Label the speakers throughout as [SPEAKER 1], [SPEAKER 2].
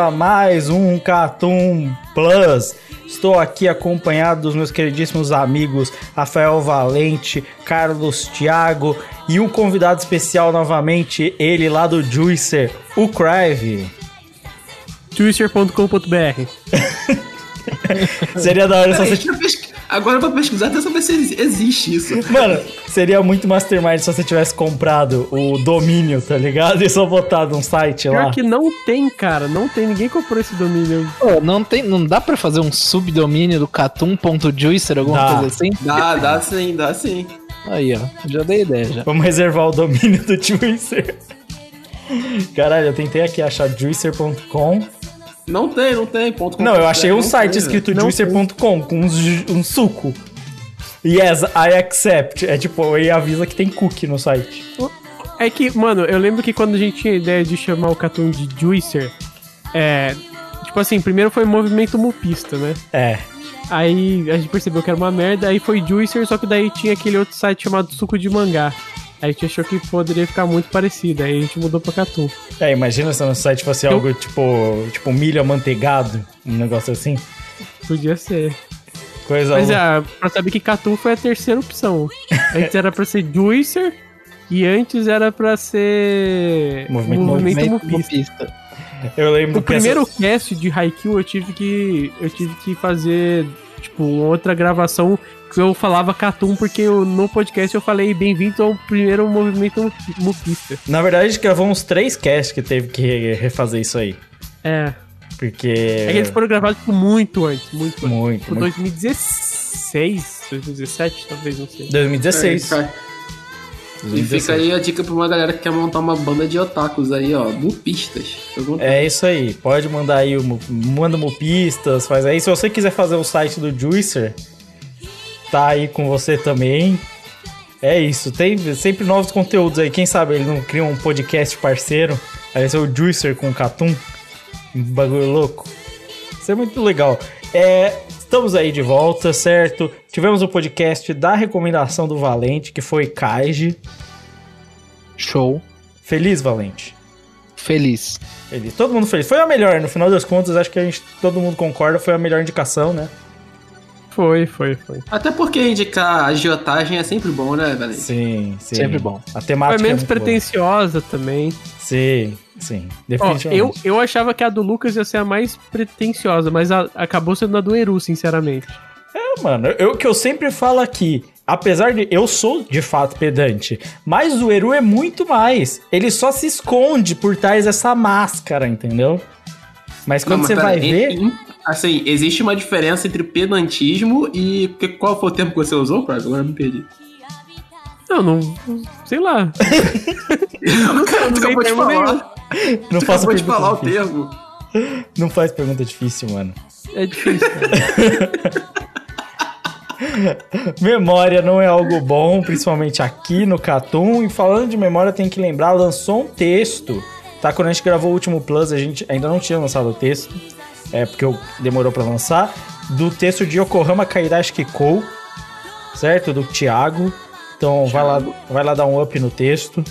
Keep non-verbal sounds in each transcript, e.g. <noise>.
[SPEAKER 1] A mais um Catum Plus. Estou aqui acompanhado dos meus queridíssimos amigos Rafael Valente, Carlos Thiago e um convidado especial novamente, ele lá do Juicer, o Crive.
[SPEAKER 2] Juicer.com.br <laughs>
[SPEAKER 1] Seria da hora só você.
[SPEAKER 3] Agora pra pesquisar até saber se existe isso. <laughs>
[SPEAKER 1] Mano, seria muito mastermind se você tivesse comprado o domínio, tá ligado? <laughs> E só botado um site
[SPEAKER 2] Pior
[SPEAKER 1] lá.
[SPEAKER 2] que não tem, cara. Não tem. Ninguém comprou esse domínio.
[SPEAKER 4] Pô, não, tem, não dá pra fazer um subdomínio do catum.juicer, alguma
[SPEAKER 1] Dá.
[SPEAKER 4] coisa assim?
[SPEAKER 3] Dá, dá sim, dá sim.
[SPEAKER 4] Aí, ó. Já dei ideia já.
[SPEAKER 1] Vamos reservar o domínio do <laughs> Juicer. Caralho, eu tentei aqui achar juicer.com.
[SPEAKER 3] Não tem, não tem. Ponto com
[SPEAKER 1] Não, eu achei um
[SPEAKER 3] não
[SPEAKER 1] site
[SPEAKER 3] tem,
[SPEAKER 1] escrito
[SPEAKER 2] Não
[SPEAKER 1] juicer.com com uns um suco. Yes, I accept. É tipo, ele avisa que tem cookie no site.
[SPEAKER 2] É que, mano, eu lembro que quando a gente tinha a ideia de chamar o Catum de Juicer, é. Tipo assim, primeiro foi movimento mupista, né?
[SPEAKER 1] É.
[SPEAKER 2] Aí a gente percebeu que era uma merda, aí foi Juicer, só que daí tinha aquele outro site chamado Suco de Mangá. A gente achou que poderia ficar muito parecido, aí a gente mudou pra Catum.
[SPEAKER 1] É, imagina se no site fosse
[SPEAKER 2] Eu-
[SPEAKER 1] algo tipo, tipo milho amanteigado, um negócio assim.
[SPEAKER 2] Podia ser.
[SPEAKER 1] Coisa
[SPEAKER 2] Mas
[SPEAKER 1] louca.
[SPEAKER 2] é, pra saber que Catum foi a terceira opção. Antes era pra ser Juicer e antes era pra ser
[SPEAKER 1] Movimento
[SPEAKER 2] movimento,
[SPEAKER 4] Movimento
[SPEAKER 2] mupista.
[SPEAKER 4] mupista.
[SPEAKER 1] Eu lembro
[SPEAKER 2] O
[SPEAKER 1] que
[SPEAKER 2] primeiro
[SPEAKER 1] essa-
[SPEAKER 2] cast de Haikyuu eu tive que eu tive que fazer tipo outra gravação eu falava Catum porque eu- no podcast eu falei bem-vindo ao primeiro movimento mupista.
[SPEAKER 1] Na verdade, a gente gravou uns três casts que teve que refazer isso aí.
[SPEAKER 2] É,
[SPEAKER 1] Porque.
[SPEAKER 2] é que eles foram gravados tipo, muito antes, muito antes.
[SPEAKER 1] Muito,
[SPEAKER 2] Tipo,
[SPEAKER 1] muito.
[SPEAKER 2] 2016, 2017, talvez, não sei.
[SPEAKER 1] 2016.
[SPEAKER 3] É, E fica aí a dica pra uma galera que quer montar uma banda de otakus aí, ó. Mupistas.
[SPEAKER 1] É isso aí. Pode mandar aí, manda mupistas, faz aí. Se você quiser fazer o site do Juicer, tá aí com você também. É isso. Tem sempre novos conteúdos aí. Quem sabe ele não cria um podcast parceiro. Aí ser o Juicer com o Catum. Um bagulho louco. Isso é muito legal. É, estamos aí de volta, certo? Tivemos o podcast da recomendação do Valente, que foi Kaiji.
[SPEAKER 4] Show.
[SPEAKER 1] Feliz, Valente?
[SPEAKER 4] Feliz.
[SPEAKER 1] Feliz. Todo mundo feliz. Foi a melhor, no final das contas, acho que a gente, todo mundo concorda, foi a melhor indicação, né?
[SPEAKER 2] Foi, foi, foi.
[SPEAKER 3] Até porque indicar agiotagem é sempre bom, né, velho?
[SPEAKER 1] Sim, sim.
[SPEAKER 4] Sempre bom.
[SPEAKER 1] A temática
[SPEAKER 2] Foi menos
[SPEAKER 1] é muito boa.
[SPEAKER 2] pretenciosa também.
[SPEAKER 1] Sim, sim.
[SPEAKER 2] Ó,
[SPEAKER 1] Definitivamente.
[SPEAKER 2] eu, eu achava que a do Lucas ia ser a mais pretenciosa, mas a- acabou sendo a do Eru, sinceramente.
[SPEAKER 1] É, mano, eu, o que eu sempre falo aqui, apesar de eu sou de fato pedante, mas o Eru é muito mais. Ele só se esconde por trás dessa máscara, entendeu? Mas quando
[SPEAKER 3] Não, mas
[SPEAKER 1] você vai
[SPEAKER 3] em-
[SPEAKER 1] ver.
[SPEAKER 3] em- assim, existe uma diferença entre pedantismo e. que- Qual foi o termo que você usou, Crave? Agora eu me perdi.
[SPEAKER 2] Não, não. Sei lá. <laughs>
[SPEAKER 3] Cara, tu
[SPEAKER 2] tem
[SPEAKER 3] acabou de falar.
[SPEAKER 1] Não
[SPEAKER 3] Tu
[SPEAKER 1] faça
[SPEAKER 3] acabou de falar o
[SPEAKER 1] difícil.
[SPEAKER 3] termo.
[SPEAKER 1] Não faz pergunta difícil, mano.
[SPEAKER 2] É difícil. cara. <laughs>
[SPEAKER 1] Memória não é algo bom, principalmente aqui no Catum. E falando de memória, tem que lembrar, lançou um texto. Tá? Quando a gente gravou o último Plus, a gente ainda não tinha lançado o texto. É porque demorou pra lançar. Do texto de Yokohama Kairashi Kikou. Certo? Do Thiago. Então vai lá, vai lá dar um up no texto.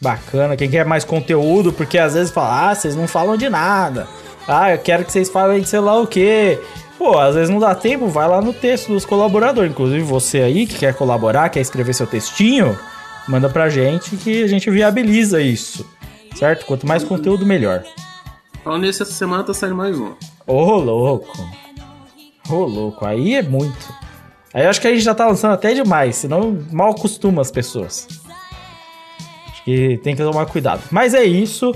[SPEAKER 1] bacana. Quem quer mais conteúdo, porque às vezes fala, ah, vocês não falam de nada. Ah, eu quero que vocês falem de sei lá o quê. Pô, às vezes não dá tempo, vai lá no texto dos colaboradores. Inclusive você aí que quer colaborar, quer escrever seu textinho, manda pra gente que a gente viabiliza isso. Certo? Quanto mais conteúdo, melhor.
[SPEAKER 3] Falando nisso, essa semana tá saindo mais um.
[SPEAKER 1] Ô, oh, louco. Ô, oh, louco. Aí é muito. Aí eu acho que a gente já tá lançando até demais, senão mal acostuma as pessoas. Acho que tem que tomar cuidado. Mas é isso.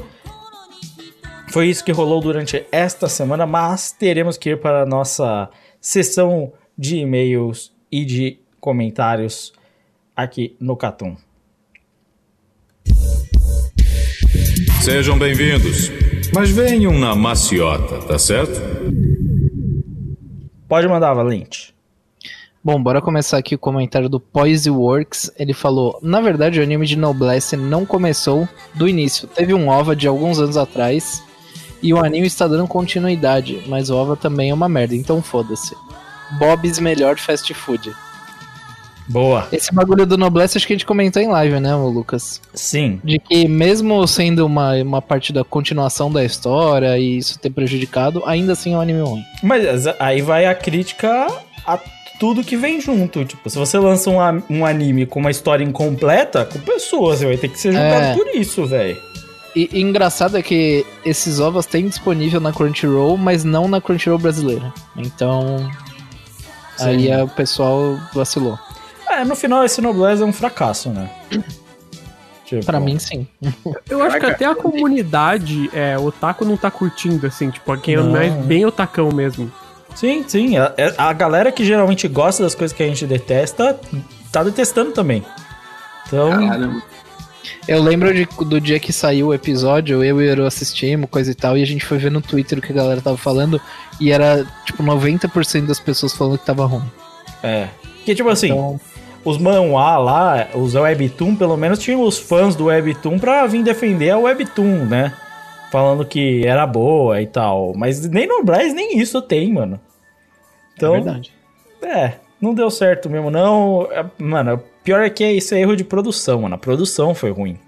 [SPEAKER 1] Foi isso que rolou durante esta semana, mas teremos que ir para a nossa sessão de e-mails e de comentários aqui no Catum.
[SPEAKER 5] Sejam bem-vindos, mas venham na maciota, tá certo?
[SPEAKER 1] Pode mandar, Valente.
[SPEAKER 4] Bom, bora começar aqui o comentário do Poise Works. Ele falou: Na verdade, o anime de Noblesse não começou do início. Teve um OVA de alguns anos atrás e o anime está dando continuidade, mas o OVA também é uma merda, então foda-se. Bob's melhor fast food.
[SPEAKER 1] Boa.
[SPEAKER 4] Esse bagulho do Noblesse acho que a gente comentou em live, né, Lucas?
[SPEAKER 1] Sim.
[SPEAKER 4] De que mesmo sendo uma, uma parte da continuação da história e isso ter prejudicado, ainda assim é um anime ruim.
[SPEAKER 1] Mas aí vai a crítica a tudo que vem junto. Tipo, se você lança um, um anime com uma história incompleta, com pessoas, você vai ter que ser julgado é. por isso, velho.
[SPEAKER 4] E, e, engraçado é que esses ovos têm disponível na Crunchyroll, mas não na Crunchyroll brasileira. Então. Sim. Aí é, o pessoal vacilou.
[SPEAKER 1] É, no final esse Noblesse é um fracasso, né? <clears throat>
[SPEAKER 4] tipo... Pra mim, sim.
[SPEAKER 2] Eu acho que até a comunidade, é, o Otaku não tá curtindo, assim, tipo, quem não. é bem otacão mesmo.
[SPEAKER 1] Sim, sim. A, é, a galera que geralmente gosta das coisas que a gente detesta, tá detestando também. Então. Caramba.
[SPEAKER 4] Eu lembro de, do dia que saiu o episódio, eu e o Eru assistimos, coisa e tal, e a gente foi ver no Twitter o que a galera tava falando, e era, tipo, 90% das pessoas falando que tava ruim.
[SPEAKER 1] É. Que, tipo assim, então... os manhwa lá, os Webtoon, pelo menos tinham os fãs do Webtoon pra vir defender a Webtoon, né? Falando que era boa e tal. Mas nem no Blaze nem isso tem, mano. Então, é verdade. É, não deu certo mesmo, não. É, mano, pior é que isso é erro de produção, mano. A produção foi ruim.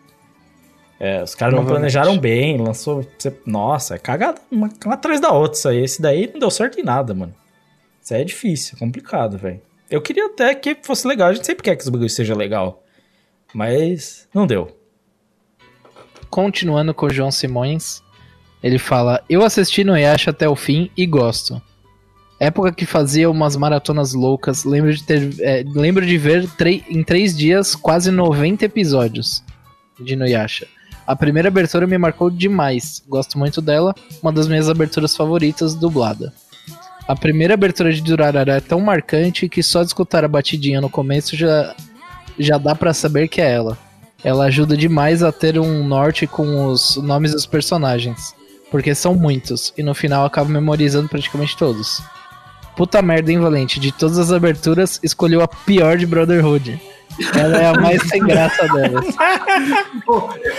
[SPEAKER 1] É, os caras não planejaram bem, lançou. Nossa, é cagada uma, uma atrás da outra isso aí. Esse daí não deu certo em nada, mano. Isso aí é difícil, complicado, velho. Eu queria até que fosse legal. A gente sempre quer que os bagulhos seja legal. Mas não deu.
[SPEAKER 4] Continuando com o João Simões, ele fala: Eu assisti no até o fim e gosto. Época que fazia umas maratonas loucas, lembro de ter. É, lembro de ver em três dias quase 90 episódios de Nuyasha. A primeira abertura me marcou demais. Gosto muito dela, uma das minhas aberturas favoritas dublada. A primeira abertura de Durarara é tão marcante que só de escutar a batidinha no começo já, já dá para saber que é ela. Ela ajuda demais a ter um norte com os nomes dos personagens, porque são muitos, e no final acabo memorizando praticamente todos. Puta merda, hein, Valente? De todas as aberturas, escolheu a pior de Brotherhood. Ela é a mais sem graça delas.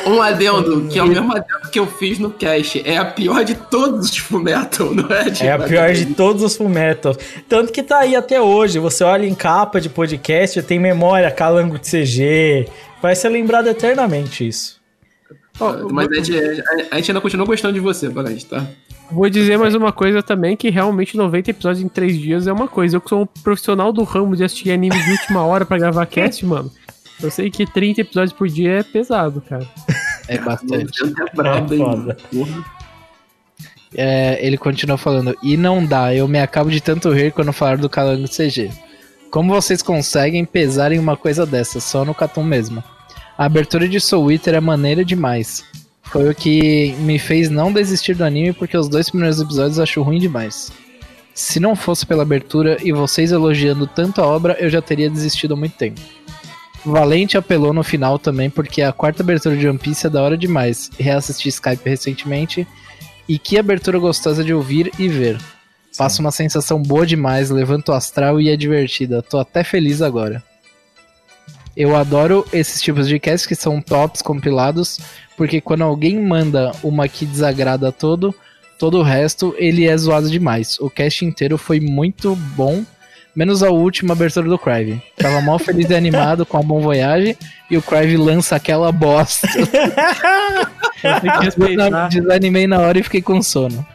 [SPEAKER 3] um adendo, que é o mesmo adendo que eu fiz no cast. É a pior de todos os Fullmetal, não é?
[SPEAKER 1] é a pior de todos os Fullmetal. Tanto que tá aí até hoje. Você olha em capa de podcast, tem memória, calango de CG. Vai ser lembrado eternamente isso.
[SPEAKER 3] Oh, mas a gente, a gente, ainda continua gostando de você, Valente, tá?
[SPEAKER 2] Vou dizer mais uma coisa também, que realmente 90 episódios em 3 dias é uma coisa. Eu que sou um profissional do ramo de assistir anime de última hora para gravar cast, <laughs> mano. Eu sei que 30 episódios por dia é pesado, cara.
[SPEAKER 4] É bastante. é brabo, é, ele continua falando, e não dá, eu me acabo de tanto rir quando falar do calango CG. Como vocês conseguem pesar em uma coisa dessa, só no Catum mesmo? A abertura de Soul Eater é maneira demais. Foi o que me fez não desistir do anime porque os dois primeiros episódios eu acho ruim demais. Se não fosse pela abertura e vocês elogiando tanto a obra, eu já teria desistido há muito tempo. Valente apelou no final também porque a quarta abertura de One Piece é da hora demais. Reassisti Skype recentemente e que abertura gostosa de ouvir e ver. Sim. Passa uma sensação boa demais, levanta o astral e é divertida. Tô até feliz agora. Eu adoro esses tipos de casts que são tops compilados, porque quando alguém manda uma que desagrada todo, todo o resto ele é zoado demais. O cast inteiro foi muito bom, Menos a última abertura do Crive. Tava mó feliz e animado com a Bom Voyage e o Crive lança aquela bosta. <laughs> Eu desanimei na hora e fiquei com sono.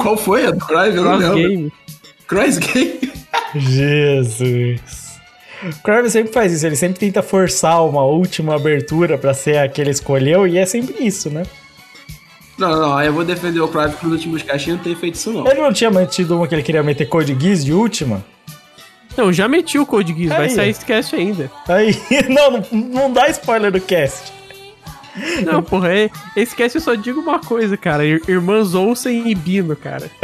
[SPEAKER 3] Qual foi a do Crive? Eu não
[SPEAKER 2] Cross
[SPEAKER 3] lembro.
[SPEAKER 2] Game.
[SPEAKER 3] Cross Game?
[SPEAKER 1] Jesus. O Kraven sempre faz isso, ele sempre tenta forçar uma última abertura pra ser a que ele escolheu e é sempre isso, né?
[SPEAKER 3] Não, não, aí eu vou defender o Crive que nos últimos caixinhos não tem feito isso não.
[SPEAKER 1] Ele não tinha mantido uma que ele queria meter Code Geass de última?
[SPEAKER 2] Não, já meti o Code Geass, vai sair esse cast ainda.
[SPEAKER 1] Aí, <laughs> não, não, não dá spoiler do cast.
[SPEAKER 2] Não, porra, é, esse cast eu só digo uma coisa, cara. Ir- Irmãs Olsen e Bino, cara. <laughs>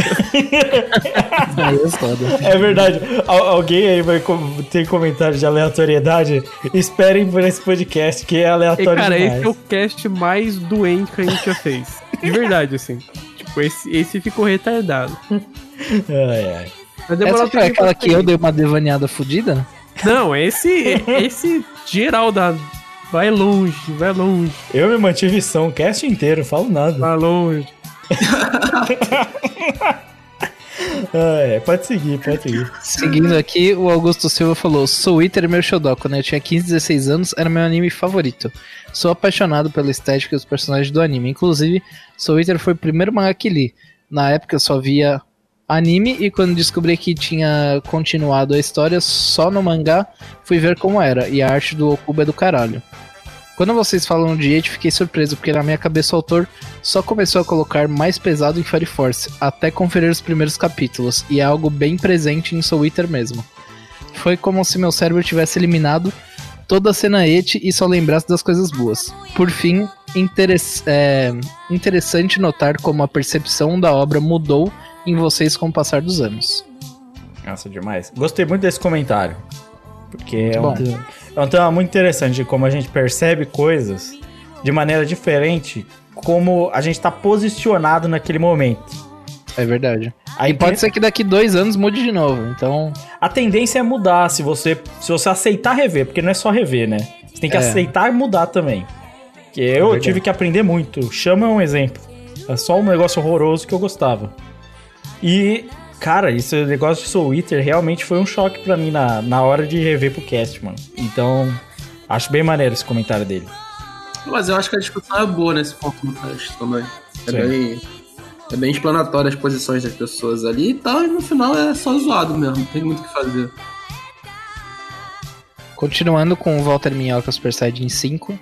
[SPEAKER 4] É.
[SPEAKER 1] É verdade. Al- alguém aí vai ter comentário de aleatoriedade? Esperem por esse podcast, que é
[SPEAKER 2] E,
[SPEAKER 1] aleatório
[SPEAKER 2] cara,
[SPEAKER 1] demais.
[SPEAKER 2] esse é o cast mais doente que a gente já fez. De verdade, assim. Tipo, esse, esse ficou retardado.
[SPEAKER 1] Ai, ai.
[SPEAKER 4] Essa foi aquela que eu dei uma devaneada fudida?
[SPEAKER 2] Não, esse, esse geral da. Vai longe, vai longe,
[SPEAKER 1] Eu me mantive são o cast inteiro, falo nada.
[SPEAKER 2] vai longe.
[SPEAKER 1] Ai, <laughs> ai, pode seguir, pode seguir.
[SPEAKER 4] Seguindo aqui, o Augusto Silva falou: Soul Eater é meu xodó. Quando eu tinha 15, 16 anos, era meu anime favorito. Sou apaixonado pela estética e os personagens do anime. Inclusive, Soul Eater foi o primeiro mangá que li. Na época eu só via anime e quando descobri que tinha continuado a história só no mangá, fui ver como era. E a arte do Okuba é do caralho. Quando vocês falam de Eight, fiquei surpreso, porque na minha cabeça o autor só começou a colocar mais pesado em Fire Force, até conferir os primeiros capítulos, e é algo bem presente em Soul Eater mesmo. Foi como se meu cérebro tivesse eliminado toda a cena Eight e só lembrasse das coisas boas. Por fim, interess- é, interessante notar como a percepção da obra mudou em vocês com o passar dos anos.
[SPEAKER 1] Nossa, demais. Gostei muito desse comentário. Porque é um, tema- é um tema muito interessante de como a gente percebe coisas de maneira diferente, como a gente tá posicionado naquele momento.
[SPEAKER 4] É verdade.
[SPEAKER 1] Aí
[SPEAKER 4] E pode ser que daqui dois anos mude de novo, então.
[SPEAKER 1] A tendência é mudar se você, se você aceitar rever, porque não é só rever, né? Você tem que
[SPEAKER 4] É.
[SPEAKER 1] aceitar mudar também. Que eu
[SPEAKER 4] verdade.
[SPEAKER 1] tive que aprender muito. Chama é um exemplo. É só um negócio horroroso que eu gostava. E, cara, esse negócio de Soul Eater realmente foi um choque pra mim na, na hora de rever pro cast, mano. Então, acho bem maneiro esse comentário dele.
[SPEAKER 3] Mas eu acho que a discussão é boa nesse ponto no cast também. É
[SPEAKER 1] Sim.
[SPEAKER 3] bem, é bem explanatória as posições das pessoas ali e tal, e no final é só zoado mesmo, não tem muito o que fazer.
[SPEAKER 4] Continuando com o Walter Minhoca Super Saiyajin 5,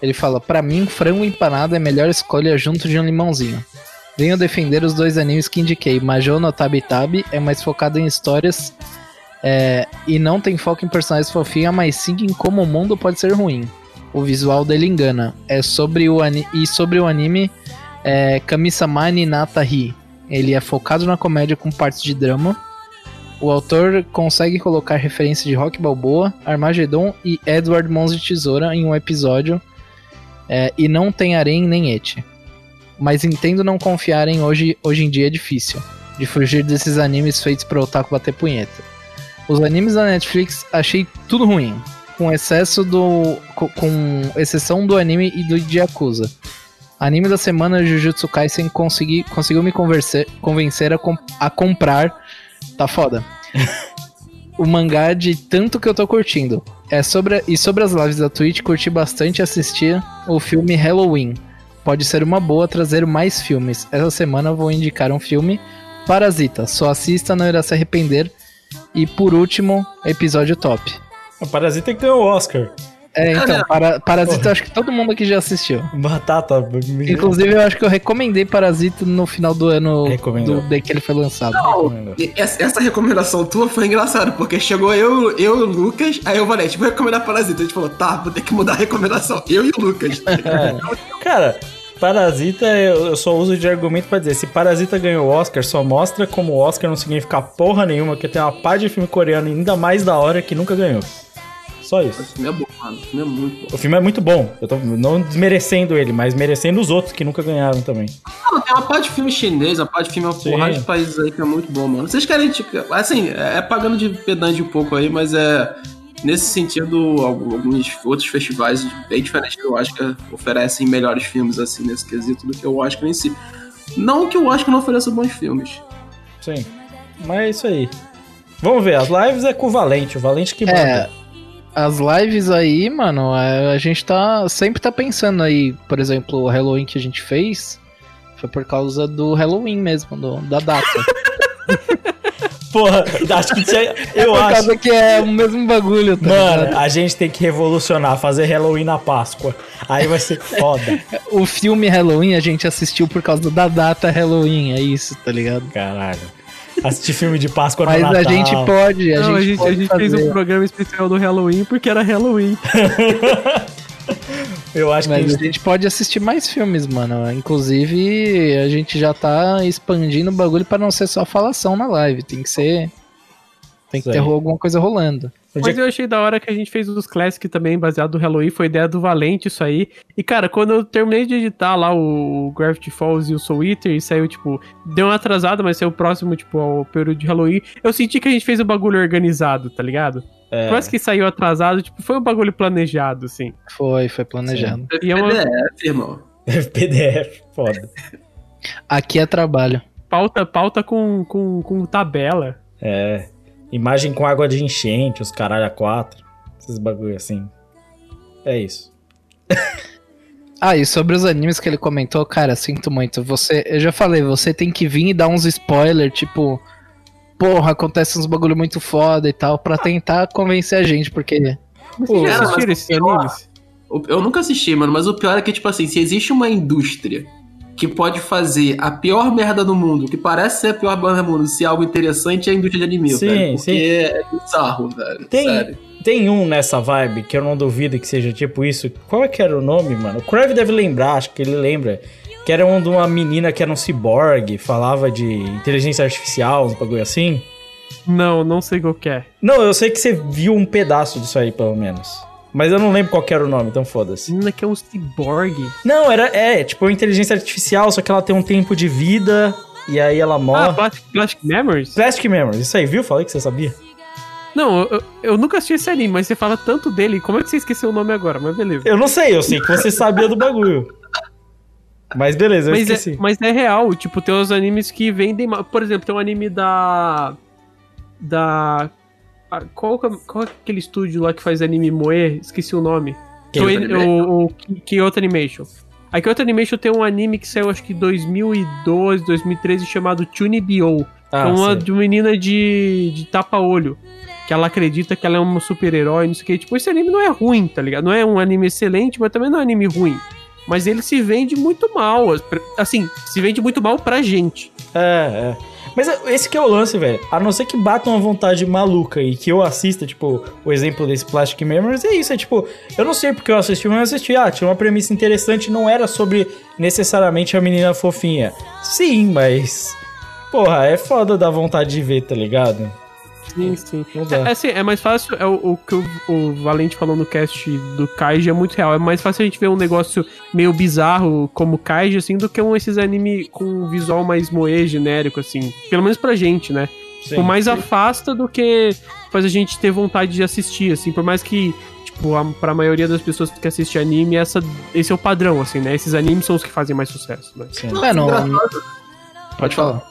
[SPEAKER 4] ele fala: Pra mim, frango empanado é a melhor escolha junto de um limãozinho. Venho defender os dois animes que indiquei. Majou no Tabi Tabi é mais focado em histórias é, e não tem foco em personagens fofinhos, mas sim em como o mundo pode ser ruim. O visual dele engana. É sobre o e sobre o anime é, Kamisama ni Nata Hi. Ele é focado na comédia com partes de drama. O autor consegue colocar referência de Rock Balboa, Armageddon e Edward Mãos de Tesoura em um episódio é, e não tem harém nem et. Mas entendo não confiar em hoje, hoje em dia é difícil, de fugir desses animes feitos para otaku bater punheta. Os animes da Netflix achei tudo ruim, com excesso do. com, com exceção do anime e do de Yakuza. Anime da semana Jujutsu Kaisen consegui, conseguiu me convencer, convencer a, com- a comprar. Tá foda. <laughs> o mangá de tanto que eu tô curtindo. É sobre, e sobre as lives da Twitch, curti bastante assistir o filme Halloween. Pode ser uma boa trazer mais filmes. Essa semana eu vou indicar um filme, Parasita. Só assista, não irá se arrepender. E por último, episódio top.
[SPEAKER 1] O Parasita que ganhou o Oscar.
[SPEAKER 4] É, então, para, Parasita eu acho que todo mundo aqui já assistiu.
[SPEAKER 1] Batata.
[SPEAKER 4] Inclusive, eu acho que eu recomendei Parasita no final do ano do day que ele foi lançado.
[SPEAKER 3] Não, essa, recomendação tua foi engraçada, porque chegou eu, eu e o Lucas, aí eu falei, tipo, vou recomendar Parasita. A gente falou, tá, vou ter que mudar a recomendação. <laughs> Eu e o Lucas.
[SPEAKER 1] É. Cara, Parasita eu eu só uso de argumento pra dizer, se Parasita ganhou o Oscar, só mostra como o Oscar não significa porra nenhuma, que tem uma par de filme coreano ainda mais da hora que nunca ganhou. Só isso.
[SPEAKER 3] Esse filme é bom, mano. Esse filme é muito bom.
[SPEAKER 1] O filme é muito bom. Eu tô não desmerecendo ele, mas merecendo os outros que nunca ganharam também.
[SPEAKER 3] Não, tem uma parte de filme chinês, uma parte de filme
[SPEAKER 1] Sim.
[SPEAKER 3] porrada de países aí que é muito bom, mano. Vocês querem, tipo, assim, é pagando de pedante um pouco aí, mas é. Nesse sentido, alguns outros festivais bem diferentes que eu acho que oferecem melhores filmes, assim, nesse quesito, do que o Oscar em si. Não que o Oscar não ofereça bons filmes.
[SPEAKER 1] Sim. Mas é isso aí. Vamos ver, as lives é com o Valente, o Valente que manda.
[SPEAKER 4] É, as lives aí, mano, a, a gente tá sempre tá pensando aí, por exemplo, o Halloween que a gente fez foi por causa do Halloween mesmo, do- da data. <laughs>
[SPEAKER 1] Porra, acho que tinha, eu
[SPEAKER 4] por
[SPEAKER 1] acho.
[SPEAKER 4] causa que é o mesmo bagulho, tá
[SPEAKER 1] Mano,
[SPEAKER 4] ligado?
[SPEAKER 1] a gente tem que revolucionar, fazer Halloween na Páscoa. Aí vai ser foda. <laughs>
[SPEAKER 4] O filme Halloween a gente assistiu por causa da data Halloween, é isso, tá ligado?
[SPEAKER 1] Caralho. Assistir filme de Páscoa no
[SPEAKER 4] Mas
[SPEAKER 1] Natal.
[SPEAKER 4] a gente pode, a
[SPEAKER 2] Não, a
[SPEAKER 4] gente,
[SPEAKER 2] gente,
[SPEAKER 4] pode
[SPEAKER 2] a gente
[SPEAKER 4] fazer.
[SPEAKER 2] fez um programa especial do Halloween porque era Halloween. <laughs>
[SPEAKER 1] Eu acho que a
[SPEAKER 4] Mas a
[SPEAKER 1] gente...
[SPEAKER 4] gente pode assistir mais filmes, mano. Inclusive, a gente já tá expandindo o bagulho pra não ser só falação na live. Tem que ser. Tem que
[SPEAKER 1] Isso
[SPEAKER 4] ter
[SPEAKER 1] aí.
[SPEAKER 4] alguma coisa rolando.
[SPEAKER 2] Mas eu achei da hora que a gente fez os Classic também, baseado no Halloween, foi ideia do Valente isso aí. E, cara, quando eu terminei de editar lá o Gravity Falls e o Soul Eater, e saiu, tipo, deu uma atrasada, mas saiu próximo, tipo, ao período de Halloween, eu senti que a gente fez o bagulho organizado, tá ligado?
[SPEAKER 1] É.
[SPEAKER 2] Mais que saiu atrasado, tipo, foi um bagulho planejado, assim.
[SPEAKER 4] Foi, foi planejado.
[SPEAKER 2] E é uma
[SPEAKER 3] PDF, irmão. <laughs>
[SPEAKER 1] PDF, foda. <laughs>
[SPEAKER 4] Aqui é trabalho.
[SPEAKER 2] pauta, pauta com, com, com tabela.
[SPEAKER 1] É. Imagem com água de enchente, os caralho a quatro. Esses bagulho assim. É isso. <laughs>
[SPEAKER 4] Ah, e sobre os animes que ele comentou, cara, sinto muito. Você, eu já falei, você tem que vir e dar uns spoilers, tipo, porra, acontece uns bagulho muito foda e tal, pra tentar convencer a gente, porque
[SPEAKER 2] Vocês já
[SPEAKER 3] cara,
[SPEAKER 2] assistiram esses animes?
[SPEAKER 3] Eu nunca assisti, mano, mas o pior é que, tipo assim, se existe uma indústria que pode fazer a pior merda do mundo, que parece ser a pior merda do mundo, se é algo interessante, é a indústria de anime,
[SPEAKER 1] Sim,
[SPEAKER 3] velho. Porque
[SPEAKER 1] sim.
[SPEAKER 3] é bizarro, velho.
[SPEAKER 1] Tem,
[SPEAKER 3] Sério.
[SPEAKER 1] tem um nessa vibe que eu não duvido que seja tipo isso. Qual é que era o nome, mano? O Crave deve lembrar, acho que ele lembra. Que era um de uma menina que era um ciborgue, falava de inteligência artificial, uns bagulho assim.
[SPEAKER 2] Não, não sei qual que é.
[SPEAKER 1] Não, eu sei que você viu um pedaço disso aí, pelo menos. Mas eu não lembro qual que era o nome, então foda-se.
[SPEAKER 2] Menina que é um cyborg.
[SPEAKER 1] Não, era, é, tipo, inteligência artificial, só que ela tem um tempo de vida e aí ela
[SPEAKER 2] Ah,
[SPEAKER 1] morre.
[SPEAKER 2] Plastic, Plastic Memories?
[SPEAKER 1] Plastic Memories, isso aí, viu? Falei que você sabia.
[SPEAKER 2] Não, eu, eu nunca assisti esse anime, mas você fala tanto dele, como é que você esqueceu o nome agora? Mas beleza.
[SPEAKER 1] Eu não sei, eu sei que você sabia do bagulho. Mas beleza, eu
[SPEAKER 2] Mas
[SPEAKER 1] esqueci.
[SPEAKER 2] é, mas é real, tipo, tem uns animes que vendem. Por exemplo, tem um anime da. Da. Ah, Qual, é- qual é aquele estúdio lá que faz anime moe? Esqueci o nome.
[SPEAKER 3] Kyoto
[SPEAKER 2] o, o Kyoto Animation. A Kyoto Animation tem um anime que saiu acho que em 2012, 2013, chamado Chunibyo.
[SPEAKER 1] Ah,
[SPEAKER 2] é uma de uma menina de, de tapa-olho. Que ela acredita que ela é uma super-herói, não sei o que. Tipo, esse anime não é ruim, tá ligado? Não é um anime excelente, mas também não é um anime ruim. Mas ele se vende muito mal. Assim, se vende muito mal pra gente.
[SPEAKER 1] É, é. Mas esse que é o lance, velho. A não ser que bata uma vontade maluca e que eu assista, tipo, o exemplo desse Plastic Memories, é isso. É tipo, eu não sei porque eu assisti, mas eu assisti. Ah, tinha uma premissa interessante, não era sobre necessariamente a menina fofinha. Sim, mas. Porra, é foda dar vontade de ver, tá ligado?
[SPEAKER 2] Sim, sim.
[SPEAKER 1] Não dá.
[SPEAKER 2] É, assim, é mais fácil, é o, o que o, o Valente falou no cast do Kaiji é muito real. É mais fácil a gente ver um negócio meio bizarro como Kaiji, assim, do que um esses anime com um visual mais moe, genérico, assim. Pelo menos pra gente, né?
[SPEAKER 1] Sim.
[SPEAKER 2] Por mais afasta do que faz a gente ter vontade de assistir, assim. Por mais que, tipo, a, pra maioria das pessoas que assistem anime, essa, esse é o padrão, assim, né? Esses animes são os que fazem mais sucesso, né?
[SPEAKER 1] Sim.
[SPEAKER 4] É, não, pode falar.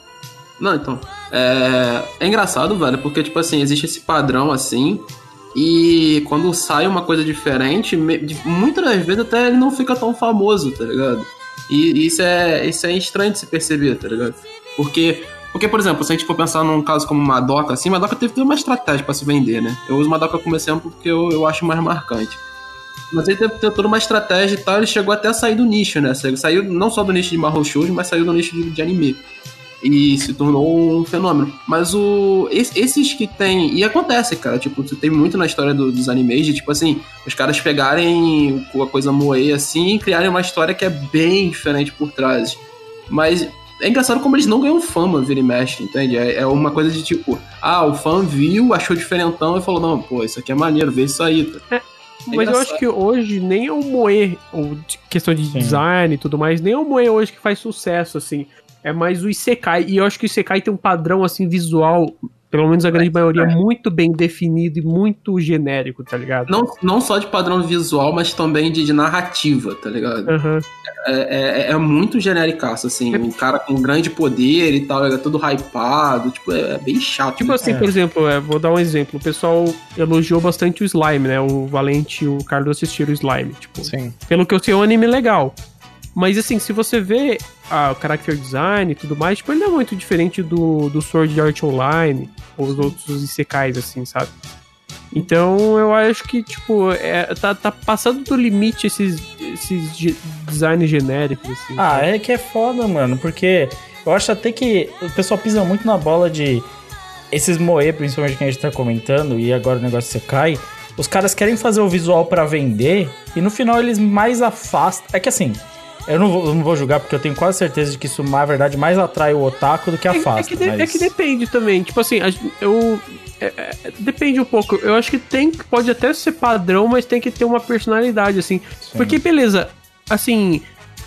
[SPEAKER 3] Não, então. É, é engraçado, velho, porque, tipo assim, existe esse padrão assim. E quando sai uma coisa diferente, muitas das vezes até ele não fica tão famoso, tá ligado? E isso é, isso é estranho de se perceber, tá ligado? Porque, porque, por exemplo, se a gente for pensar num caso como Madoka, assim, Madoka teve toda uma estratégia pra se vender, né? Eu uso Madoka como exemplo porque eu, eu acho mais marcante. Mas ele teve, teve toda uma estratégia e tal, ele chegou até a sair do nicho, né? Saiu, saiu não só do nicho de Mahou Shoujo, mas saiu do nicho de, de anime e se tornou um fenômeno. Mas o es- esses que tem e acontece, cara, tipo, tem muito na história do- dos animes de tipo assim, os caras pegarem a coisa moe assim e criarem uma história que é bem diferente por trás. Mas é engraçado como eles não ganham fama, vira e mexe, entende? É, é uma coisa de tipo, ah, o fã viu, achou diferentão e falou, não, pô, isso aqui é maneiro, vê isso aí. Tá?
[SPEAKER 2] Mas eu acho que hoje nem é o Moe, ou de questão de
[SPEAKER 1] Sim.
[SPEAKER 2] design e tudo mais, nem é o Moe hoje que faz sucesso, assim. É mais o Isekai. E eu acho que o Isekai tem um padrão, assim, visual pelo menos a grande maioria, muito bem definido e muito genérico, tá ligado?
[SPEAKER 3] Não, não só de padrão visual, mas também de, de narrativa, tá ligado?
[SPEAKER 2] Aham.
[SPEAKER 3] É, é, é muito genericaço, assim. Um cara com grande poder e tal, é todo hypado. Tipo, é, é bem chato.
[SPEAKER 2] Tipo
[SPEAKER 3] né?
[SPEAKER 2] assim, por exemplo, é, vou dar um exemplo. O pessoal elogiou bastante o Slime, né? O Valente e o Carlos assistiram o Slime. Tipo,
[SPEAKER 4] Sim.
[SPEAKER 2] pelo que eu sei, é um anime legal. Mas assim, se você vê ah, o character design e tudo mais, tipo, ele não é muito diferente do, do Sword Art Online ou os outros Isekais, assim, sabe? Então eu acho que, tipo, é, tá, tá passando do limite esses, esses ge- designs genéricos, assim.
[SPEAKER 1] Ah,
[SPEAKER 2] sabe?
[SPEAKER 1] é que é foda, mano, porque eu acho até que o pessoal pisa muito na bola de esses moe, principalmente que a gente tá comentando, e agora o negócio você cai. Os caras querem fazer o visual pra vender e no final eles mais afastam. É que assim, eu não vou, eu não vou julgar porque eu tenho quase certeza de que isso, na verdade, mais atrai o otaku do que
[SPEAKER 2] É-
[SPEAKER 1] afasta.
[SPEAKER 2] É, que de-
[SPEAKER 1] mas...
[SPEAKER 2] é que depende também. Tipo assim, eu. é- é- depende um pouco. Eu acho que tem. Pode até ser padrão, mas tem que ter uma personalidade, assim. Porque, beleza, assim.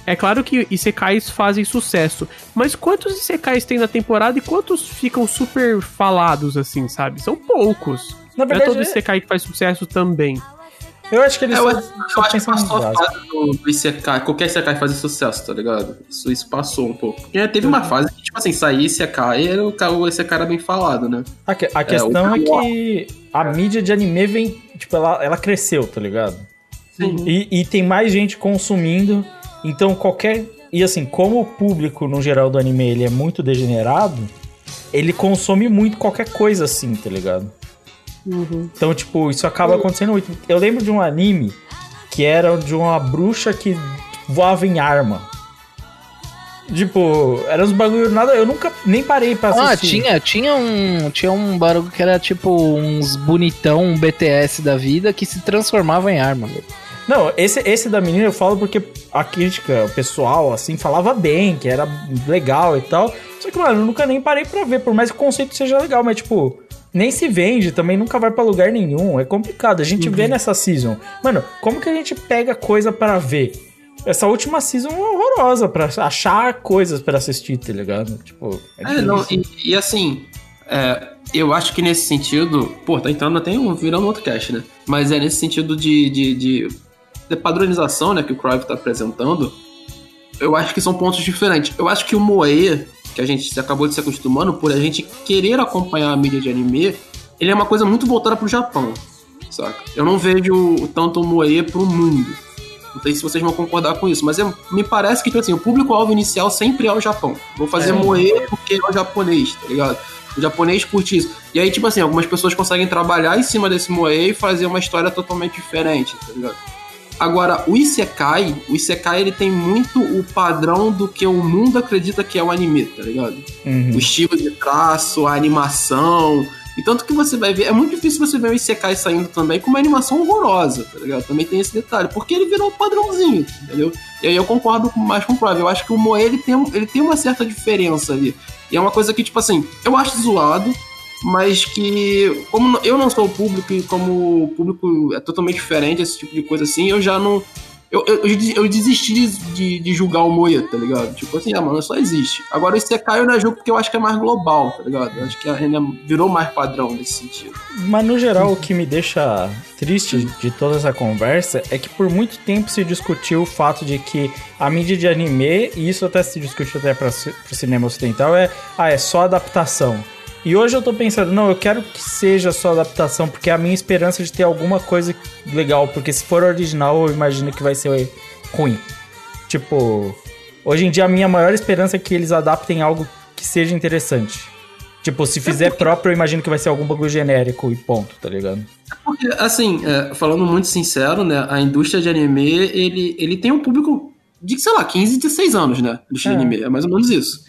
[SPEAKER 2] É claro que Isekais fazem sucesso. Mas quantos Isekais tem na temporada e quantos ficam super falados, assim, sabe? São poucos.
[SPEAKER 1] Na
[SPEAKER 2] Não é
[SPEAKER 1] verdade,
[SPEAKER 2] todo Isekai que faz sucesso também.
[SPEAKER 1] Eu acho que eles
[SPEAKER 3] Eu,
[SPEAKER 1] só,
[SPEAKER 3] acho-
[SPEAKER 1] só
[SPEAKER 3] eu acho que passou a fase do, do Isekai. Qualquer Isekai fazer sucesso, tá ligado? Isso, isso passou um pouco. Porque teve uma fase que, tipo assim, sair Isekai, era o, Isekai era bem falado, né?
[SPEAKER 1] A, a questão é,
[SPEAKER 3] o-
[SPEAKER 1] que a mídia de anime vem. Tipo, ela, ela cresceu, tá ligado?
[SPEAKER 3] Sim.
[SPEAKER 1] E, e tem mais gente consumindo. Então qualquer. E assim, como o público no geral do anime ele é muito degenerado, ele consome muito qualquer coisa assim, tá ligado? Então, tipo, isso acaba acontecendo muito. Eu lembro de um anime que era de uma bruxa que voava em arma. Tipo, era uns bagulho nada. Eu nunca nem parei pra
[SPEAKER 4] Ah,
[SPEAKER 1] assistir.
[SPEAKER 4] tinha, tinha um. Tinha um barulho que era tipo uns bonitão, um BTS da vida que se transformava em arma.
[SPEAKER 1] Não, esse, esse da menina eu falo porque a crítica, o pessoal, assim, falava bem, que era legal e tal. Só que, mano, eu nunca nem parei pra ver, por mais que o conceito seja legal, mas, tipo, nem se vende, também nunca vai pra lugar nenhum. É complicado. A gente vê nessa season. Mano, como que a gente pega coisa pra ver? Essa última season é horrorosa pra achar coisas pra assistir, tá ligado? Tipo, é
[SPEAKER 3] É,
[SPEAKER 1] difícil.
[SPEAKER 3] não, e, e assim, é, eu acho que nesse sentido, pô, tá entrando até um, virando outro cast, né? Mas é nesse sentido de, de, de, de padronização, né, que o Crive tá apresentando, eu acho que são pontos diferentes. Eu acho que o Moe, que a gente acabou de se acostumando, por a gente querer acompanhar a mídia de anime, ele é uma coisa muito voltada pro Japão, saca? Eu não vejo tanto o Moe pro mundo. Não sei se vocês vão concordar com isso, mas é- me parece que, tipo assim, o público-alvo inicial sempre é o Japão. Vou fazer
[SPEAKER 1] É.
[SPEAKER 3] Moe porque é o japonês, tá ligado? O japonês curte isso. E aí, tipo assim, algumas pessoas conseguem trabalhar em cima desse Moe e fazer uma história totalmente diferente, tá ligado? Agora, o Isekai, o Isekai ele tem muito o padrão do que o mundo acredita que é o anime, tá ligado?
[SPEAKER 1] Uhum.
[SPEAKER 3] O estilo de traço, a animação. E tanto que você vai ver, é muito difícil você ver o Isekai saindo também com uma animação horrorosa, tá ligado? Também tem esse detalhe, porque ele virou um padrãozinho, entendeu? E aí eu concordo mais com o Prove. Eu acho que o Moe ele tem, ele tem uma certa diferença ali. E é uma coisa que, tipo assim, eu acho zoado, mas que, como eu não sou público e como o público é totalmente diferente, esse tipo de coisa assim, eu já não. Eu, eu, eu des- eu desisti de, de, de julgar o Moe, tá ligado? Tipo assim, ah, mano, só existe. Agora esse Isekai eu não julgo porque eu acho que é mais global, tá ligado? Eu acho que ainda virou mais padrão nesse sentido.
[SPEAKER 1] Mas no geral, o que me deixa triste de toda essa conversa é que por muito tempo se discutiu o fato de que a mídia de anime, e isso até se discutiu até para o cinema ocidental, é, ah, é só adaptação. E hoje eu tô pensando, não, eu quero que seja só adaptação, porque é a minha esperança de ter alguma coisa legal, porque se for original, eu imagino que vai ser ruim. Tipo, hoje em dia a minha maior esperança é que eles adaptem algo que seja interessante. Tipo, se fizer próprio, eu imagino que vai ser algum bagulho genérico e ponto, tá ligado?
[SPEAKER 3] Porque, assim, é, falando muito sincero, né, a indústria de anime, ele, ele tem um público de, sei lá, 15, 16 anos, né? Indústria
[SPEAKER 1] É.
[SPEAKER 3] de anime, é mais ou menos isso.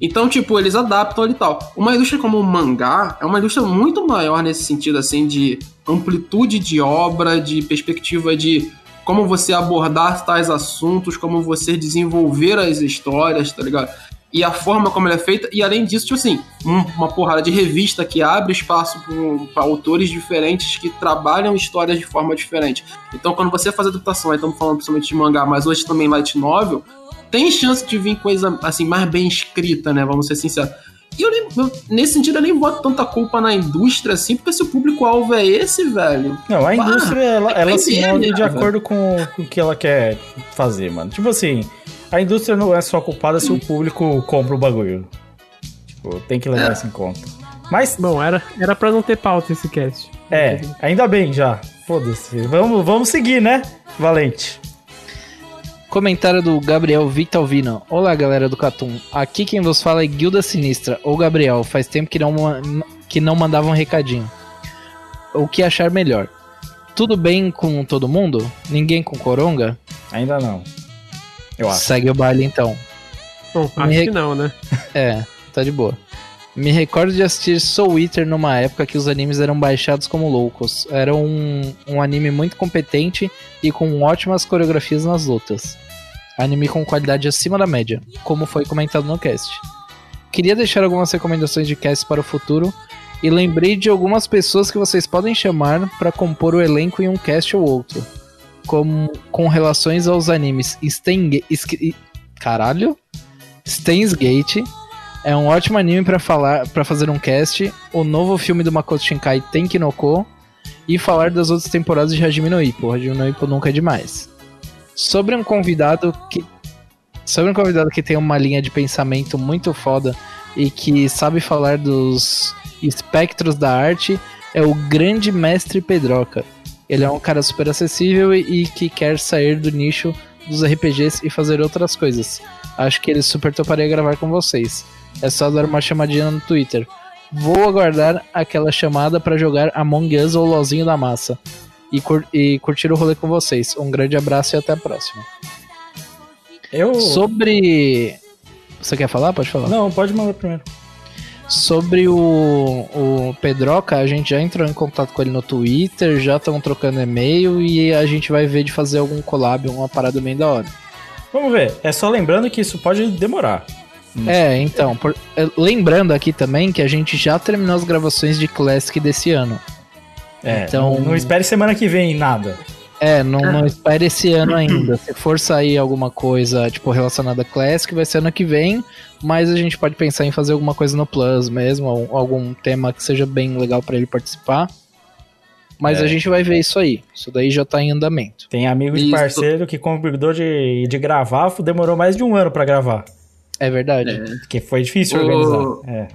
[SPEAKER 3] Então, tipo, eles adaptam ali e tal. Uma indústria como o mangá é uma indústria muito maior nesse sentido, assim, de amplitude de obra, de perspectiva de como você abordar tais assuntos, como você desenvolver as histórias, tá ligado? E a forma como ela é feita, e além disso, tipo assim, um- uma porrada de revista que abre espaço para autores diferentes que trabalham histórias de forma diferente. Então, quando você faz adaptação, aí estamos falando principalmente de mangá, mas hoje também light novel, tem chance de vir coisa assim mais bem escrita, né? Vamos ser sinceros. E eu nem, eu- nesse sentido, eu nem boto tanta culpa na indústria assim, porque se o público-alvo é esse, velho.
[SPEAKER 1] Não, a
[SPEAKER 3] Ah,
[SPEAKER 1] indústria, ela,
[SPEAKER 3] é
[SPEAKER 1] ela se move de
[SPEAKER 3] né,
[SPEAKER 1] acordo com, com o que ela quer fazer, mano. Tipo assim, a indústria não é só culpada se o público compra o bagulho. Tipo, tem que levar
[SPEAKER 3] É.
[SPEAKER 1] isso em conta. Mas,
[SPEAKER 2] Bom, era, era pra não ter pauta esse cast.
[SPEAKER 1] é, ainda bem já. Foda-se. Vamos, vamos seguir, né, Valente?
[SPEAKER 4] Comentário do Gabriel Victalvino. Olá, galera do Catum. Aqui quem vos fala é Guilda Sinistra, ou Gabriel. Faz tempo que não, que não mandava um recadinho. O que achar melhor? Tudo bem com todo mundo? Ninguém com coronga?
[SPEAKER 1] Ainda não. Eu acho.
[SPEAKER 4] Segue o baile então.
[SPEAKER 2] Bom, acho
[SPEAKER 4] Me-
[SPEAKER 2] que não, né?
[SPEAKER 4] É, tá de boa. Me recordo de assistir Soul Eater numa época que os animes eram baixados como loucos. Era um, um anime muito competente e com ótimas coreografias nas lutas. Anime com qualidade acima da média, como foi comentado no cast. Queria deixar algumas recomendações de cast para o futuro e lembrei de algumas pessoas que vocês podem chamar para compor o elenco em um cast ou outro. Como, com relações aos animes Stein, Sk- Caralho? Steins Gate, é um ótimo anime pra falar, para fazer um cast, o novo filme do Makoto Shinkai Tenki no Ko e falar das outras temporadas de Hajime no Ippo. Hajime no Ippo nunca é demais. Sobre um convidado que sobre um convidado que tem uma linha de pensamento muito foda e que sabe falar dos espectros da arte é o grande mestre Pedroca. Ele é um cara super acessível e que quer sair do nicho dos RPGs e fazer outras coisas. Acho que ele super toparia gravar com vocês. É só dar uma chamadinha no Twitter. Vou aguardar aquela chamada pra jogar Among Us ou Lozinho da Massa. E, cur- e curtir o rolê com vocês. Um grande abraço e até a próxima.
[SPEAKER 1] Eu.
[SPEAKER 4] Sobre. Você quer falar? Pode falar.
[SPEAKER 1] Não, pode mandar primeiro.
[SPEAKER 4] Sobre o, o Pedroca, a gente já entrou em contato com ele no Twitter, já estamos trocando e-mail e a gente vai ver de fazer algum collab, uma parada bem da hora.
[SPEAKER 1] Vamos ver. É só lembrando que isso pode demorar.
[SPEAKER 4] É, então, por- é, lembrando aqui também que a gente já terminou as gravações de Classic desse ano.
[SPEAKER 1] É,
[SPEAKER 4] Então-
[SPEAKER 1] não, não espere semana que vem nada.
[SPEAKER 4] É, não, não espere esse ano <clears throat> ainda. Se for sair alguma coisa, tipo, relacionada a Classic, vai ser ano que vem. Mas a gente pode pensar em fazer alguma coisa no Plus mesmo, ou algum tema que seja bem legal pra ele participar. Mas
[SPEAKER 1] É.
[SPEAKER 4] a gente vai ver isso aí. Isso daí já tá em andamento.
[SPEAKER 1] Tem amigo de
[SPEAKER 3] Isso.
[SPEAKER 1] parceiro que convidou de, de gravar, demorou mais de um ano pra gravar.
[SPEAKER 4] É verdade.
[SPEAKER 3] É.
[SPEAKER 1] Porque foi difícil
[SPEAKER 3] Ô.
[SPEAKER 1] organizar. É.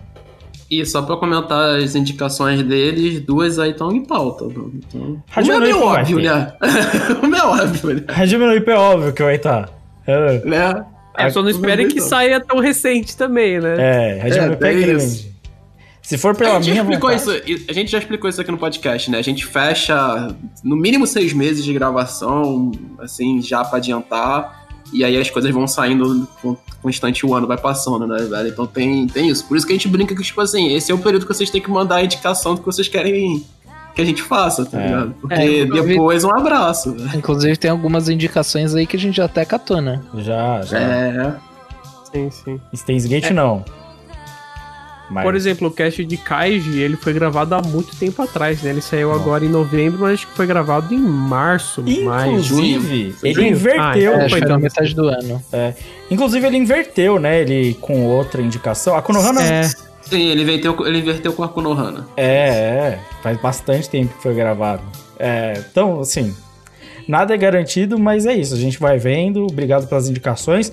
[SPEAKER 3] E só pra comentar as indicações deles, duas aí estão em pauta. Então,
[SPEAKER 1] Hajime
[SPEAKER 3] uma é meio óbvio, né? <laughs> uma é óbvio, né?
[SPEAKER 1] Hajime no é óbvio que vai estar. É,
[SPEAKER 3] né?
[SPEAKER 2] É, só não espere que saia tão recente também, né?
[SPEAKER 1] é Hajime
[SPEAKER 3] É,
[SPEAKER 1] no Ippo é grande.
[SPEAKER 3] isso.
[SPEAKER 1] Se for
[SPEAKER 3] A
[SPEAKER 1] pela
[SPEAKER 3] gente, já
[SPEAKER 1] minha
[SPEAKER 3] explicou
[SPEAKER 1] vontade.
[SPEAKER 3] isso, a gente já explicou isso aqui no podcast, né? A gente fecha no mínimo seis meses de gravação, assim, já pra adiantar. E aí as coisas vão saindo com constante o ano vai passando, né, velho? Então tem, tem isso. Por isso que a gente brinca que, tipo assim, esse é o período que vocês têm que mandar a indicação do que vocês querem que a gente faça, tá
[SPEAKER 1] É.
[SPEAKER 3] ligado? Porque
[SPEAKER 4] É, inclusive-
[SPEAKER 3] depois um abraço, velho.
[SPEAKER 4] Inclusive tem algumas indicações aí que a gente já até catou, né?
[SPEAKER 1] Já, já.
[SPEAKER 3] É.
[SPEAKER 2] Sim, sim.
[SPEAKER 1] Steins Gate não. Mas-
[SPEAKER 2] Por exemplo, o cast de Kaiji, ele foi gravado há muito tempo atrás, né? Ele saiu agora em novembro, mas acho que foi gravado em março, maio.
[SPEAKER 1] Inclusive, ele
[SPEAKER 2] Junho?
[SPEAKER 1] inverteu.
[SPEAKER 2] Ah,
[SPEAKER 4] É,
[SPEAKER 2] foi então.
[SPEAKER 4] metade do ano.
[SPEAKER 1] Inclusive, ele inverteu, né? Ele com outra indicação. A Konohana.
[SPEAKER 2] É,
[SPEAKER 3] Sim, ele inverteu, ele inverteu com a Konohana.
[SPEAKER 1] É, é, faz bastante tempo que foi gravado. É, então, assim, nada é garantido, mas é isso. A gente vai vendo. Obrigado pelas indicações.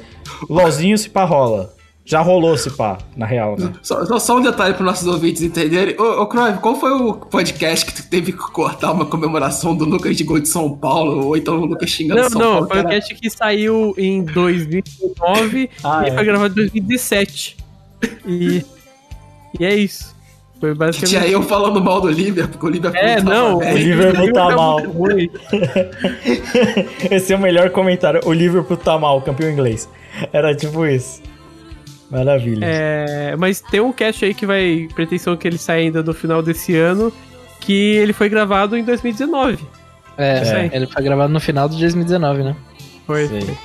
[SPEAKER 1] Lozinho se pá rola. Já rolou se pá, na real, né?
[SPEAKER 3] Só, só, só um detalhe para nossos ouvintes entenderem. Ô, ô Cruyff, qual foi o podcast que tu teve que cortar uma comemoração do Lucas de Gol de São Paulo? Ou então o Lucas xingando
[SPEAKER 2] Não,
[SPEAKER 3] São
[SPEAKER 2] não,
[SPEAKER 3] Paulo?
[SPEAKER 2] foi um
[SPEAKER 3] cara?
[SPEAKER 2] cast que saiu em 2009 <laughs>
[SPEAKER 1] Ah,
[SPEAKER 2] e
[SPEAKER 1] é.
[SPEAKER 2] foi gravado em 2017. E, e é isso. Foi basicamente.
[SPEAKER 3] tinha eu falando mal do Liverpool, porque o Liverpool
[SPEAKER 2] É, não.
[SPEAKER 1] O Liverpool tá mal. Esse é o melhor comentário. O Liverpool tá mal, campeão inglês. Era tipo isso. Maravilha.
[SPEAKER 2] É, mas tem um cast aí que vai. Pretensão que ele sai ainda no final desse ano. Que ele foi gravado em 2019.
[SPEAKER 4] É,
[SPEAKER 1] É.
[SPEAKER 4] ele foi gravado no final de 2019, né?
[SPEAKER 2] Foi.
[SPEAKER 1] Sei.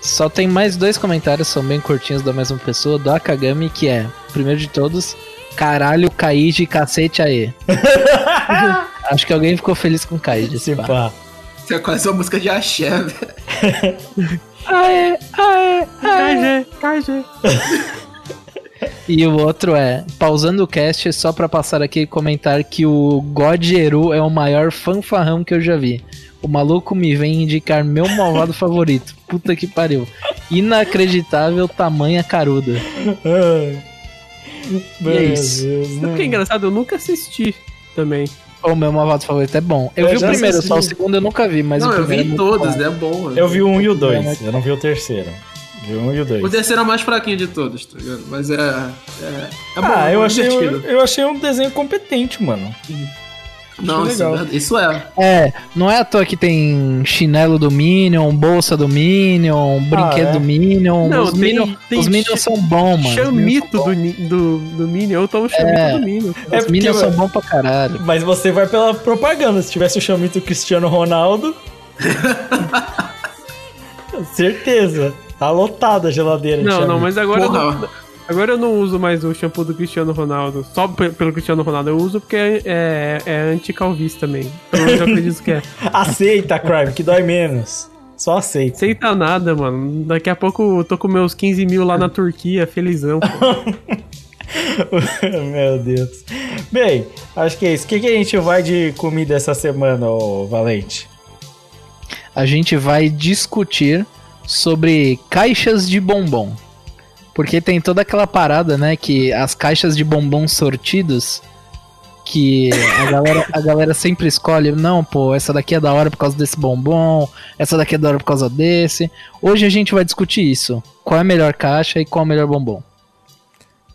[SPEAKER 4] Só tem mais dois comentários, são bem curtinhos da mesma pessoa, do Akagami, que é, primeiro de todos, caralho, Kaiji, cacete aê. <laughs> Acho que alguém ficou feliz com Kaiji.
[SPEAKER 1] Se
[SPEAKER 4] pá.
[SPEAKER 1] pá.
[SPEAKER 3] Isso é quase uma música de axé, velho. <laughs>
[SPEAKER 4] Aê, aê, aê.
[SPEAKER 2] KG, KG.
[SPEAKER 4] E o outro é, pausando o cast só pra passar aqui e comentar que o God Eru é o maior fanfarrão que eu já vi. O maluco me vem indicar meu malvado favorito. Puta que pariu. Inacreditável tamanha caruda.
[SPEAKER 1] Ai. Meu
[SPEAKER 4] é isso.
[SPEAKER 1] Deus,
[SPEAKER 2] Sabe o que é engraçado? Eu nunca assisti também.
[SPEAKER 4] O meu malvado favorito é bom. Eu,
[SPEAKER 1] Eu
[SPEAKER 4] vi o primeiro,
[SPEAKER 1] assisti.
[SPEAKER 4] só o segundo eu nunca vi, mas
[SPEAKER 3] não,
[SPEAKER 4] o
[SPEAKER 3] eu
[SPEAKER 4] primeiro
[SPEAKER 3] vi
[SPEAKER 4] é
[SPEAKER 3] todos,
[SPEAKER 4] bom.
[SPEAKER 3] é bom.
[SPEAKER 1] Eu vi o um e o dois.
[SPEAKER 4] mas-
[SPEAKER 1] Eu não vi o terceiro. Vi o um e o dois.
[SPEAKER 3] O terceiro é o mais fraquinho de todos, tá ligado? Mas é. É, é bom,
[SPEAKER 1] ah, eu
[SPEAKER 3] é
[SPEAKER 1] achei,
[SPEAKER 3] divertido.
[SPEAKER 1] eu achei um desenho competente, mano.
[SPEAKER 3] Não, isso é, isso é.
[SPEAKER 4] É, não é à toa que tem chinelo do Minion, bolsa do Minion, brinquedo
[SPEAKER 1] é?
[SPEAKER 4] do Minion.
[SPEAKER 2] Não,
[SPEAKER 4] os,
[SPEAKER 2] tem-
[SPEAKER 4] Minion
[SPEAKER 2] tem
[SPEAKER 4] os Minions são bons, mano.
[SPEAKER 2] Chamito do, do, do Minion. Eu tomo chamito
[SPEAKER 4] É.
[SPEAKER 2] do Minion.
[SPEAKER 1] É
[SPEAKER 4] Os
[SPEAKER 1] porque,
[SPEAKER 4] Minions são bons pra caralho.
[SPEAKER 1] Mas você vai pela propaganda. Se tivesse o chamito Cristiano Ronaldo. <laughs> Certeza. Tá lotada a geladeira. de
[SPEAKER 2] Não, não, mas agora
[SPEAKER 3] Porra.
[SPEAKER 2] não, agora eu não uso mais o shampoo do Cristiano Ronaldo. Só pe- pelo Cristiano Ronaldo. Eu uso porque é, é, é anti-calvície também. Então eu acredito que é. <laughs>
[SPEAKER 1] Aceita, Crime, que dói menos. Só aceita.
[SPEAKER 2] Aceita nada, mano. Daqui a pouco eu tô com meus 15 mil lá na Turquia, felizão. <laughs>
[SPEAKER 1] Meu Deus. Bem, acho que é isso. O que, que a gente vai de comida essa semana, ô Valente?
[SPEAKER 4] A gente vai discutir sobre caixas de bombom. Porque tem toda aquela parada, né, que as caixas de bombom sortidos que a galera, a galera sempre escolhe, não, pô, essa daqui é da hora por causa desse bombom, essa daqui é da hora por causa desse. Hoje a gente vai discutir isso. Qual é a melhor caixa e qual é o melhor bombom?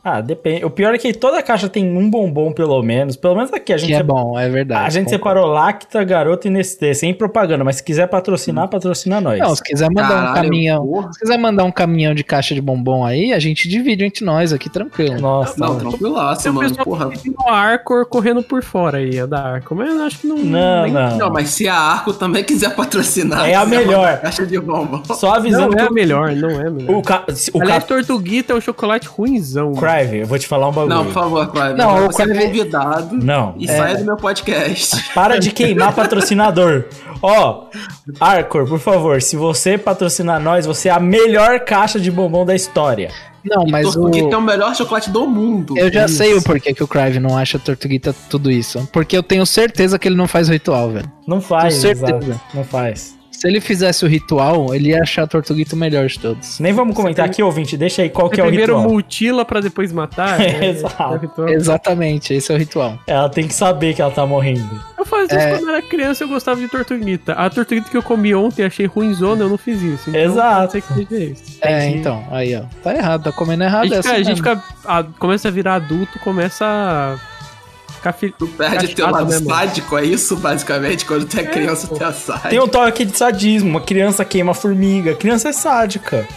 [SPEAKER 1] Ah, depende. O pior é que toda caixa tem um bombom, pelo menos. Pelo menos aqui. A gente,
[SPEAKER 4] Que é bom, é verdade.
[SPEAKER 1] a gente
[SPEAKER 4] concordo.
[SPEAKER 1] separou Lacta, Garoto e Nestlé, sem propaganda. Mas se quiser patrocinar, patrocina nós.
[SPEAKER 4] Não, se quiser mandar um
[SPEAKER 3] Caralho,
[SPEAKER 4] caminhão,
[SPEAKER 3] porra.
[SPEAKER 4] se quiser mandar um caminhão de caixa de bombom aí, a gente divide entre nós aqui tranquilo.
[SPEAKER 1] Nossa,
[SPEAKER 3] Não,
[SPEAKER 1] não.
[SPEAKER 3] tranquilaço,
[SPEAKER 2] um
[SPEAKER 3] mano.
[SPEAKER 2] pessoal
[SPEAKER 3] Porra.
[SPEAKER 2] que tem o Arcor correndo por fora aí, a da Arcor. Mas eu acho que não.
[SPEAKER 1] Não,
[SPEAKER 2] nem-
[SPEAKER 1] não.
[SPEAKER 3] Não, mas se a Arco também <laughs> quiser patrocinar,
[SPEAKER 1] É a melhor.
[SPEAKER 3] Caixa de bombom.
[SPEAKER 1] Só
[SPEAKER 2] Não
[SPEAKER 1] avisando
[SPEAKER 2] é a melhor, não é a melhor.
[SPEAKER 1] o, ca... o
[SPEAKER 2] Aliás,
[SPEAKER 1] ca...
[SPEAKER 2] Tortuguita é um chocolate ruinzão. mano.
[SPEAKER 1] Crive, eu vou te falar um bagulho.
[SPEAKER 3] Não, por favor, Clive.
[SPEAKER 4] Não, o
[SPEAKER 3] você é
[SPEAKER 4] Clive-
[SPEAKER 3] convidado
[SPEAKER 1] Não.
[SPEAKER 3] e
[SPEAKER 1] É.
[SPEAKER 3] saia do meu podcast. <laughs>
[SPEAKER 1] Para de queimar patrocinador. Ó, Arcor, por favor, se você patrocinar nós, você é a melhor caixa de bombom da história.
[SPEAKER 4] Não, mas o...
[SPEAKER 3] Tortuguita é o melhor chocolate do mundo.
[SPEAKER 4] Eu já
[SPEAKER 1] Isso.
[SPEAKER 4] sei o porquê que o Crive não acha Tortuguita tudo isso. Porque eu tenho certeza que ele não faz o ritual, velho.
[SPEAKER 1] Não faz,
[SPEAKER 4] Com certeza.
[SPEAKER 1] exato. Não faz.
[SPEAKER 4] Se ele fizesse o ritual, ele ia achar a Tortuguita o melhor de todos.
[SPEAKER 1] Nem vamos comentar aqui, ouvinte. Deixa aí qual
[SPEAKER 2] Você
[SPEAKER 1] que é o
[SPEAKER 2] primeiro
[SPEAKER 1] ritual.
[SPEAKER 2] mutila pra depois matar? <laughs>
[SPEAKER 1] É,
[SPEAKER 2] É,
[SPEAKER 1] exato.
[SPEAKER 2] é.
[SPEAKER 4] Exatamente, esse é o ritual.
[SPEAKER 1] Ela tem que saber que ela tá morrendo.
[SPEAKER 2] Eu fazia
[SPEAKER 4] É.
[SPEAKER 2] isso quando era criança, eu gostava de tortuguita. A tortuguita que eu comi ontem, achei ruimzona, eu não fiz isso. Então,
[SPEAKER 1] Exato.
[SPEAKER 2] pode ser que seja isso.
[SPEAKER 4] É, então, aí ó. Tá errado, tá comendo
[SPEAKER 2] A
[SPEAKER 4] errado
[SPEAKER 2] gente,
[SPEAKER 4] essa.
[SPEAKER 2] fica, a gente fica- a- começa a virar adulto, começa a ficar fi-
[SPEAKER 3] Tu perde teu lado
[SPEAKER 2] né, mano?
[SPEAKER 3] sádico, é isso, basicamente? Quando tu é criança, tu é
[SPEAKER 1] Tem
[SPEAKER 3] sádico.
[SPEAKER 1] um toque de sadismo. Uma criança queima formiga. A criança é sádica.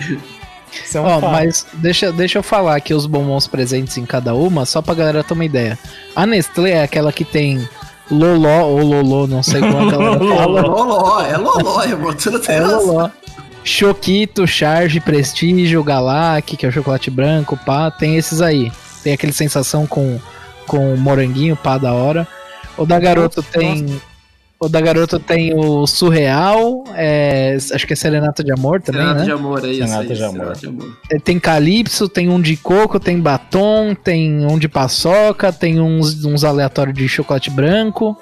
[SPEAKER 1] Isso é um
[SPEAKER 4] Ó,
[SPEAKER 1] fato.
[SPEAKER 4] mas deixa, deixa eu falar aqui os bombons presentes em cada uma, só pra galera ter uma ideia. A Nestlé é aquela que tem Loló ou Lolô, não sei como a <laughs> galera fala.
[SPEAKER 3] Loló, é loló, irmão. Tu não tem
[SPEAKER 4] É. Loló. Choquito, Charge, Prestígio, Galac, que é o chocolate branco, pá, tem esses aí. Tem aquele sensação com, com moranguinho, pá, da hora. O da Garoto tem. O da Garoto tem o Surreal, é, acho que é Serenata de Amor também,
[SPEAKER 3] Serenata
[SPEAKER 4] né?
[SPEAKER 3] de amor, é isso.
[SPEAKER 1] Serenata
[SPEAKER 3] é
[SPEAKER 1] de amor.
[SPEAKER 3] Serenata de amor.
[SPEAKER 4] É, Tem Calypso, tem um de coco, tem batom, tem um de paçoca, tem uns, uns aleatórios de chocolate branco.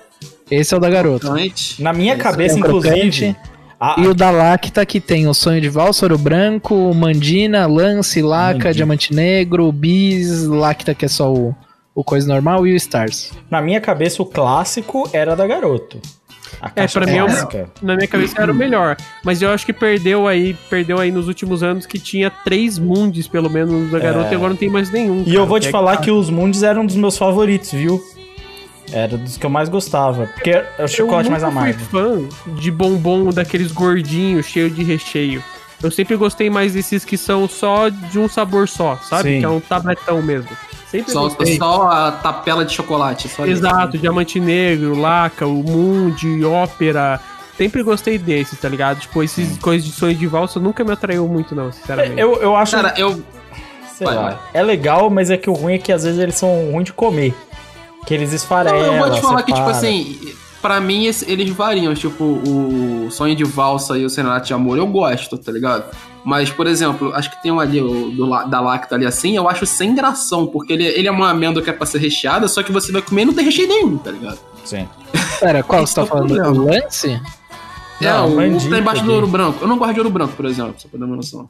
[SPEAKER 4] Esse é o da Garoto.
[SPEAKER 3] Crocante.
[SPEAKER 1] Na minha
[SPEAKER 3] Esse
[SPEAKER 1] cabeça,
[SPEAKER 4] é
[SPEAKER 1] inclusive. a-
[SPEAKER 4] E o da Lacta que tem o Sonho de Valsa, Ouro Branco, Mandina, Lance, Laca,
[SPEAKER 1] Mandina.
[SPEAKER 4] Diamante Negro, Bis, Lacta que é só o, o coisa normal e o Stars.
[SPEAKER 1] Na minha cabeça, o clássico era da garoto. A
[SPEAKER 2] É, pra mim é. Na minha cabeça era o melhor. Mas eu acho que perdeu aí, perdeu aí nos últimos anos que tinha três mundes, pelo menos, da garota,
[SPEAKER 1] É.
[SPEAKER 2] e agora não tem mais nenhum.
[SPEAKER 1] E
[SPEAKER 2] cara,
[SPEAKER 1] eu vou te
[SPEAKER 2] é
[SPEAKER 1] falar que os Mundes eram um dos meus favoritos, viu? Era dos que eu mais gostava. Porque é o chocolate
[SPEAKER 2] eu
[SPEAKER 1] mais amargo.
[SPEAKER 2] fui fã de bombom daqueles gordinhos, cheio de recheio. Eu sempre gostei mais desses que são só de um sabor só, sabe?
[SPEAKER 1] Sim.
[SPEAKER 2] Que é um tabletão mesmo. Sempre
[SPEAKER 3] Só,
[SPEAKER 2] gostei.
[SPEAKER 3] só a tapela de chocolate. Só isso.
[SPEAKER 2] Exato, Diamante Negro, Laca, o Mundi, Ópera. Sempre gostei desses, tá ligado? Tipo, esses coisas de sonho de valsa nunca me atraiu muito, não, sinceramente.
[SPEAKER 1] Eu, eu acho.
[SPEAKER 3] Cara, eu.
[SPEAKER 1] sei
[SPEAKER 3] vai,
[SPEAKER 1] lá,
[SPEAKER 3] vai.
[SPEAKER 1] É legal, mas é que o ruim é que às vezes eles são ruins de comer. Que eles esfarelam.
[SPEAKER 3] Não, eu vou te falar que, tipo
[SPEAKER 1] separa.
[SPEAKER 3] assim, pra mim eles variam. Tipo, o Sonho de Valsa e o Serenata de Amor eu gosto, tá ligado? Mas, por exemplo, acho que tem um ali, o do, da Lacta ali assim, eu acho sem gração, porque ele, ele é uma amêndoa que é pra ser recheada, só que você vai comer e não tem recheio nenhum, tá ligado?
[SPEAKER 1] Sim.
[SPEAKER 4] Pera, qual você
[SPEAKER 3] é
[SPEAKER 4] tá
[SPEAKER 3] o
[SPEAKER 4] falando?
[SPEAKER 3] problema.
[SPEAKER 4] O lance?
[SPEAKER 3] é,
[SPEAKER 1] Não,
[SPEAKER 3] o, o que tá embaixo do ouro branco. Eu não gosto de ouro branco, por exemplo, só pra dar uma noção.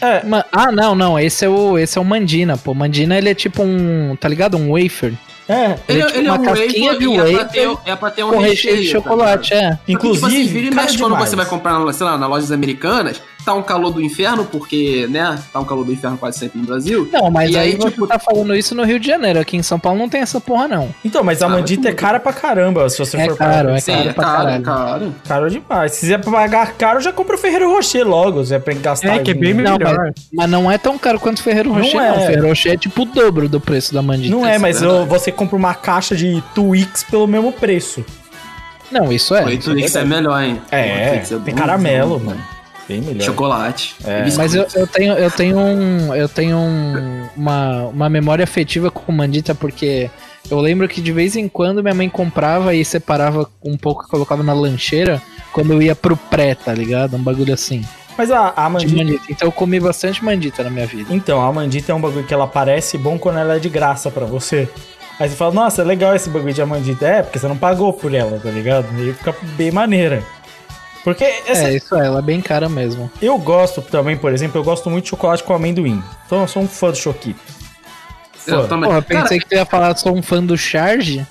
[SPEAKER 1] É,
[SPEAKER 4] Ma- Ah, não, não. Esse é o, esse é o Mandina, pô. Mandina, ele é tipo um. Tá ligado? Um wafer.
[SPEAKER 1] é.
[SPEAKER 4] Ele é tipo uma casquinha de
[SPEAKER 3] e é pra,
[SPEAKER 4] wafer
[SPEAKER 3] ter, é pra ter um
[SPEAKER 4] com recheio de
[SPEAKER 3] tá
[SPEAKER 4] chocolate,
[SPEAKER 3] ligado?
[SPEAKER 4] é.
[SPEAKER 3] Porque, tipo assim,
[SPEAKER 1] Inclusive,
[SPEAKER 3] vira e mexe quando
[SPEAKER 1] demais.
[SPEAKER 3] você vai comprar, sei lá, nas lojas americanas, tá um calor do inferno, porque, né, tá um calor do inferno quase sempre no Brasil.
[SPEAKER 4] Não, mas
[SPEAKER 3] E
[SPEAKER 4] aí,
[SPEAKER 3] aí,
[SPEAKER 4] você
[SPEAKER 3] tipo-
[SPEAKER 4] tá falando isso no Rio de Janeiro. Aqui em São Paulo não tem essa porra, não.
[SPEAKER 1] Então, mas a
[SPEAKER 3] Ah,
[SPEAKER 1] mandita é
[SPEAKER 3] mas-
[SPEAKER 1] cara pra caramba, se você
[SPEAKER 4] É
[SPEAKER 1] for
[SPEAKER 4] caro,
[SPEAKER 1] pra
[SPEAKER 4] é
[SPEAKER 3] Sim,
[SPEAKER 4] caro
[SPEAKER 3] é caro, é caro.
[SPEAKER 1] Caro demais. Se quiser pagar caro, já compra o Ferreiro Rocher logo, você vai gastar.
[SPEAKER 2] É, que é bem.
[SPEAKER 4] Não,
[SPEAKER 2] melhor.
[SPEAKER 4] Mas não é tão caro quanto o Ferreiro
[SPEAKER 1] Não
[SPEAKER 4] Rocher,
[SPEAKER 1] é.
[SPEAKER 4] não. O Ferreiro Rocher é tipo o dobro do preço da Mandita.
[SPEAKER 1] Não é, mas
[SPEAKER 3] verdade.
[SPEAKER 1] eu- você compra uma caixa de Twix pelo mesmo preço.
[SPEAKER 4] Não, isso é.
[SPEAKER 3] O
[SPEAKER 4] é
[SPEAKER 3] Twix é melhor, hein? O
[SPEAKER 1] É,
[SPEAKER 3] Twix
[SPEAKER 1] tem caramelo,
[SPEAKER 3] bom.
[SPEAKER 1] mano. Bem melhor.
[SPEAKER 3] Chocolate.
[SPEAKER 1] É.
[SPEAKER 4] Mas eu, eu tenho, eu tenho, um, eu tenho um- uma, uma memória afetiva com Mandita, porque eu lembro que de vez em quando minha mãe comprava e separava um pouco e colocava na lancheira quando eu ia pro pré, tá ligado? Um bagulho assim.
[SPEAKER 1] Mas a, a
[SPEAKER 4] De
[SPEAKER 1] mandita.
[SPEAKER 4] Mandita. Então eu comi bastante Mandita na minha vida.
[SPEAKER 1] Então, a mandita é um bagulho que ela parece bom quando ela é de graça pra você. Aí você fala, nossa, é legal esse bagulho de amandita. É, porque você não pagou por ela, tá ligado? E fica bem maneira. Porque essa-
[SPEAKER 4] É, isso é, ela é bem cara mesmo.
[SPEAKER 1] eu gosto também, por exemplo, eu gosto muito de chocolate com amendoim. Então eu sou um fã do Choquito.
[SPEAKER 3] Eu também.
[SPEAKER 4] Pô, eu pensei
[SPEAKER 3] Cara,
[SPEAKER 4] que tu ia falar, sou um fã do Charge.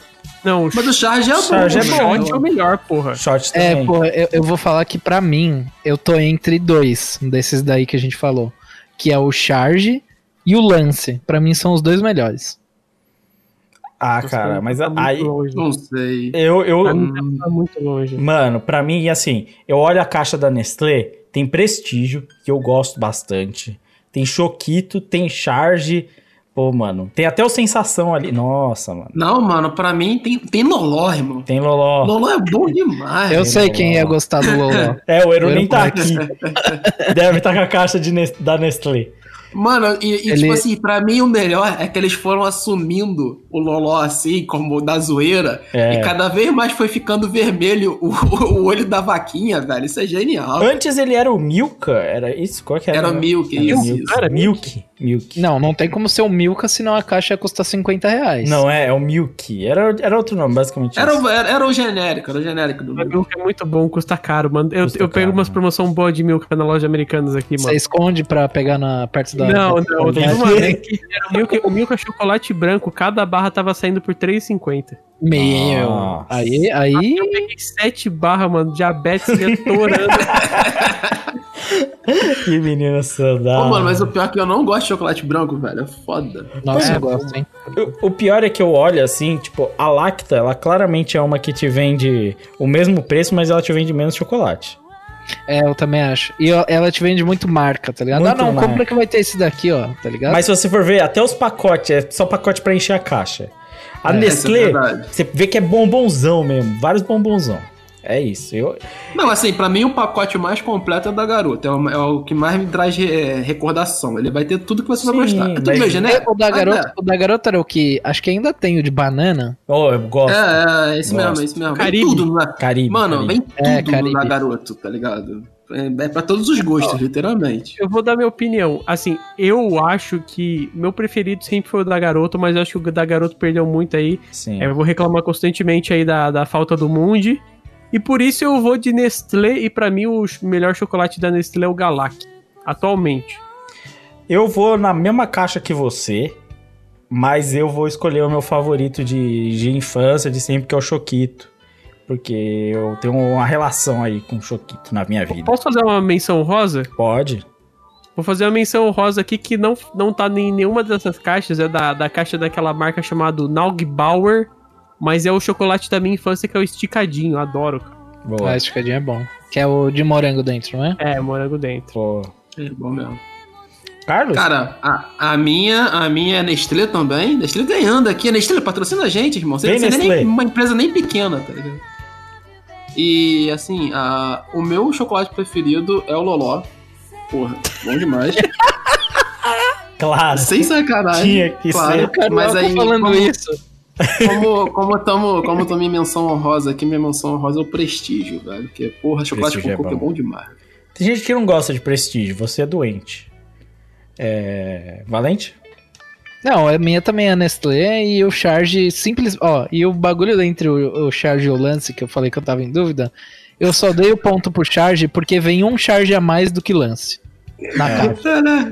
[SPEAKER 2] Não, o
[SPEAKER 3] mas o Charge é bom.
[SPEAKER 1] Charge é bom.
[SPEAKER 2] shot é o melhor, porra.
[SPEAKER 1] Shot
[SPEAKER 4] É,
[SPEAKER 1] também.
[SPEAKER 4] pô, eu, eu vou falar que pra mim, eu tô entre dois desses daí que a gente falou. Que é o Charge e o Lance. Pra mim são os dois melhores.
[SPEAKER 1] Ah, cara, mas
[SPEAKER 2] Tá
[SPEAKER 1] aí.
[SPEAKER 2] longe.
[SPEAKER 3] Não sei.
[SPEAKER 1] Eu, eu,
[SPEAKER 2] Pra mim tá muito longe.
[SPEAKER 1] Mano, pra mim, assim, eu olho a caixa da Nestlé, tem prestígio, que eu gosto bastante. Tem Choquito, tem Charge. Pô, mano, tem até o Sensação ali. Nossa, mano.
[SPEAKER 3] Não, mano, pra mim tem, tem Loló, irmão.
[SPEAKER 1] Tem Loló.
[SPEAKER 3] Loló é bom demais.
[SPEAKER 4] Eu sei
[SPEAKER 1] Lolo.
[SPEAKER 4] quem ia gostar do Lolo.
[SPEAKER 1] É, o Eru nem tá aqui. <laughs> Deve estar com a caixa de da Nestlé.
[SPEAKER 3] Mano, e, e,
[SPEAKER 4] Ele-
[SPEAKER 3] tipo assim, pra mim o melhor é que eles foram assumindo o Loló assim, como da zoeira,
[SPEAKER 1] É.
[SPEAKER 3] e cada vez mais foi ficando vermelho o, <laughs> o olho da vaquinha, velho. Isso é genial.
[SPEAKER 1] Antes ele era o Milka, era isso? Qual que era?
[SPEAKER 3] Era o Milk,
[SPEAKER 1] Era
[SPEAKER 3] isso,
[SPEAKER 1] Milk.
[SPEAKER 2] Cara,
[SPEAKER 1] Milk. Milk.
[SPEAKER 4] Não, não tem como ser o Milka, senão a caixa ia custar 50 reais.
[SPEAKER 1] Não, é, é o Milk. Era, era outro nome, basicamente.
[SPEAKER 3] Era, o- era, era o genérico, era o genérico do Milk.
[SPEAKER 2] Milk é muito bom, custa caro, mano. Eu,
[SPEAKER 1] Custa
[SPEAKER 2] eu pego
[SPEAKER 1] caro,
[SPEAKER 2] umas
[SPEAKER 1] né?
[SPEAKER 2] promoção boa de Milk na loja americanas aqui,
[SPEAKER 4] Você
[SPEAKER 2] mano.
[SPEAKER 4] esconde pra pegar na, perto da.
[SPEAKER 2] Não, não,
[SPEAKER 4] da-
[SPEAKER 2] teve uma vez que era <laughs> o Milk, o Milk é chocolate branco, cada barra tava saindo por R$3,50.
[SPEAKER 4] Meu.
[SPEAKER 1] Nossa.
[SPEAKER 4] Aí, aí.
[SPEAKER 2] Eu peguei sete barras, mano, diabetes retorando. <laughs>
[SPEAKER 1] Que menino saudável.
[SPEAKER 3] Pô, mano, mas o pior é que eu não gosto de chocolate branco, velho. É foda.
[SPEAKER 4] Nossa,
[SPEAKER 2] É,
[SPEAKER 4] eu gosto, hein?
[SPEAKER 1] O, o pior é que eu olho assim, tipo, a Lacta, ela claramente é uma que te vende o mesmo preço, mas ela te vende menos chocolate.
[SPEAKER 4] É, eu também acho. E ela te vende muito marca, tá ligado?
[SPEAKER 1] Muito
[SPEAKER 4] ah, não,
[SPEAKER 1] marca.
[SPEAKER 4] compra que vai ter esse daqui, ó, tá ligado?
[SPEAKER 1] Mas se você for ver, até os pacotes, é só pacote pra encher a caixa. A
[SPEAKER 4] É,
[SPEAKER 1] Nestlé,
[SPEAKER 3] isso é
[SPEAKER 1] você vê que é bombonzão mesmo, vários bombonzão. É isso. Eu,
[SPEAKER 3] Não, assim, pra mim o pacote mais completo é o da garota. É o, é o que mais me traz é, recordação. Ele vai ter tudo que você
[SPEAKER 1] Sim,
[SPEAKER 3] vai gostar. É tudo meio genérico?
[SPEAKER 4] o da garota, o da garota era o que. Acho que ainda tem o de banana.
[SPEAKER 1] oh, eu gosto.
[SPEAKER 3] É, é, é isso
[SPEAKER 1] Gosto.
[SPEAKER 3] mesmo, é isso mesmo. Vem
[SPEAKER 2] Caribe.
[SPEAKER 3] tudo, né?
[SPEAKER 1] Caribe.
[SPEAKER 3] Mano,
[SPEAKER 1] Caribe.
[SPEAKER 3] vem tudo
[SPEAKER 4] É,
[SPEAKER 3] da garoto, tá ligado? É, é pra todos os gostos, literalmente.
[SPEAKER 2] Eu vou dar minha opinião. Assim, eu acho que meu preferido sempre foi o da Garoto, mas eu acho que o da Garoto perdeu muito aí.
[SPEAKER 1] Sim.
[SPEAKER 2] É, eu vou reclamar constantemente aí da, da falta do Mundi. E por isso eu vou de Nestlé, e pra mim o melhor chocolate da Nestlé é o Galac. Atualmente.
[SPEAKER 1] Eu vou na mesma caixa que você, mas eu vou escolher o meu favorito de, de infância, de sempre, que é o Choquito. Porque eu tenho uma relação aí com o Choquito na minha vida.
[SPEAKER 2] Posso fazer uma menção rosa?
[SPEAKER 1] Pode?
[SPEAKER 2] Vou fazer uma menção rosa aqui que não, não tá em nenhuma dessas caixas, é da, da caixa daquela marca chamada Naugbauer, mas é o chocolate da minha infância que é o esticadinho, adoro. cara.
[SPEAKER 1] Boa.
[SPEAKER 4] Ah, esticadinho é bom. Que é o de morango dentro, não é?
[SPEAKER 2] É, morango dentro.
[SPEAKER 1] Pô.
[SPEAKER 3] É bom mesmo.
[SPEAKER 1] Carlos?
[SPEAKER 3] Cara, a, a minha, a minha é Nestlé também. Nestlé ganhando aqui. A Nestlé patrocina a gente, irmão. Você, você é nem uma empresa nem pequena, tá ligado? E assim, a, o meu chocolate preferido é o Loló. Porra, bom demais. <laughs>
[SPEAKER 1] claro.
[SPEAKER 3] Sem sacanagem.
[SPEAKER 1] Tinha que
[SPEAKER 3] claro.
[SPEAKER 1] ser.
[SPEAKER 4] Cara,
[SPEAKER 3] Mas aí,
[SPEAKER 4] falando
[SPEAKER 3] como-
[SPEAKER 4] isso.
[SPEAKER 3] Como, como, tamo, como tô minha menção honrosa aqui, minha menção honrosa é o prestígio, velho. Porque, porra, chocolate
[SPEAKER 1] Prestígio
[SPEAKER 3] com
[SPEAKER 1] é
[SPEAKER 3] coco é
[SPEAKER 1] bom.
[SPEAKER 3] bom demais.
[SPEAKER 1] Tem gente que não gosta de prestígio, você é doente. É. Valente?
[SPEAKER 4] Não, a minha também é a Nestlé e o Charge simples. Ó, e o bagulho entre o, o Charge e o Lance, que eu falei que eu tava em dúvida, eu só dei o ponto pro Charge porque vem um Charge a mais do que Lance. Na.
[SPEAKER 3] É?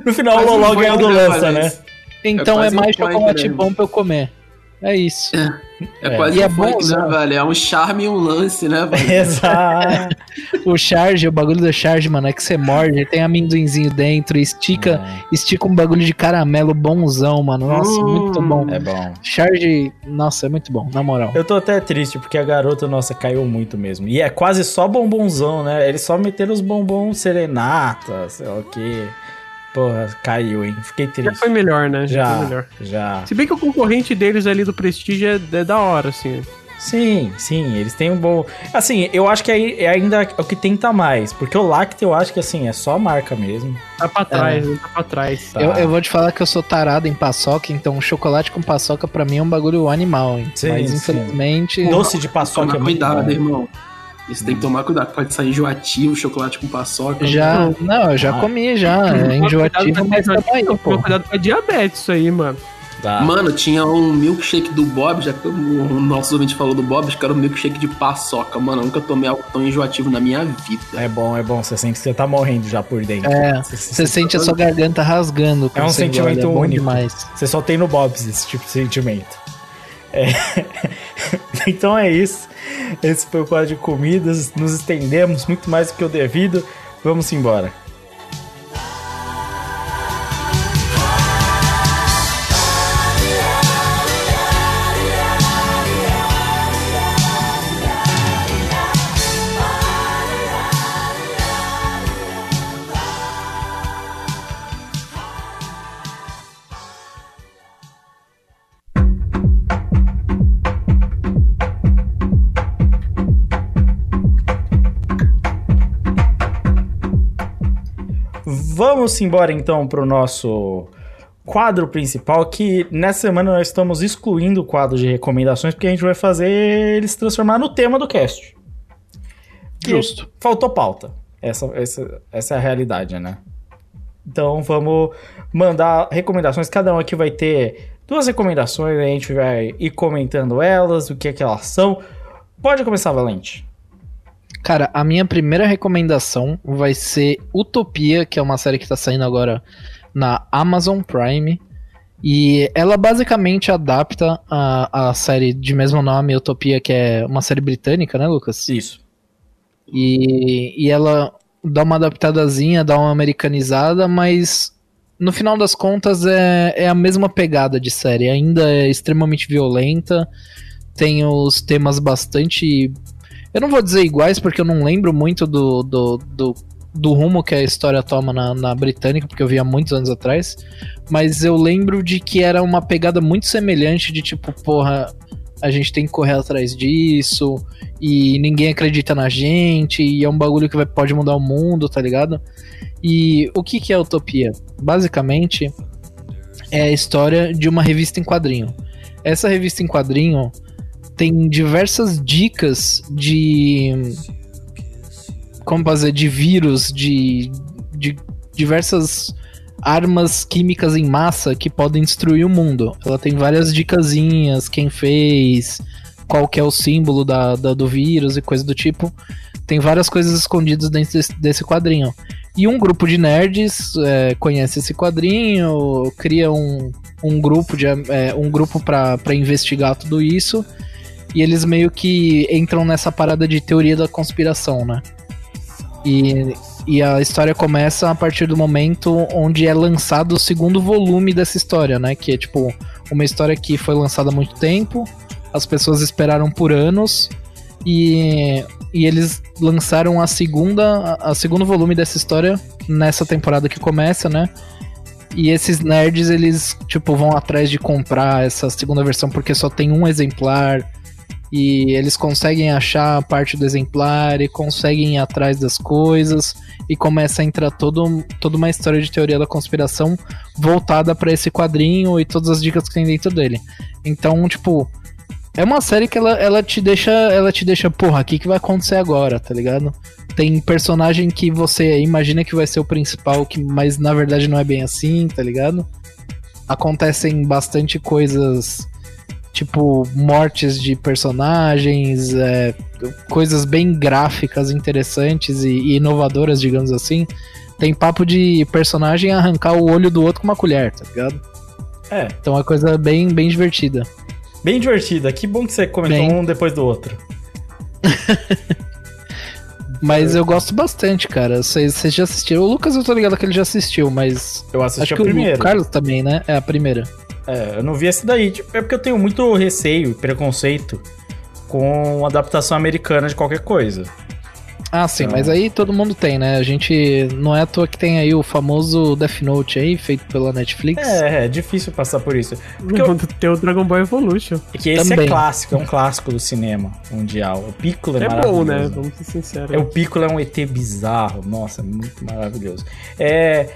[SPEAKER 1] No final, o
[SPEAKER 3] Quase um
[SPEAKER 1] Loló ganhou do
[SPEAKER 3] point, né,
[SPEAKER 1] lança, né?
[SPEAKER 3] Valente?
[SPEAKER 4] Então é,
[SPEAKER 3] um
[SPEAKER 4] mais
[SPEAKER 3] point,
[SPEAKER 4] chocolate bom pra eu comer. É isso.
[SPEAKER 3] É,
[SPEAKER 1] É.
[SPEAKER 3] quase
[SPEAKER 4] E
[SPEAKER 3] um
[SPEAKER 4] é bom,
[SPEAKER 3] funk, né,
[SPEAKER 4] né?
[SPEAKER 3] velho? É um charme e um lance, né, <laughs> velho?
[SPEAKER 1] Exato.
[SPEAKER 4] O Charge, o bagulho do Charge, mano, é que você morde, tem amendoinzinho dentro, estica, estica um bagulho de caramelo bonzão, mano. Nossa,
[SPEAKER 3] Hum.
[SPEAKER 4] muito bom.
[SPEAKER 1] É bom.
[SPEAKER 4] Charge, nossa, é muito bom, na moral.
[SPEAKER 1] Eu tô até triste porque a garota, nossa, caiu muito mesmo. E é quase só bombonzão, né? Eles só meteram os bombons serenata, sei lá o quê. Porra, caiu, hein? Fiquei
[SPEAKER 2] Já
[SPEAKER 1] triste.
[SPEAKER 2] foi melhor, né? Já, foi
[SPEAKER 1] Já,
[SPEAKER 2] melhor.
[SPEAKER 1] já.
[SPEAKER 2] Se bem que o concorrente deles ali do Prestige é, é da hora, assim.
[SPEAKER 1] Sim, sim, eles têm um bom. Assim, eu acho que aí é ainda o que tenta mais. Porque o Lacta eu acho que assim, é só a marca mesmo.
[SPEAKER 2] Tá pra trás, né? Tá pra trás.
[SPEAKER 1] Tá.
[SPEAKER 4] Eu, eu vou te falar que eu sou tarado em paçoca, então chocolate com paçoca pra mim é um bagulho animal, hein?
[SPEAKER 1] Sim,
[SPEAKER 4] Mas
[SPEAKER 1] sim.
[SPEAKER 4] infelizmente.
[SPEAKER 1] Doce de paçoca
[SPEAKER 3] Tomar
[SPEAKER 1] é muito
[SPEAKER 3] cuidado,
[SPEAKER 1] bom.
[SPEAKER 3] irmão. Isso tem que tomar cuidado, pode sair enjoativo, chocolate com paçoca.
[SPEAKER 4] Já, não, eu já
[SPEAKER 1] Ah.
[SPEAKER 4] comi já. É enjoativo, mas tamo aí, pô.
[SPEAKER 2] Cuidado com a diabetes isso aí, mano.
[SPEAKER 1] Tá.
[SPEAKER 3] Mano, tinha um milkshake do Bob, já que o nosso ouvinte falou do Bob, acho que era um milkshake de paçoca. Mano, eu nunca tomei algo tão enjoativo na minha vida.
[SPEAKER 1] É bom, é bom. Você sente que você tá morrendo já por dentro.
[SPEAKER 4] É,
[SPEAKER 1] Você-
[SPEAKER 4] Você sente a sua garganta rasgando.
[SPEAKER 1] É um sentimento
[SPEAKER 4] é
[SPEAKER 1] único.
[SPEAKER 4] demais.
[SPEAKER 1] Você só tem no Bob's esse tipo de sentimento. É. <laughs> então é isso. Esse foi o quadro de comidas. Nos estendemos muito mais do que o devido. Vamos embora. Vamos embora então pro nosso quadro principal, que nessa semana nós estamos excluindo o quadro de recomendações, porque a gente vai fazer ele se transformar no tema do cast.
[SPEAKER 4] Justo.
[SPEAKER 1] Faltou pauta. Essa, essa, essa é a realidade, né? Então vamos mandar recomendações. Cada um aqui vai ter duas recomendações, a gente vai ir comentando elas, o que é que elas são. Pode começar, Valente.
[SPEAKER 4] Cara, a minha primeira recomendação vai ser Utopia, que é uma série que tá saindo agora na Amazon Prime. E ela basicamente adapta a, a série de mesmo nome, Utopia, que é uma série britânica, né, Lucas?
[SPEAKER 1] Isso.
[SPEAKER 4] E, e ela dá uma adaptadazinha, dá uma americanizada, mas no final das contas é, é a mesma pegada de série. Ainda é extremamente violenta, tem os temas bastante. Eu não vou dizer iguais, porque eu não lembro muito do, do, do, do rumo que a história toma na, na britânica, porque eu vi há muitos anos atrás. Mas eu lembro de que era uma pegada muito semelhante de tipo, porra, a gente tem que correr atrás disso, e ninguém acredita na gente, e é um bagulho que vai, pode mudar o mundo, tá ligado? E o que, que é Utopia? Basicamente, é a história de uma revista em quadrinho. Essa revista em quadrinho tem diversas dicas de. Como fazer? De vírus, de, de diversas armas químicas em massa que podem destruir o mundo. Ela tem várias dicasinhas, quem fez, qual que é o símbolo da, da- do vírus e coisa do tipo. Tem várias coisas escondidas dentro desse, desse quadrinho. E um grupo de nerds é, conhece esse quadrinho, cria um, um grupo de é, um grupo para investigar tudo isso. E eles meio que entram nessa parada de teoria da conspiração, né? E, e a história começa a partir do momento onde é lançado o segundo volume dessa história, né? Que é tipo uma história que foi lançada há muito tempo, as pessoas esperaram por anos e, e eles lançaram a segunda a, a segundo volume dessa história nessa temporada que começa, né? E esses nerds eles tipo vão atrás de comprar essa segunda versão porque só tem um exemplar e eles conseguem achar parte do exemplar e conseguem ir atrás das coisas e começa a entrar todo, toda uma história de teoria da conspiração voltada para esse quadrinho e todas as dicas que tem dentro dele. Então, tipo, É uma série que ela, ela te deixa. Ela te deixa, porra, o que, que vai acontecer agora, tá ligado? Tem personagem que você imagina que vai ser o principal, que, mas na verdade não é bem assim, tá ligado? Acontecem bastante coisas, tipo, mortes de personagens, é, coisas bem gráficas, interessantes e, e inovadoras, digamos assim. Tem papo de personagem arrancar o olho do outro com uma colher, tá ligado?
[SPEAKER 1] É,
[SPEAKER 4] Então é uma coisa bem, bem divertida.
[SPEAKER 1] bem divertida. Que bom que você comentou
[SPEAKER 4] Bem.
[SPEAKER 1] um depois do outro. <laughs>
[SPEAKER 4] Mas eu gosto bastante, cara. Vocês já assistiram? O Lucas eu tô ligado que ele já assistiu, mas.
[SPEAKER 1] Eu assisti
[SPEAKER 4] acho
[SPEAKER 1] a
[SPEAKER 4] que
[SPEAKER 1] primeira.
[SPEAKER 4] o Carlos também, né? É a primeira.
[SPEAKER 1] É, eu não vi esse daí. Tipo, é porque eu tenho muito receio e preconceito com adaptação americana de qualquer coisa.
[SPEAKER 4] Ah, sim,
[SPEAKER 1] Então-
[SPEAKER 4] mas aí todo mundo tem, né? A gente. Não é à toa que tem aí o famoso Death Note aí, feito pela Netflix.
[SPEAKER 1] É, é difícil passar por isso. Porque eu-
[SPEAKER 2] Tem o Dragon Ball Evolution.
[SPEAKER 1] é que esse
[SPEAKER 4] Também.
[SPEAKER 1] é clássico, é um clássico do cinema mundial. O Piccolo é,
[SPEAKER 2] É
[SPEAKER 1] maravilhoso.
[SPEAKER 2] bom, né? Vamos ser sinceros.
[SPEAKER 1] É, o Piccolo é um ET bizarro, nossa, muito maravilhoso. É,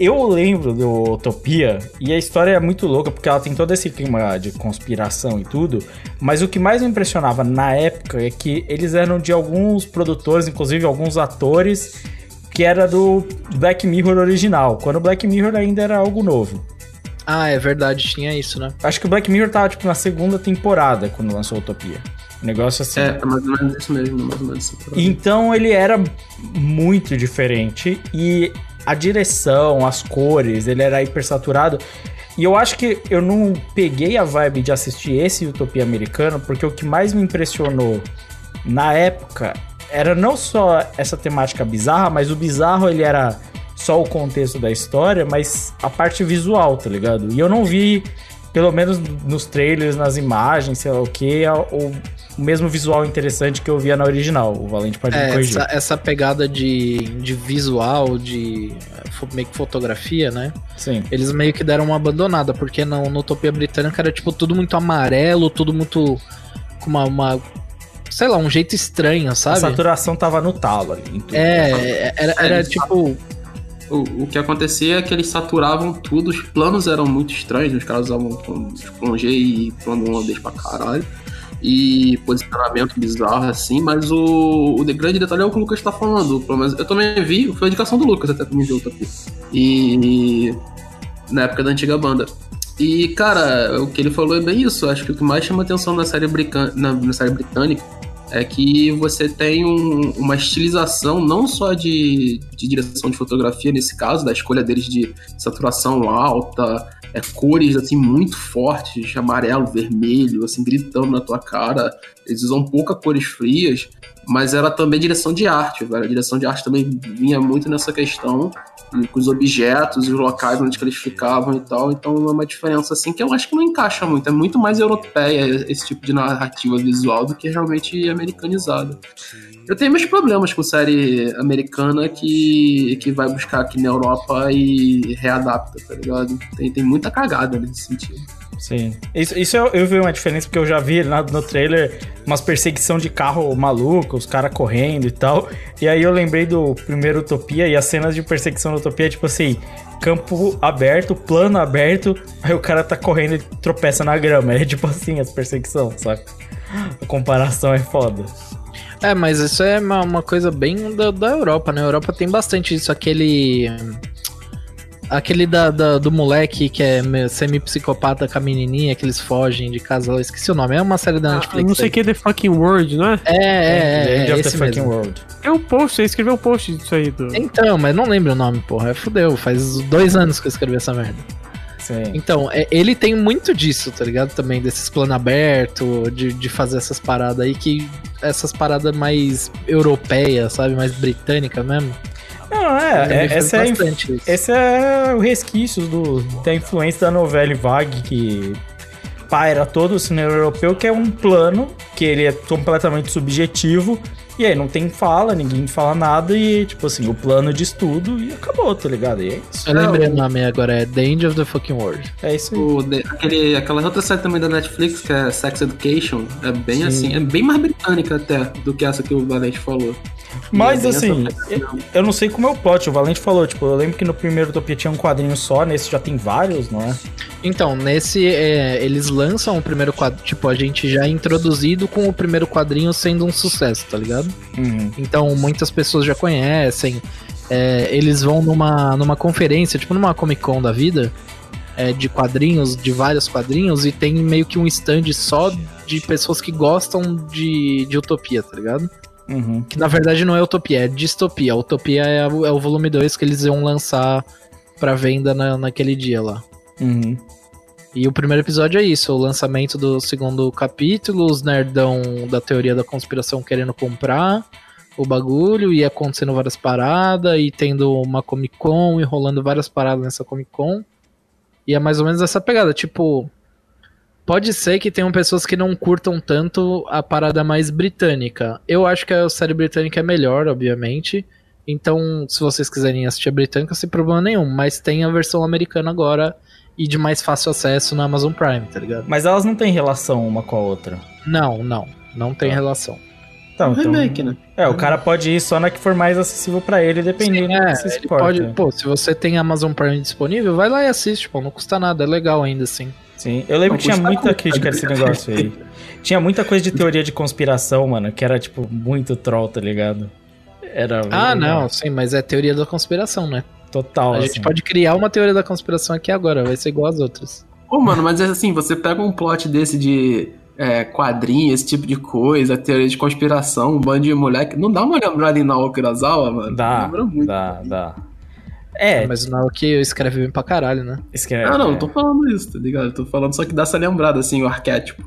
[SPEAKER 1] eu lembro do Utopia, e a história é muito louca, porque ela tem todo esse clima de conspiração e tudo, mas o que mais me impressionava na época é que eles eram de alguns produtores, inclusive alguns atores, que era do Black Mirror original, quando o Black Mirror ainda era algo novo.
[SPEAKER 4] Ah, é verdade, tinha isso, né?
[SPEAKER 1] Acho que o Black Mirror tava, tipo, na segunda temporada, quando lançou Utopia. Um negócio assim.
[SPEAKER 3] É, é mais ou menos isso mesmo, mais ou menos isso.
[SPEAKER 1] Então ele era muito diferente e a direção, as cores, ele era hipersaturado. E eu acho que eu não peguei a vibe de assistir esse Utopia americano, porque o que mais me impressionou na época era não só essa temática bizarra, mas o bizarro ele era só o contexto da história, mas a parte visual, tá ligado? E eu não vi, pelo menos nos trailers, nas imagens, sei lá o que, o mesmo visual interessante que eu via na original. O Valente pode me
[SPEAKER 4] É,
[SPEAKER 1] corrigir.
[SPEAKER 4] essa, essa pegada de, de visual, de meio que fotografia, né?
[SPEAKER 1] Sim.
[SPEAKER 4] Eles meio que deram uma abandonada, porque no, no Utopia Britânica era tipo tudo muito amarelo, tudo muito. com uma. uma- sei lá, um jeito estranho,
[SPEAKER 1] A
[SPEAKER 4] sabe?
[SPEAKER 1] saturação tava no talo ali.
[SPEAKER 4] É, era, era tipo.
[SPEAKER 3] O, o que acontecia é que eles saturavam tudo, os planos eram muito estranhos, os caras usavam com- plongé e plano holandês pra caralho. E posicionamento bizarro assim, mas o, o de- grande detalhe é o que o Lucas tá falando. Pelo menos eu também vi, foi a indicação do Lucas até mim ver o Utopia. E. na época da antiga banda. E, cara, o que ele falou é bem isso. Acho que o que mais chama atenção na série, brican- na, na série britânica é que você tem um- uma estilização não só de, de direção de fotografia, nesse caso, da escolha deles de saturação alta, é, cores assim muito fortes, amarelo, vermelho, assim, gritando na tua cara. Eles usam pouca cores frias, mas era também direção de arte, velho. A direção de arte também vinha muito nessa questão, com os objetos, os locais onde eles ficavam e tal. Então é uma diferença assim que eu acho que não encaixa muito. É muito mais europeia esse tipo de narrativa visual do que realmente americanizada. Eu tenho meus problemas com série americana que, que vai buscar aqui na Europa e readapta, tá ligado? Tem, tem muita cagada nesse sentido.
[SPEAKER 1] Sim. Isso, isso eu, eu vi uma diferença, porque eu já vi no trailer umas perseguição de carro maluco, os caras correndo e tal. E aí eu lembrei do primeiro Utopia e as cenas de perseguição do Utopia, tipo assim, campo aberto, plano aberto, aí o cara tá correndo e tropeça na grama. É tipo assim as perseguições, saca? A comparação é foda.
[SPEAKER 4] É, mas isso é uma, uma coisa bem da, da Europa, né? A Europa tem bastante isso, aquele. Aquele da, da- do moleque que é semi-psicopata com a menininha, que eles fogem de casal. Esqueci o nome, é uma série da
[SPEAKER 2] Ah,
[SPEAKER 4] Netflix.
[SPEAKER 2] não sei o que, The Fucking World, não é?
[SPEAKER 4] É, é, é, é
[SPEAKER 1] the
[SPEAKER 4] esse mesmo.
[SPEAKER 1] world.
[SPEAKER 2] É um post, você escreveu um post disso aí. Do...
[SPEAKER 4] Então, mas não lembro o nome, porra. É fudeu, faz dois anos que eu escrevi essa merda.
[SPEAKER 1] Sim.
[SPEAKER 4] Então, é- ele tem muito disso, tá ligado? Também, desses plano aberto, de, de fazer essas paradas aí, que essas paradas mais europeias, sabe? Mais britânicas mesmo.
[SPEAKER 1] Não, é, é essa é, esse é o resquício do, da influência da novela Vague que paira todo o cinema europeu, que é um plano que ele é completamente subjetivo. E aí não tem fala, ninguém fala nada e, tipo assim, o plano de estudo e acabou, tá ligado? E é isso.
[SPEAKER 4] Eu lembrei o nome agora, é The End of the Fucking World.
[SPEAKER 1] É isso aí.
[SPEAKER 3] O, de- aquele, aquela outra série também da Netflix, que é Sex Education, é bem assim, é bem mais britânica até do que essa que o Valente falou.
[SPEAKER 1] Mas
[SPEAKER 3] é
[SPEAKER 1] assim,
[SPEAKER 3] essa
[SPEAKER 1] eu, eu não sei como é o plot. O Valente falou, tipo, eu lembro que no primeiro Utopia tinha um quadrinho só, nesse já tem vários, não é?
[SPEAKER 4] Então, nesse, é, eles lançam o primeiro quadro, tipo, a gente já é introduzido com o primeiro quadrinho sendo um sucesso, tá ligado?
[SPEAKER 1] Uhum.
[SPEAKER 4] Então, muitas pessoas já conhecem. é, eles vão numa, numa conferência, tipo numa Comic Con da vida, é, de quadrinhos, de vários quadrinhos, e tem meio que um stand só de pessoas que gostam de, de Utopia, tá ligado?
[SPEAKER 1] Uhum.
[SPEAKER 4] Que na verdade não é Utopia, é Distopia. Utopia é, o- é o volume 2 que eles iam lançar pra venda na, naquele dia lá.
[SPEAKER 1] Uhum.
[SPEAKER 4] E o primeiro episódio é isso, o lançamento do segundo capítulo, os nerdão da teoria da conspiração querendo comprar o bagulho e acontecendo várias paradas e tendo uma Comic Con e rolando várias paradas nessa Comic Con. E é mais ou menos essa pegada, tipo, pode ser que tenham pessoas que não curtam tanto a parada mais britânica. Eu acho que a série britânica é melhor, obviamente. Então, se vocês quiserem assistir a britânica, sem problema nenhum, mas tem a versão americana agora e de mais fácil acesso na Amazon Prime, tá ligado?
[SPEAKER 1] Mas elas não têm relação uma com a outra.
[SPEAKER 4] Não, não, não tem
[SPEAKER 1] Tá.
[SPEAKER 4] relação.
[SPEAKER 1] Então,
[SPEAKER 3] um
[SPEAKER 1] então-
[SPEAKER 3] remake, né?
[SPEAKER 1] É, o cara pode ir só na que for mais acessível pra ele, dependendo
[SPEAKER 4] É,
[SPEAKER 1] do que se
[SPEAKER 4] ele
[SPEAKER 1] exporta.
[SPEAKER 4] pode, pô, se você tem Amazon Prime disponível, vai lá e assiste, pô, não custa nada, é legal ainda assim.
[SPEAKER 1] Sim, eu lembro
[SPEAKER 3] Não,
[SPEAKER 1] que tinha muita crítica desse negócio aí. <laughs> Tinha muita coisa de teoria de conspiração, mano, que era, tipo, muito troll, tá ligado? Era.
[SPEAKER 4] Ah, não, sim, mas é teoria da conspiração, né?
[SPEAKER 1] Total,
[SPEAKER 4] A
[SPEAKER 1] assim.
[SPEAKER 4] gente pode criar uma teoria da conspiração aqui agora, vai ser igual às outras.
[SPEAKER 3] Pô, mano, mas é assim, você pega um plot desse de é, quadrinho, esse tipo de coisa, teoria de conspiração, um bando de moleque. Não dá uma lembrada em Naoki Urasawa, mano?
[SPEAKER 1] Dá,
[SPEAKER 3] Lembra muito.
[SPEAKER 1] dá, dá. É,
[SPEAKER 4] Mas o Naoki escreve bem pra caralho, né?
[SPEAKER 1] escreve.
[SPEAKER 3] Ah, não,
[SPEAKER 1] é.
[SPEAKER 3] não tô falando isso, tá ligado? Tô falando só que dá essa lembrada, assim, o arquétipo.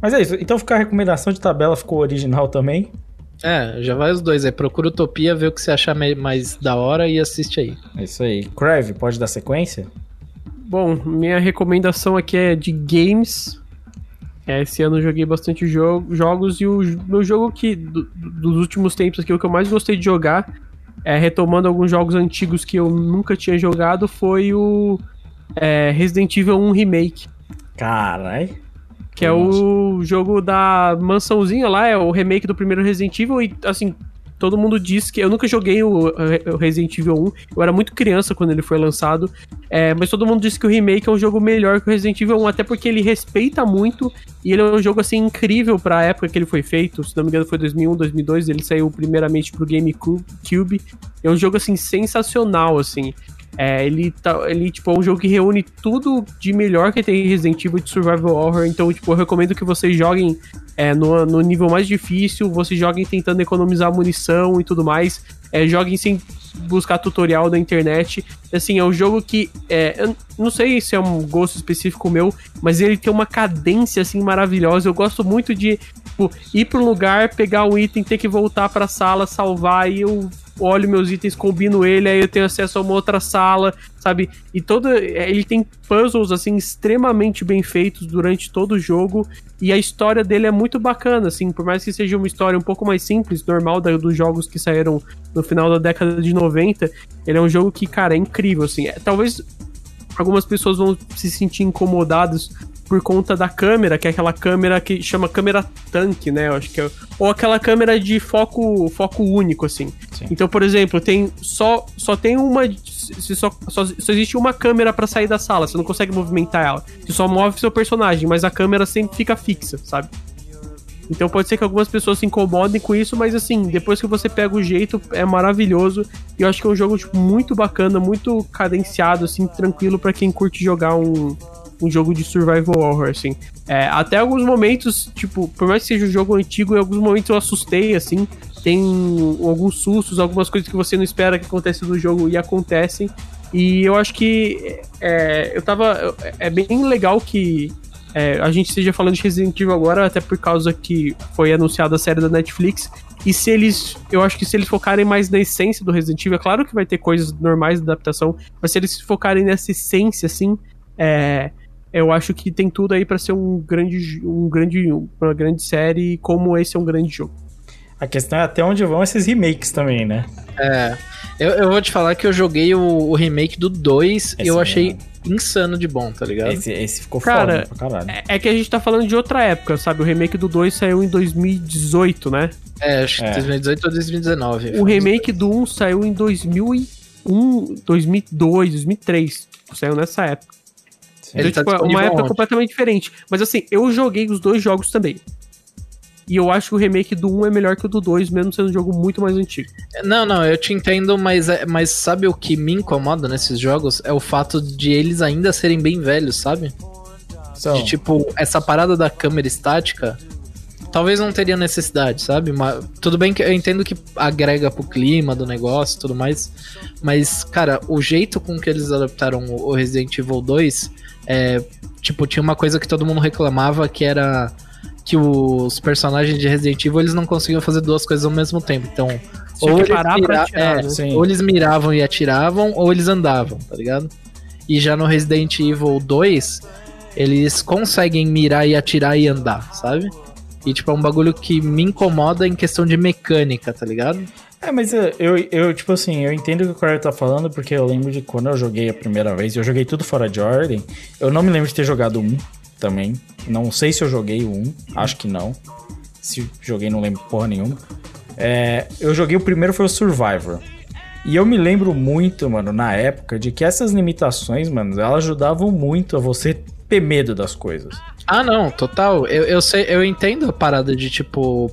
[SPEAKER 1] Mas é isso. Então fica a recomendação de tabela, ficou original também.
[SPEAKER 4] É, já vai os dois aí. Procura Utopia, vê o que você achar mais da hora e assiste aí.
[SPEAKER 1] É isso aí. Crave, pode dar sequência?
[SPEAKER 2] Bom, minha recomendação aqui é de games. É, Esse ano eu joguei bastante jo jogos e o meu jogo que do- dos últimos tempos aqui, o que eu mais gostei de jogar, é, retomando alguns jogos antigos que eu nunca tinha jogado, foi o é, Resident Evil 1 Remake.
[SPEAKER 1] Carai.
[SPEAKER 2] Que é o jogo da mansãozinha lá, é o remake do primeiro Resident Evil e, assim, todo mundo diz que... Eu nunca joguei o, Resident Evil 1, eu era muito criança quando ele foi lançado, é, mas todo mundo disse que o remake é um jogo melhor que o Resident Evil 1, até porque ele respeita muito e ele é um jogo, assim, incrível pra época que ele foi feito, se não me engano foi 2001, 2002, ele saiu primeiramente pro GameCube, é um jogo, assim, sensacional, assim... É, ele, tá, ele, tipo, é um jogo que reúne tudo de melhor que tem em Resident Evil de Survival Horror. Então, tipo, eu recomendo que vocês joguem é, no, no nível mais difícil, vocês joguem tentando economizar munição e tudo mais. É, joguem sem buscar tutorial na internet. Assim, é um jogo que. É, eu não sei se é um gosto específico meu, mas ele tem uma cadência assim maravilhosa. Eu gosto muito de tipo, ir para um lugar, pegar um item, ter que voltar para a sala, salvar e eu olho meus itens, combino ele, aí eu tenho acesso a uma outra sala, sabe? E todo ele tem puzzles assim extremamente bem feitos durante todo o jogo e a história dele é muito bacana, assim, por mais que seja uma história um pouco mais simples, normal da, dos jogos que saíram no final da década de 90, ele é um jogo que, cara, é incrível, assim. É, talvez algumas pessoas vão se sentir incomodadas por conta da câmera, que é aquela câmera que chama câmera tanque, né? Eu acho que é, ou aquela câmera de foco foco único, assim.
[SPEAKER 1] Sim.
[SPEAKER 2] Então, por exemplo, tem só só tem uma se só, só, só existe uma câmera pra sair da sala, você não consegue movimentar ela. Você só move seu personagem, mas a câmera sempre fica fixa, sabe? Então pode ser que algumas pessoas se incomodem com isso, mas assim, depois que você pega o jeito, é maravilhoso. E eu acho que é um jogo tipo, muito bacana, muito cadenciado, assim, tranquilo pra quem curte jogar um, um jogo de survival horror, assim. É, até alguns momentos, tipo, por mais que seja um jogo antigo, em alguns momentos eu assustei, assim. Tem alguns sustos, algumas coisas que você não espera que aconteçam no jogo e acontecem. E eu acho que é, eu tava. É bem legal que é, a gente esteja falando de Resident Evil agora, até por causa que foi anunciada a série da Netflix. E se eles. Eu acho que se eles focarem mais na essência do Resident Evil, é claro que vai ter coisas normais de adaptação, mas se eles focarem nessa essência, assim, é, eu acho que tem tudo aí pra ser um grande, um grande, uma grande série, como esse é um grande jogo.
[SPEAKER 1] A questão é até onde vão esses remakes também, né?
[SPEAKER 4] É. Eu, eu vou te falar que eu joguei o, o remake do 2 e eu achei
[SPEAKER 1] mesmo.
[SPEAKER 4] insano de bom, tá ligado?
[SPEAKER 1] Esse, esse ficou
[SPEAKER 2] Cara,
[SPEAKER 1] foda pra caralho.
[SPEAKER 2] É, é que a gente tá falando de outra época, sabe? O remake do 2 saiu em 2018, né?
[SPEAKER 4] É, acho que
[SPEAKER 1] É.
[SPEAKER 4] 2018 ou 2019.
[SPEAKER 2] O remake do 1 saiu em 2001, 2002, 2003. Saiu nessa época.
[SPEAKER 4] Ele
[SPEAKER 2] Então,
[SPEAKER 4] tá
[SPEAKER 2] tipo, é uma época
[SPEAKER 4] onde?
[SPEAKER 2] completamente diferente. Mas assim, eu joguei os dois jogos também. E eu acho que o remake do 1 é melhor que o do 2, mesmo sendo um jogo muito mais antigo.
[SPEAKER 4] Não, não, eu te entendo, mas, é- mas sabe o que me incomoda nesses jogos? É o fato de eles ainda serem bem velhos, sabe? De tipo, essa parada da câmera estática, talvez não teria necessidade, sabe? Mas, tudo bem que eu entendo que agrega pro clima do negócio e tudo mais, mas, cara, o jeito com que eles adaptaram o Resident Evil 2, é, tipo, tinha uma coisa que todo mundo reclamava que era que os personagens de Resident Evil eles não conseguiam fazer duas coisas ao mesmo tempo. Então, ou eles, mira-
[SPEAKER 2] atirar,
[SPEAKER 4] é,
[SPEAKER 2] né?
[SPEAKER 4] Ou eles miravam e atiravam, ou eles andavam, tá ligado? E já no Resident Evil 2, eles conseguem mirar e atirar e andar, sabe? E tipo, é um bagulho que me incomoda em questão de mecânica, tá ligado?
[SPEAKER 1] É, mas eu, eu, tipo assim, eu entendo o que o Corey tá falando, porque eu lembro de quando eu joguei a primeira vez, eu joguei tudo fora de ordem. Eu não me lembro de ter jogado um também. Não sei se eu joguei um, acho que não. Se joguei, não lembro porra nenhuma. É, eu joguei o primeiro foi o Survivor. E eu me lembro muito, mano, na época, de que essas limitações, mano, elas ajudavam muito a você ter medo das coisas.
[SPEAKER 4] Ah, não, total. Eu, eu sei, eu entendo a parada de tipo,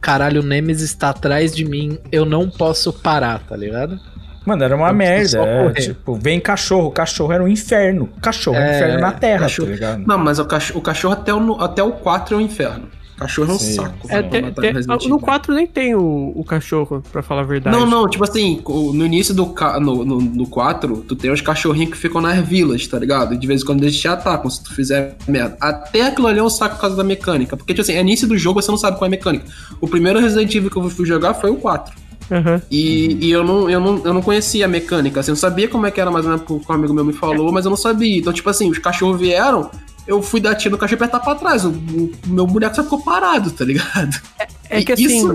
[SPEAKER 4] caralho, o Nemesis tá atrás de mim, eu não posso parar, tá ligado?
[SPEAKER 1] Mano, era uma
[SPEAKER 4] Eu
[SPEAKER 1] merda. é, tipo, vem cachorro. Cachorro era um inferno. Cachorro era um
[SPEAKER 4] É,
[SPEAKER 1] inferno na terra,
[SPEAKER 3] cachorro-
[SPEAKER 1] tá ligado?
[SPEAKER 3] Não, mas o cachorro, o cachorro até, o, até o 4 é um inferno. Cachorro é um
[SPEAKER 1] Sim.
[SPEAKER 3] saco.
[SPEAKER 2] É, te- te-
[SPEAKER 3] no Resident
[SPEAKER 2] no
[SPEAKER 3] Evil.
[SPEAKER 2] 4 nem tem o, o cachorro, pra falar a verdade.
[SPEAKER 3] Não, não, tipo assim, o- no início do ca- no, no, no 4, tu tem os cachorrinhos que ficam nas vilas, tá ligado? E de vez em quando eles te atacam se tu fizer merda. Até aquilo ali é um saco por causa da mecânica. Porque, tipo assim, é início do jogo você não sabe qual é a mecânica. O primeiro Resident Evil que eu fui jogar foi o 4.
[SPEAKER 2] Aham.
[SPEAKER 3] E, e eu, não, eu, não, eu não conhecia a mecânica, assim, eu sabia como é que era mais ou menos o que um amigo meu me falou, mas eu não sabia. Então, tipo assim, os cachorros vieram, eu fui dar tiro no cachorro e apertar pra trás. O, o meu boneco só ficou parado, tá ligado?
[SPEAKER 2] É que
[SPEAKER 3] E
[SPEAKER 2] assim.
[SPEAKER 3] Isso,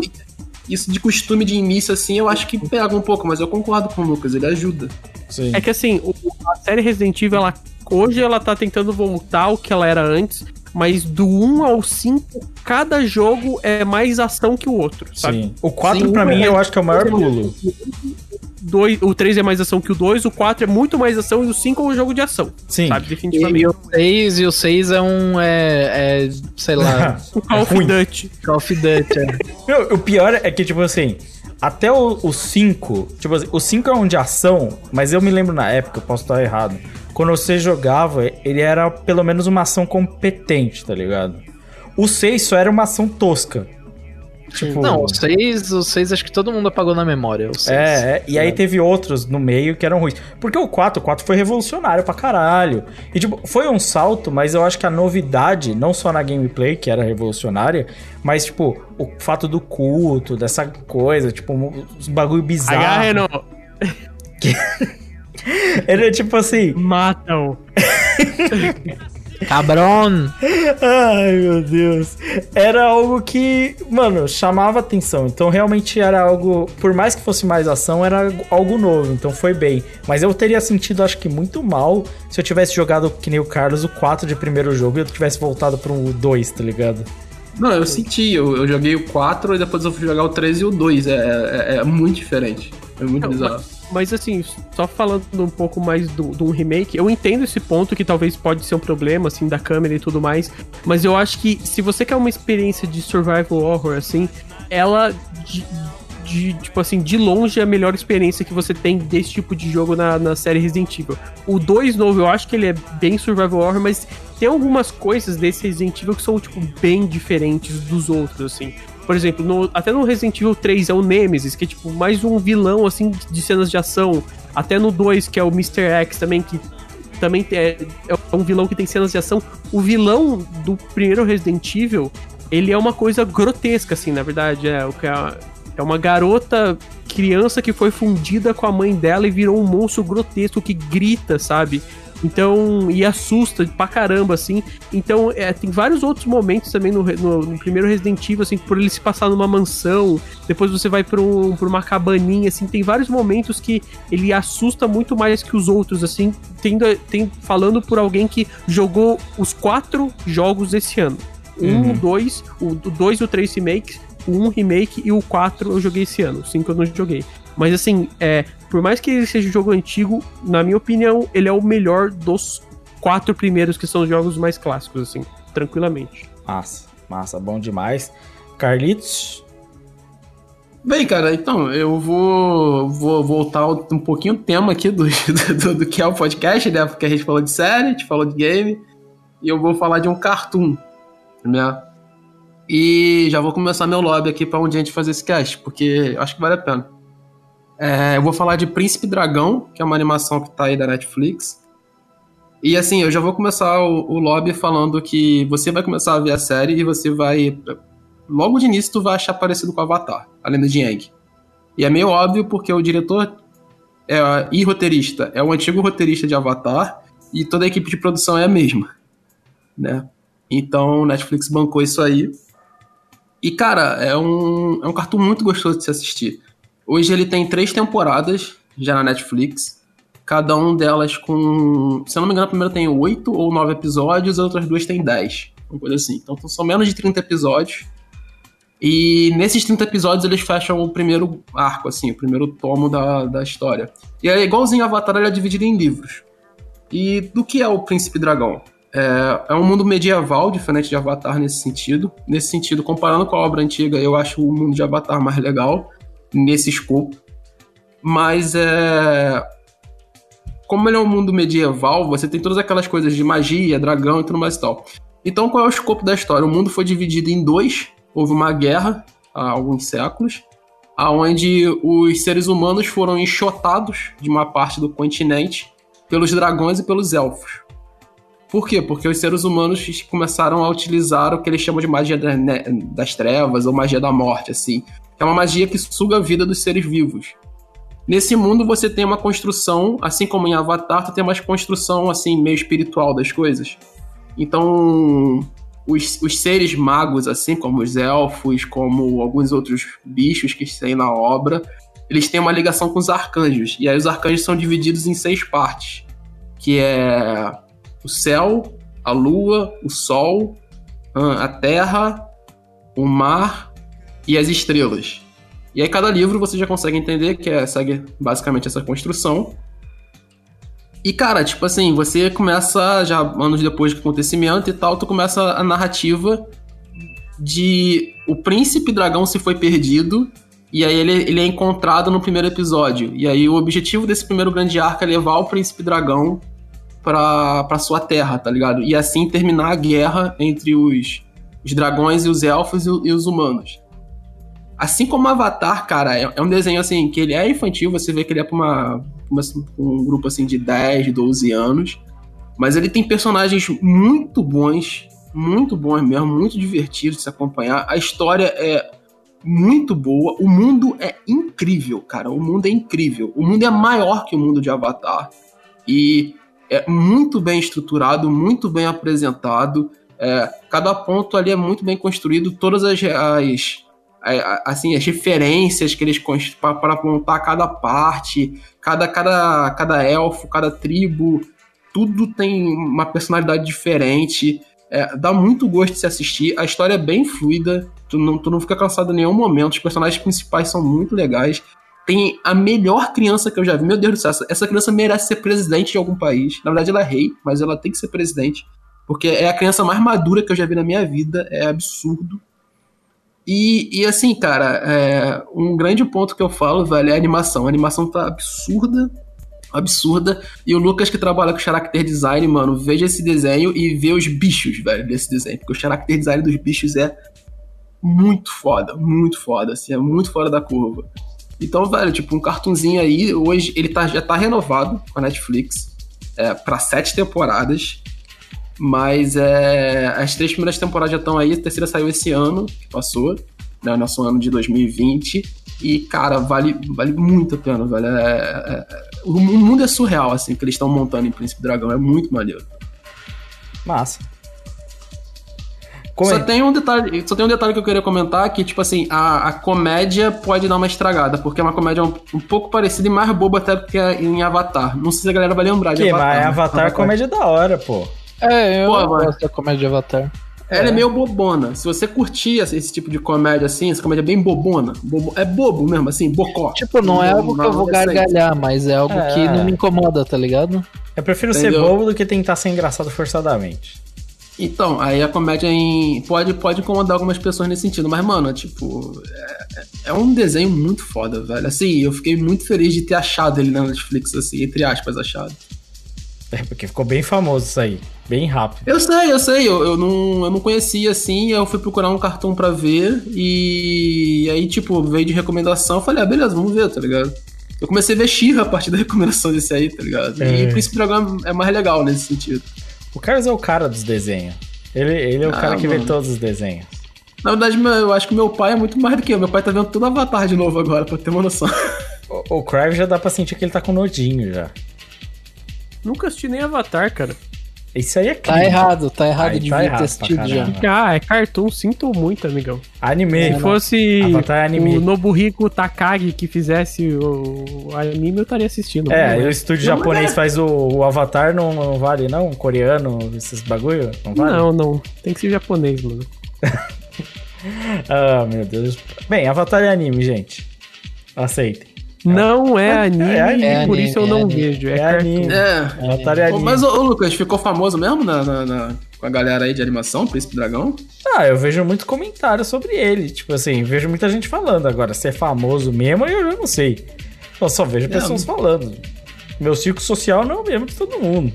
[SPEAKER 3] isso de costume de início, assim, eu acho que pega um pouco, mas eu concordo com o Lucas, ele ajuda.
[SPEAKER 1] Sim.
[SPEAKER 2] É que assim, o- a série Resident Evil, ela, hoje ela tá tentando voltar ao que ela era antes, mas do 1 ao 5, cada jogo é mais ação que o outro, sabe?
[SPEAKER 1] Sim. O 4
[SPEAKER 2] Sim,
[SPEAKER 1] pra mim
[SPEAKER 2] é-
[SPEAKER 1] eu acho que é o maior pulo.
[SPEAKER 2] Dois, o 3 é mais ação que o 2, o 4 é muito mais ação e o 5 é um jogo de ação.
[SPEAKER 1] Sim.
[SPEAKER 2] Sabe,
[SPEAKER 4] E,
[SPEAKER 2] definitivamente.
[SPEAKER 4] e o 6, e o 6 é um. É, é, sei lá, <laughs>
[SPEAKER 2] O Call of
[SPEAKER 1] ruim.
[SPEAKER 2] Duty.
[SPEAKER 4] Call of Duty. É.
[SPEAKER 1] O pior é que, tipo assim, até o 5, tipo assim, o 5 é um de ação, mas eu me lembro na época, eu posso estar errado. Quando você jogava, ele era pelo menos uma ação competente, tá ligado? O 6 só era uma ação tosca. Tipo,
[SPEAKER 4] Não, o 6, o 6 acho que todo mundo apagou na memória. O 6.
[SPEAKER 1] É, é, e aí teve outros no meio que eram ruins. Porque o 4, o 4 foi revolucionário pra caralho. E tipo, foi um salto, mas eu acho que a novidade, não só na gameplay, que era revolucionária, mas tipo, o fato do culto, dessa coisa, tipo, uns bagulho bizarro.
[SPEAKER 2] H, Renault.
[SPEAKER 1] Era tipo assim,
[SPEAKER 2] Matam. <laughs>
[SPEAKER 4] Cabrón!
[SPEAKER 1] ai meu Deus. Era algo que, mano, chamava atenção. Então realmente era algo, por mais que fosse mais ação, era algo novo. Então foi bem. Mas eu teria sentido, acho que muito mal se eu tivesse jogado, que nem o Carlos, o 4 de primeiro jogo e eu tivesse voltado pro 2, tá ligado?
[SPEAKER 3] Não, eu senti, eu, eu joguei o 4 e depois eu fui jogar o 3 e o 2. É, é, é muito diferente. É muito
[SPEAKER 2] Não,
[SPEAKER 3] bizarro.
[SPEAKER 2] Mas assim, só falando um pouco mais do, do remake, eu entendo esse ponto que talvez pode ser um problema, assim, da câmera e tudo mais. Mas eu acho que se você quer uma experiência de survival horror, assim, ela. De, de, tipo assim, de longe é a melhor experiência que você tem desse tipo de jogo na, na série Resident Evil. O 2 novo, eu acho que ele é bem survival horror, mas tem algumas coisas desse Resident Evil que são, tipo, bem diferentes dos outros, assim. Por exemplo, no- até no Resident Evil 3 é o Nemesis, que é tipo mais um vilão assim de cenas de ação. Até no 2, que é o Mr. X também, que também é, é um vilão que tem cenas de ação. O vilão do primeiro Resident Evil, ele é uma coisa grotesca, assim, na verdade. É, o que é, é uma garota criança que foi fundida com a mãe dela e virou um monstro grotesco que grita, sabe? Então, e assusta pra caramba, assim. Então, é, tem vários outros momentos também no, no, no, primeiro Resident Evil, assim, por ele se passar numa mansão, depois você vai pra, um, pra uma cabaninha, assim, tem vários momentos que ele assusta muito mais que os outros, assim, tendo, tendo, falando por alguém que jogou os quatro jogos desse ano. Um, o dois, o dois e o três remakes, o um remake e o quatro eu joguei esse ano, o cinco eu não joguei. Mas assim, é, por mais que ele seja um jogo antigo, na minha opinião, ele é o melhor dos quatro primeiros que são os jogos mais clássicos, assim, tranquilamente.
[SPEAKER 1] Massa, massa, bom demais. Carlitos?
[SPEAKER 3] Bem, cara, então, eu vou, vou voltar um pouquinho o tema aqui do, <laughs> do, do, que é o podcast, né? Porque a gente falou de série, a gente falou de game, e eu vou falar de um cartoon, né? E já vou começar meu lobby aqui para onde a gente fazer esse cast, porque acho que vale a pena. É, eu vou falar de Príncipe Dragão, que é uma animação que tá aí da Netflix. E assim, eu já vou começar o, o lobby falando que você vai começar a ver a série e você vai. Logo de início, tu vai achar parecido com Avatar, além do Jiang. E é meio óbvio porque o diretor é, e roteirista é o antigo roteirista de Avatar e toda a equipe de produção é a mesma, né? Então, Netflix bancou isso aí. E, cara, é um, é um cartoon muito gostoso de se assistir. Hoje ele tem três temporadas já na Netflix. Cada um delas com. Se eu não me engano, a primeira tem oito ou nove episódios, as outras duas tem dez. Uma coisa assim. Então são menos de 30 episódios. E nesses 30 episódios eles fecham o primeiro arco, assim, o primeiro tomo da, da história. E é igualzinho Avatar, ele é dividido em livros. E do que é o Príncipe Dragão? É, é um mundo medieval, diferente de Avatar nesse sentido. Nesse sentido, comparando com a obra antiga, eu acho o mundo de Avatar mais legal nesse escopo. Mas é. Como ele é um mundo medieval, você tem todas aquelas coisas de magia, dragão e tudo mais e tal. Então, qual é o escopo da história? O mundo foi dividido em dois. Houve uma guerra há alguns séculos, aonde os seres humanos foram enxotados de uma parte do continente pelos dragões e pelos elfos. Por quê? Porque os seres humanos começaram a utilizar o que eles chamam de magia das trevas ou magia da morte, assim. É uma magia que suga a vida dos seres vivos. Nesse mundo você tem uma construção, assim como em Avatar, tu tem uma construção assim meio espiritual das coisas. Então, os, os seres magos, assim como os elfos, como alguns outros bichos que tem na obra, eles têm uma ligação com os arcanjos. E aí os arcanjos são divididos em seis partes, que é o céu, a lua, o sol, a terra, o mar e as estrelas. E aí cada livro você já consegue entender que é, segue basicamente essa construção. E cara, tipo assim, você começa já anos depois do acontecimento e tal, tu começa a narrativa de o príncipe dragão se foi perdido e aí ele, ele é encontrado no primeiro episódio. E aí o objetivo desse primeiro grande arco é levar o príncipe dragão pra, pra sua terra, tá ligado? E assim terminar a guerra entre os, os dragões e os elfos e, e os humanos. Assim como Avatar, cara, é, é, um desenho assim que ele é infantil, você vê que ele é pra, uma, uma, um grupo assim de 10, 12 anos. Mas ele tem personagens muito bons, muito bons mesmo, muito divertidos de se acompanhar. A história é muito boa, o mundo é incrível, cara. O mundo é incrível. O mundo é maior que o mundo de Avatar. E é muito bem estruturado, muito bem apresentado. É, cada ponto ali é muito bem construído, todas as, as assim as referências que eles para montar cada parte, cada, cada, cada elfo, cada tribo, tudo tem uma personalidade diferente. É, dá muito gosto de se assistir. A história é bem fluida, tu não, tu não fica cansado em nenhum momento. Os personagens principais são muito legais. Tem a melhor criança que eu já vi. Meu Deus do céu, essa criança merece ser presidente de algum país. Na verdade, ela é rei, mas ela tem que ser presidente. Porque é a criança mais madura que eu já vi na minha vida. É absurdo. E, e assim, cara, é, um grande ponto que eu falo, velho, é a animação. A animação tá absurda, absurda. E o Lucas que trabalha com character design, mano, veja esse desenho e vê os bichos, velho, desse desenho. Porque o character design dos bichos é muito foda, muito foda, assim, é muito fora da curva. Então, velho, tipo, um cartunzinho aí, hoje ele tá, já tá renovado com a Netflix é, para sete temporadas. Mas é, as três primeiras temporadas já estão aí, a terceira saiu esse ano, que passou, né, nosso ano de 2020. E, cara, vale, vale muito a pena, velho. É, é- é- o mundo é surreal, assim, que eles estão montando em Príncipe Dragão. É muito maneiro.
[SPEAKER 1] Massa.
[SPEAKER 3] Só
[SPEAKER 1] Comenta.
[SPEAKER 3] tem, um detalhe, só tem um detalhe que eu queria comentar, que, tipo assim, a, a comédia pode dar uma estragada, porque é uma comédia um, um pouco parecida e mais boba até do que a- em Avatar. Não sei se a galera vai lembrar de
[SPEAKER 1] Que,
[SPEAKER 3] Avatar.
[SPEAKER 1] mas
[SPEAKER 3] né?
[SPEAKER 1] Avatar é comédia da hora, pô.
[SPEAKER 4] É, eu
[SPEAKER 3] Pô, mano.
[SPEAKER 4] gosto da comédia de Avatar.
[SPEAKER 3] Ela é meio bobona. Se você curtir esse, tipo de comédia assim, essa comédia é bem bobona. bobo- é bobo mesmo, assim, bocó.
[SPEAKER 4] Tipo, não é algo que eu vou
[SPEAKER 3] adolescente.
[SPEAKER 4] gargalhar, mas é algo
[SPEAKER 1] É.
[SPEAKER 4] que não me incomoda, tá ligado?
[SPEAKER 1] Eu prefiro ser
[SPEAKER 3] Entendeu?
[SPEAKER 1] bobo do que tentar ser engraçado forçadamente.
[SPEAKER 3] Então, aí a comédia em... pode, pode incomodar algumas pessoas nesse sentido, mas, mano, tipo, é, é um desenho muito foda, velho. Assim, eu fiquei muito feliz de ter achado ele na Netflix, assim, entre aspas, achado.
[SPEAKER 1] É, porque ficou bem famoso isso aí. Bem rápido.
[SPEAKER 3] Eu sei, eu sei, eu, eu, não, eu não conhecia assim, eu fui procurar um cartão pra ver e aí, tipo, veio de recomendação, eu falei, ah, beleza, vamos ver, tá ligado? Eu comecei a ver She-Ra a partir da recomendação desse aí, tá ligado?
[SPEAKER 1] É.
[SPEAKER 3] E Príncipe Dragão é mais legal nesse sentido.
[SPEAKER 1] O Carlos é o cara dos desenhos. Ele, ele é o
[SPEAKER 3] Ah,
[SPEAKER 1] cara que vê
[SPEAKER 3] mano.
[SPEAKER 1] todos os desenhos.
[SPEAKER 3] Na verdade, meu- eu acho que meu pai é muito mais do que eu. Meu pai tá vendo todo Avatar de novo agora, pra ter uma noção.
[SPEAKER 1] O, o Crave já dá pra sentir que ele tá com nojinho já.
[SPEAKER 2] Nunca assisti nem Avatar, cara.
[SPEAKER 1] Isso aí é
[SPEAKER 4] Tá
[SPEAKER 1] crime.
[SPEAKER 4] errado, tá errado,
[SPEAKER 1] Aí
[SPEAKER 4] de
[SPEAKER 1] tá
[SPEAKER 4] devia
[SPEAKER 1] errado
[SPEAKER 4] ter já.
[SPEAKER 2] Ah, é cartoon, sinto muito, amigão.
[SPEAKER 1] Anime.
[SPEAKER 2] Se fosse
[SPEAKER 1] Avatar é anime.
[SPEAKER 2] o Nobuhiko Takagi que fizesse o anime, eu estaria assistindo.
[SPEAKER 1] É,
[SPEAKER 2] Não
[SPEAKER 1] e o estúdio japonês faz o, o Avatar, não, não vale não? Coreano, esses bagulho? Não vale?
[SPEAKER 2] Não, não. Tem que ser japonês, mano. <laughs>
[SPEAKER 1] Ah, meu Deus. Bem, Avatar é anime, gente. Aceitem.
[SPEAKER 2] Não é anime,
[SPEAKER 1] é anime,
[SPEAKER 2] e por
[SPEAKER 4] é
[SPEAKER 2] isso eu
[SPEAKER 4] anime,
[SPEAKER 2] não
[SPEAKER 4] é
[SPEAKER 2] vejo. É,
[SPEAKER 1] É anime.
[SPEAKER 3] É.
[SPEAKER 1] É anime.
[SPEAKER 3] Mas, ô, Lucas, ficou famoso mesmo na, na- na- com a galera aí de animação, Príncipe Dragão?
[SPEAKER 1] Ah, eu vejo muito comentário sobre ele. Tipo assim, vejo muita gente falando. Agora, se é famoso mesmo, eu já não sei. Eu só vejo pessoas falando. Meu círculo social não é o mesmo de todo mundo.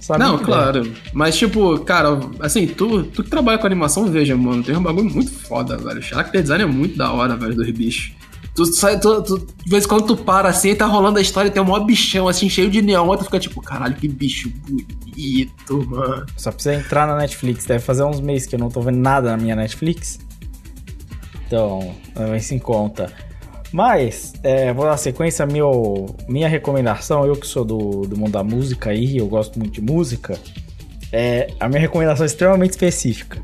[SPEAKER 1] Sabe
[SPEAKER 3] Não, claro. Mas, tipo, cara, assim, tu, tu que trabalha com animação, veja, mano, tem um bagulho muito foda, velho. O character design é muito da hora, velho, dos bichos. Tu sai, tu, tu- de vez em quando tu para assim, tá rolando a história tem um maior bichão, assim, cheio de neon, tu fica tipo, caralho, que bicho bonito, mano.
[SPEAKER 1] Só precisa entrar na Netflix. Deve fazer uns meses que eu não tô vendo nada na minha Netflix. Então, leva isso em conta. Mas, é, vou dar sequência. Meu, minha recomendação, eu que sou do, do mundo da música aí, eu gosto muito de música. É, a minha recomendação é extremamente específica.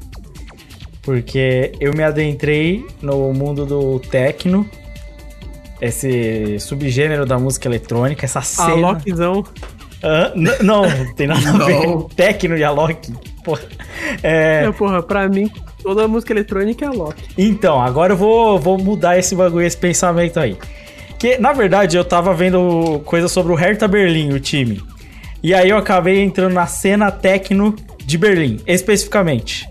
[SPEAKER 1] Porque eu me adentrei no mundo do techno. Esse subgênero da música eletrônica, essa cena.
[SPEAKER 2] Lockzão.
[SPEAKER 1] Hã? N- não, não tem nada a ver.
[SPEAKER 3] Não.
[SPEAKER 1] Tecno e Alok. Porra. É,
[SPEAKER 2] É, porra, pra mim, toda música eletrônica é a Loki.
[SPEAKER 1] então, agora eu vou, vou mudar esse bagulho, esse pensamento aí. Que, na verdade, eu tava vendo coisa sobre o Hertha Berlim, o time. E aí eu acabei entrando na cena techno de Berlim, especificamente.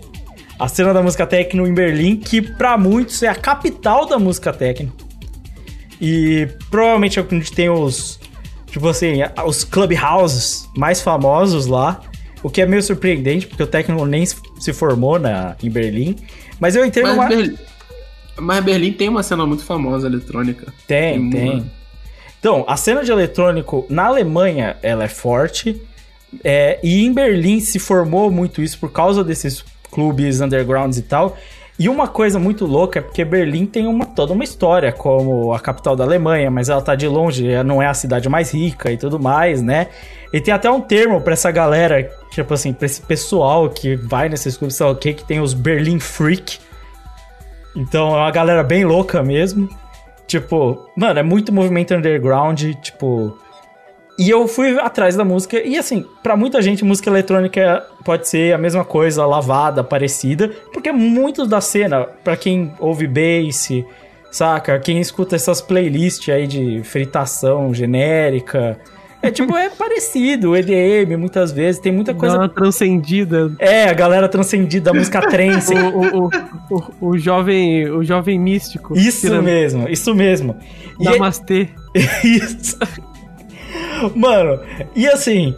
[SPEAKER 1] A cena da música techno em Berlim, que pra muitos é a capital da música techno. E provavelmente é onde tem os, tipo assim, os clubhouses mais famosos lá. O que é meio surpreendente, porque o techno nem se formou na, em Berlim. Mas eu entrei
[SPEAKER 3] Mas,
[SPEAKER 1] numa...
[SPEAKER 3] Berlim, mas Berlim tem uma cena muito famosa eletrônica.
[SPEAKER 1] Tem,
[SPEAKER 3] Tem
[SPEAKER 1] tem. Então, a cena de eletrônico na Alemanha, ela é forte. é, e em Berlim se formou muito isso por causa desses clubes undergrounds e tal. E uma coisa muito louca é porque Berlim tem uma, toda uma história como a capital da Alemanha, mas ela tá de longe, não é a cidade mais rica e tudo mais, né? E tem até um termo pra essa galera, tipo assim, pra esse pessoal que vai nesses clubes, sei lá o que, que tem os Berlin Freak. Então é uma galera bem louca mesmo. Tipo, mano, é muito movimento underground, tipo. E eu fui atrás da música, e assim, pra muita gente, música eletrônica pode ser a mesma coisa, lavada, parecida, porque muitos da cena, pra quem ouve bass, saca? Quem escuta essas playlists aí de fritação genérica, é tipo, é <laughs> parecido, EDM, muitas vezes, tem muita coisa.
[SPEAKER 2] uma transcendida.
[SPEAKER 1] É, a galera transcendida da música trance. <laughs>
[SPEAKER 2] O, o, o, o, jovem, o jovem místico.
[SPEAKER 1] Isso mesmo, isso mesmo. E é-
[SPEAKER 2] Namastê. <laughs>
[SPEAKER 1] Isso. Mano, e assim,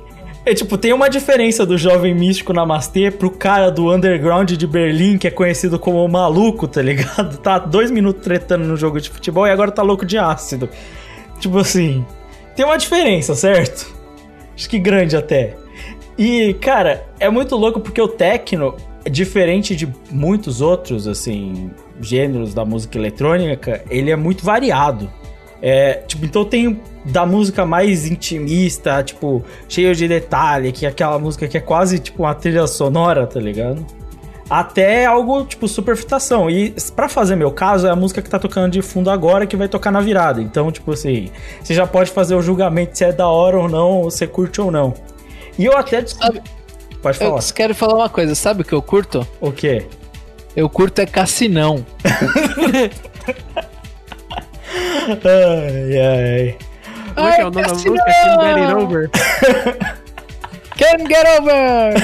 [SPEAKER 1] é tipo, tem uma diferença do jovem místico Namastê pro cara do underground de Berlim, que é conhecido como maluco, tá ligado? Tá dois minutos tretando no jogo de futebol e agora tá louco de ácido. Tipo assim, tem uma diferença, certo? Acho que grande até. E, cara, é muito louco porque o techno, diferente de muitos outros, assim, gêneros da música eletrônica, ele é muito variado. É, tipo, então tem da música mais intimista, tipo, cheio de detalhe, que é aquela música que é quase tipo uma trilha sonora, tá ligado? Até algo tipo superfitação. E pra fazer meu caso, é a música que tá tocando de fundo agora que vai tocar na virada. Então, tipo assim, você já pode fazer o julgamento se é da hora ou não, ou se curte ou não. E eu até.
[SPEAKER 4] Sabe,
[SPEAKER 1] Pode falar.
[SPEAKER 4] eu quero falar uma coisa, sabe o que eu curto?
[SPEAKER 1] O quê?
[SPEAKER 4] Eu curto é Cassinão. <laughs>
[SPEAKER 1] Ai, ai.
[SPEAKER 2] Como é que é o nome da música? Can Get It Over. <laughs>
[SPEAKER 4] Can't get over!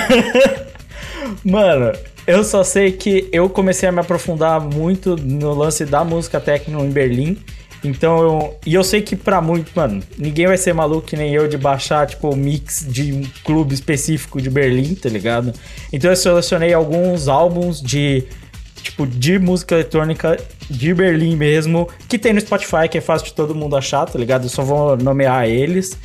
[SPEAKER 4] <laughs>
[SPEAKER 1] Mano, eu só sei que eu comecei a me aprofundar muito no lance da música techno em Berlim. Então eu. E eu sei que pra muito, mano, ninguém vai ser maluco que nem eu de baixar, tipo, o mix de um clube específico de Berlim, tá ligado? Então eu selecionei alguns álbuns de. Tipo, de música eletrônica de Berlim mesmo, que tem no Spotify, que é fácil de todo mundo achar, tá ligado? Eu só vou nomear eles,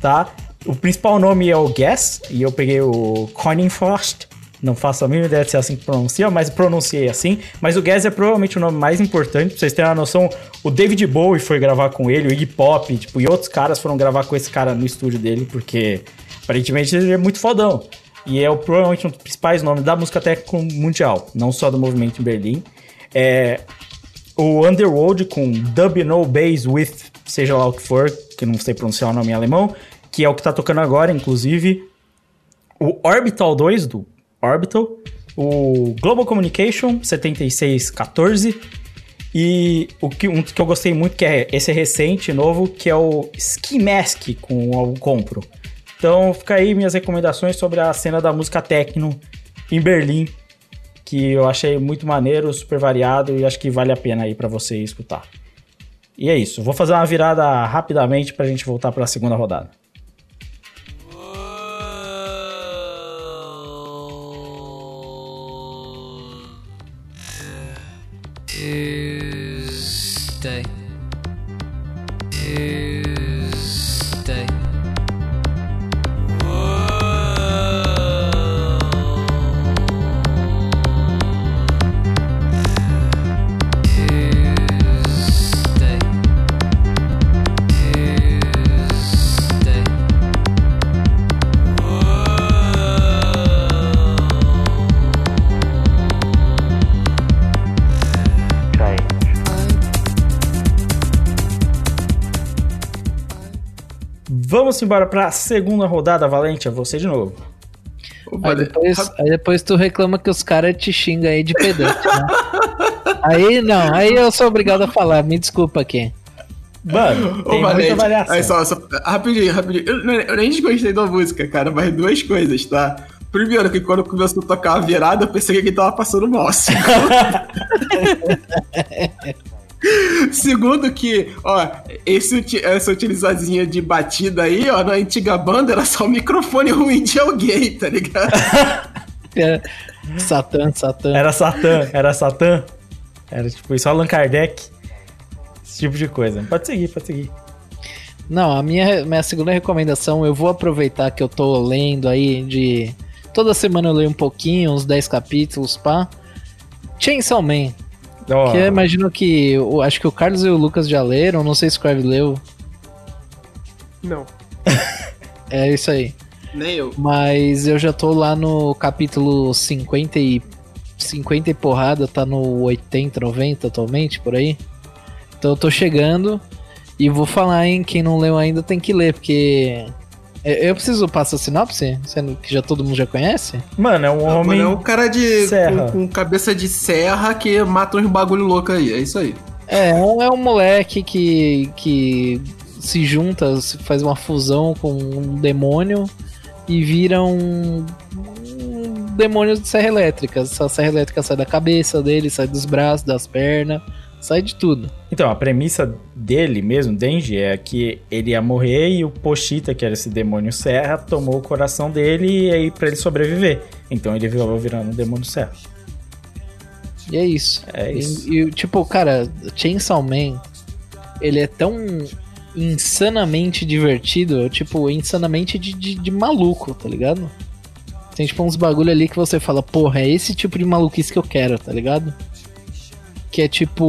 [SPEAKER 1] tá? O principal nome é o Guess, e eu peguei o Koningforst. Não faço a mínima ideia de se é assim que pronuncia, mas pronunciei assim. Mas o Guess é provavelmente o nome mais importante, pra vocês terem uma noção. O David Bowie foi gravar com ele, o Iggy Pop, tipo, e outros caras foram gravar com esse cara no estúdio dele, porque aparentemente ele é muito fodão. E é o, provavelmente um dos principais nomes da música técnica mundial, não só do movimento em Berlim. É, o Underworld com Dub No Bass with, seja lá o que for, que não sei pronunciar o nome em alemão, que é o que tá tocando agora, inclusive. O Orbital 2 do Orbital, o Global Communication 7614 e o que, um que eu gostei muito, que é esse recente, novo, que é o Ski Mask com o Compro. Então fica aí minhas recomendações sobre a cena da música techno em Berlim, que eu achei muito maneiro, super variado e acho que vale a pena aí pra você escutar. E é isso, vou fazer uma virada rapidamente pra gente voltar pra segunda rodada.
[SPEAKER 6] Tuesday.
[SPEAKER 1] Vamos embora pra segunda rodada, Valente, é você de novo.
[SPEAKER 4] Aí depois, aí depois tu reclama que os caras te xingam aí de pedante, né? <laughs> Aí não, aí eu sou obrigado a falar, me desculpa aqui.
[SPEAKER 1] Mano,
[SPEAKER 3] Ô,
[SPEAKER 1] tem
[SPEAKER 3] Valente,
[SPEAKER 1] muita variação.
[SPEAKER 3] aí só, só- rapidinho, rapidinho. Eu, eu nem desgostei da música, cara, mas duas coisas, tá? Primeiro, que quando começou a tocar a virada, eu pensei que ele tava passando mal. <laughs> <laughs> Segundo que, ó, esse, essa utilizazinha de batida aí, ó, na antiga banda era só o microfone ruim de alguém, tá ligado? <laughs>
[SPEAKER 4] É, Satã, Satã.
[SPEAKER 1] Era Satã, era Satã. Era tipo isso, Allan Kardec. Esse tipo de coisa. Pode seguir, pode seguir.
[SPEAKER 4] Não, a minha, minha segunda recomendação, eu vou aproveitar que eu tô lendo aí de. Toda semana eu leio um pouquinho, uns 10 capítulos, pá. Chainsaw Man.
[SPEAKER 1] Ó,
[SPEAKER 4] Que eu imagino que. eu acho que o Carlos e o Lucas já leram, não sei se o Crave leu.
[SPEAKER 2] Não. <laughs>
[SPEAKER 4] É isso aí.
[SPEAKER 3] Nem eu.
[SPEAKER 4] Mas eu já tô lá no capítulo 50 e. 50 e porrada, tá no 80, 90 atualmente, por aí. Então eu tô chegando e vou falar, hein? Quem não leu ainda tem que ler, porque. Eu eu preciso passar a sinopse? Sendo que já todo mundo já conhece?
[SPEAKER 1] Mano, é um
[SPEAKER 3] Mano,
[SPEAKER 1] homem.
[SPEAKER 3] é um cara de.
[SPEAKER 1] serra.
[SPEAKER 3] Com, com cabeça de serra que mata uns bagulho louco aí. É isso aí.
[SPEAKER 4] É, é um, é um moleque que, que se junta, se faz uma fusão com um demônio e vira um, um demônio de serra elétrica. Essa serra elétrica sai da cabeça dele, sai dos braços, das pernas, sai de tudo.
[SPEAKER 1] Então, a premissa dele mesmo, Denji, é que ele ia morrer e o Pochita, que era esse demônio serra, tomou o coração dele e aí pra ele sobreviver. Então ele acabou virando um demônio serra.
[SPEAKER 4] E é isso.
[SPEAKER 1] É isso.
[SPEAKER 4] E, e, tipo, cara, Chainsaw Man, ele é tão insanamente divertido, tipo, insanamente de, de, de maluco, tá ligado? Tem tipo uns bagulho ali que você fala, porra, é esse tipo de maluquice que eu quero, tá ligado? Que é tipo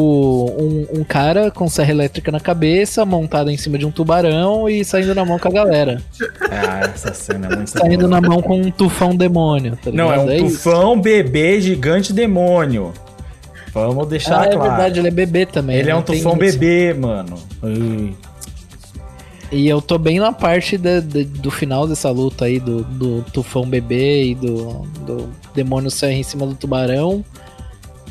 [SPEAKER 4] um, um cara com serra elétrica na cabeça, montado em cima de um tubarão e saindo na mão com a galera.
[SPEAKER 1] Ah, essa cena é muito
[SPEAKER 4] Saindo
[SPEAKER 1] boa.
[SPEAKER 4] na mão com um tufão demônio, tá
[SPEAKER 1] Não, é um
[SPEAKER 4] isso.
[SPEAKER 1] tufão bebê gigante demônio. Vamos deixar
[SPEAKER 4] Ah, é
[SPEAKER 1] claro.
[SPEAKER 4] verdade, ele é bebê também.
[SPEAKER 1] Ele é um tufão
[SPEAKER 4] isso.
[SPEAKER 1] bebê, mano. Ui.
[SPEAKER 4] E eu tô bem na parte da- da- do final dessa luta aí, do, do tufão bebê e do, do demônio serra em cima do tubarão.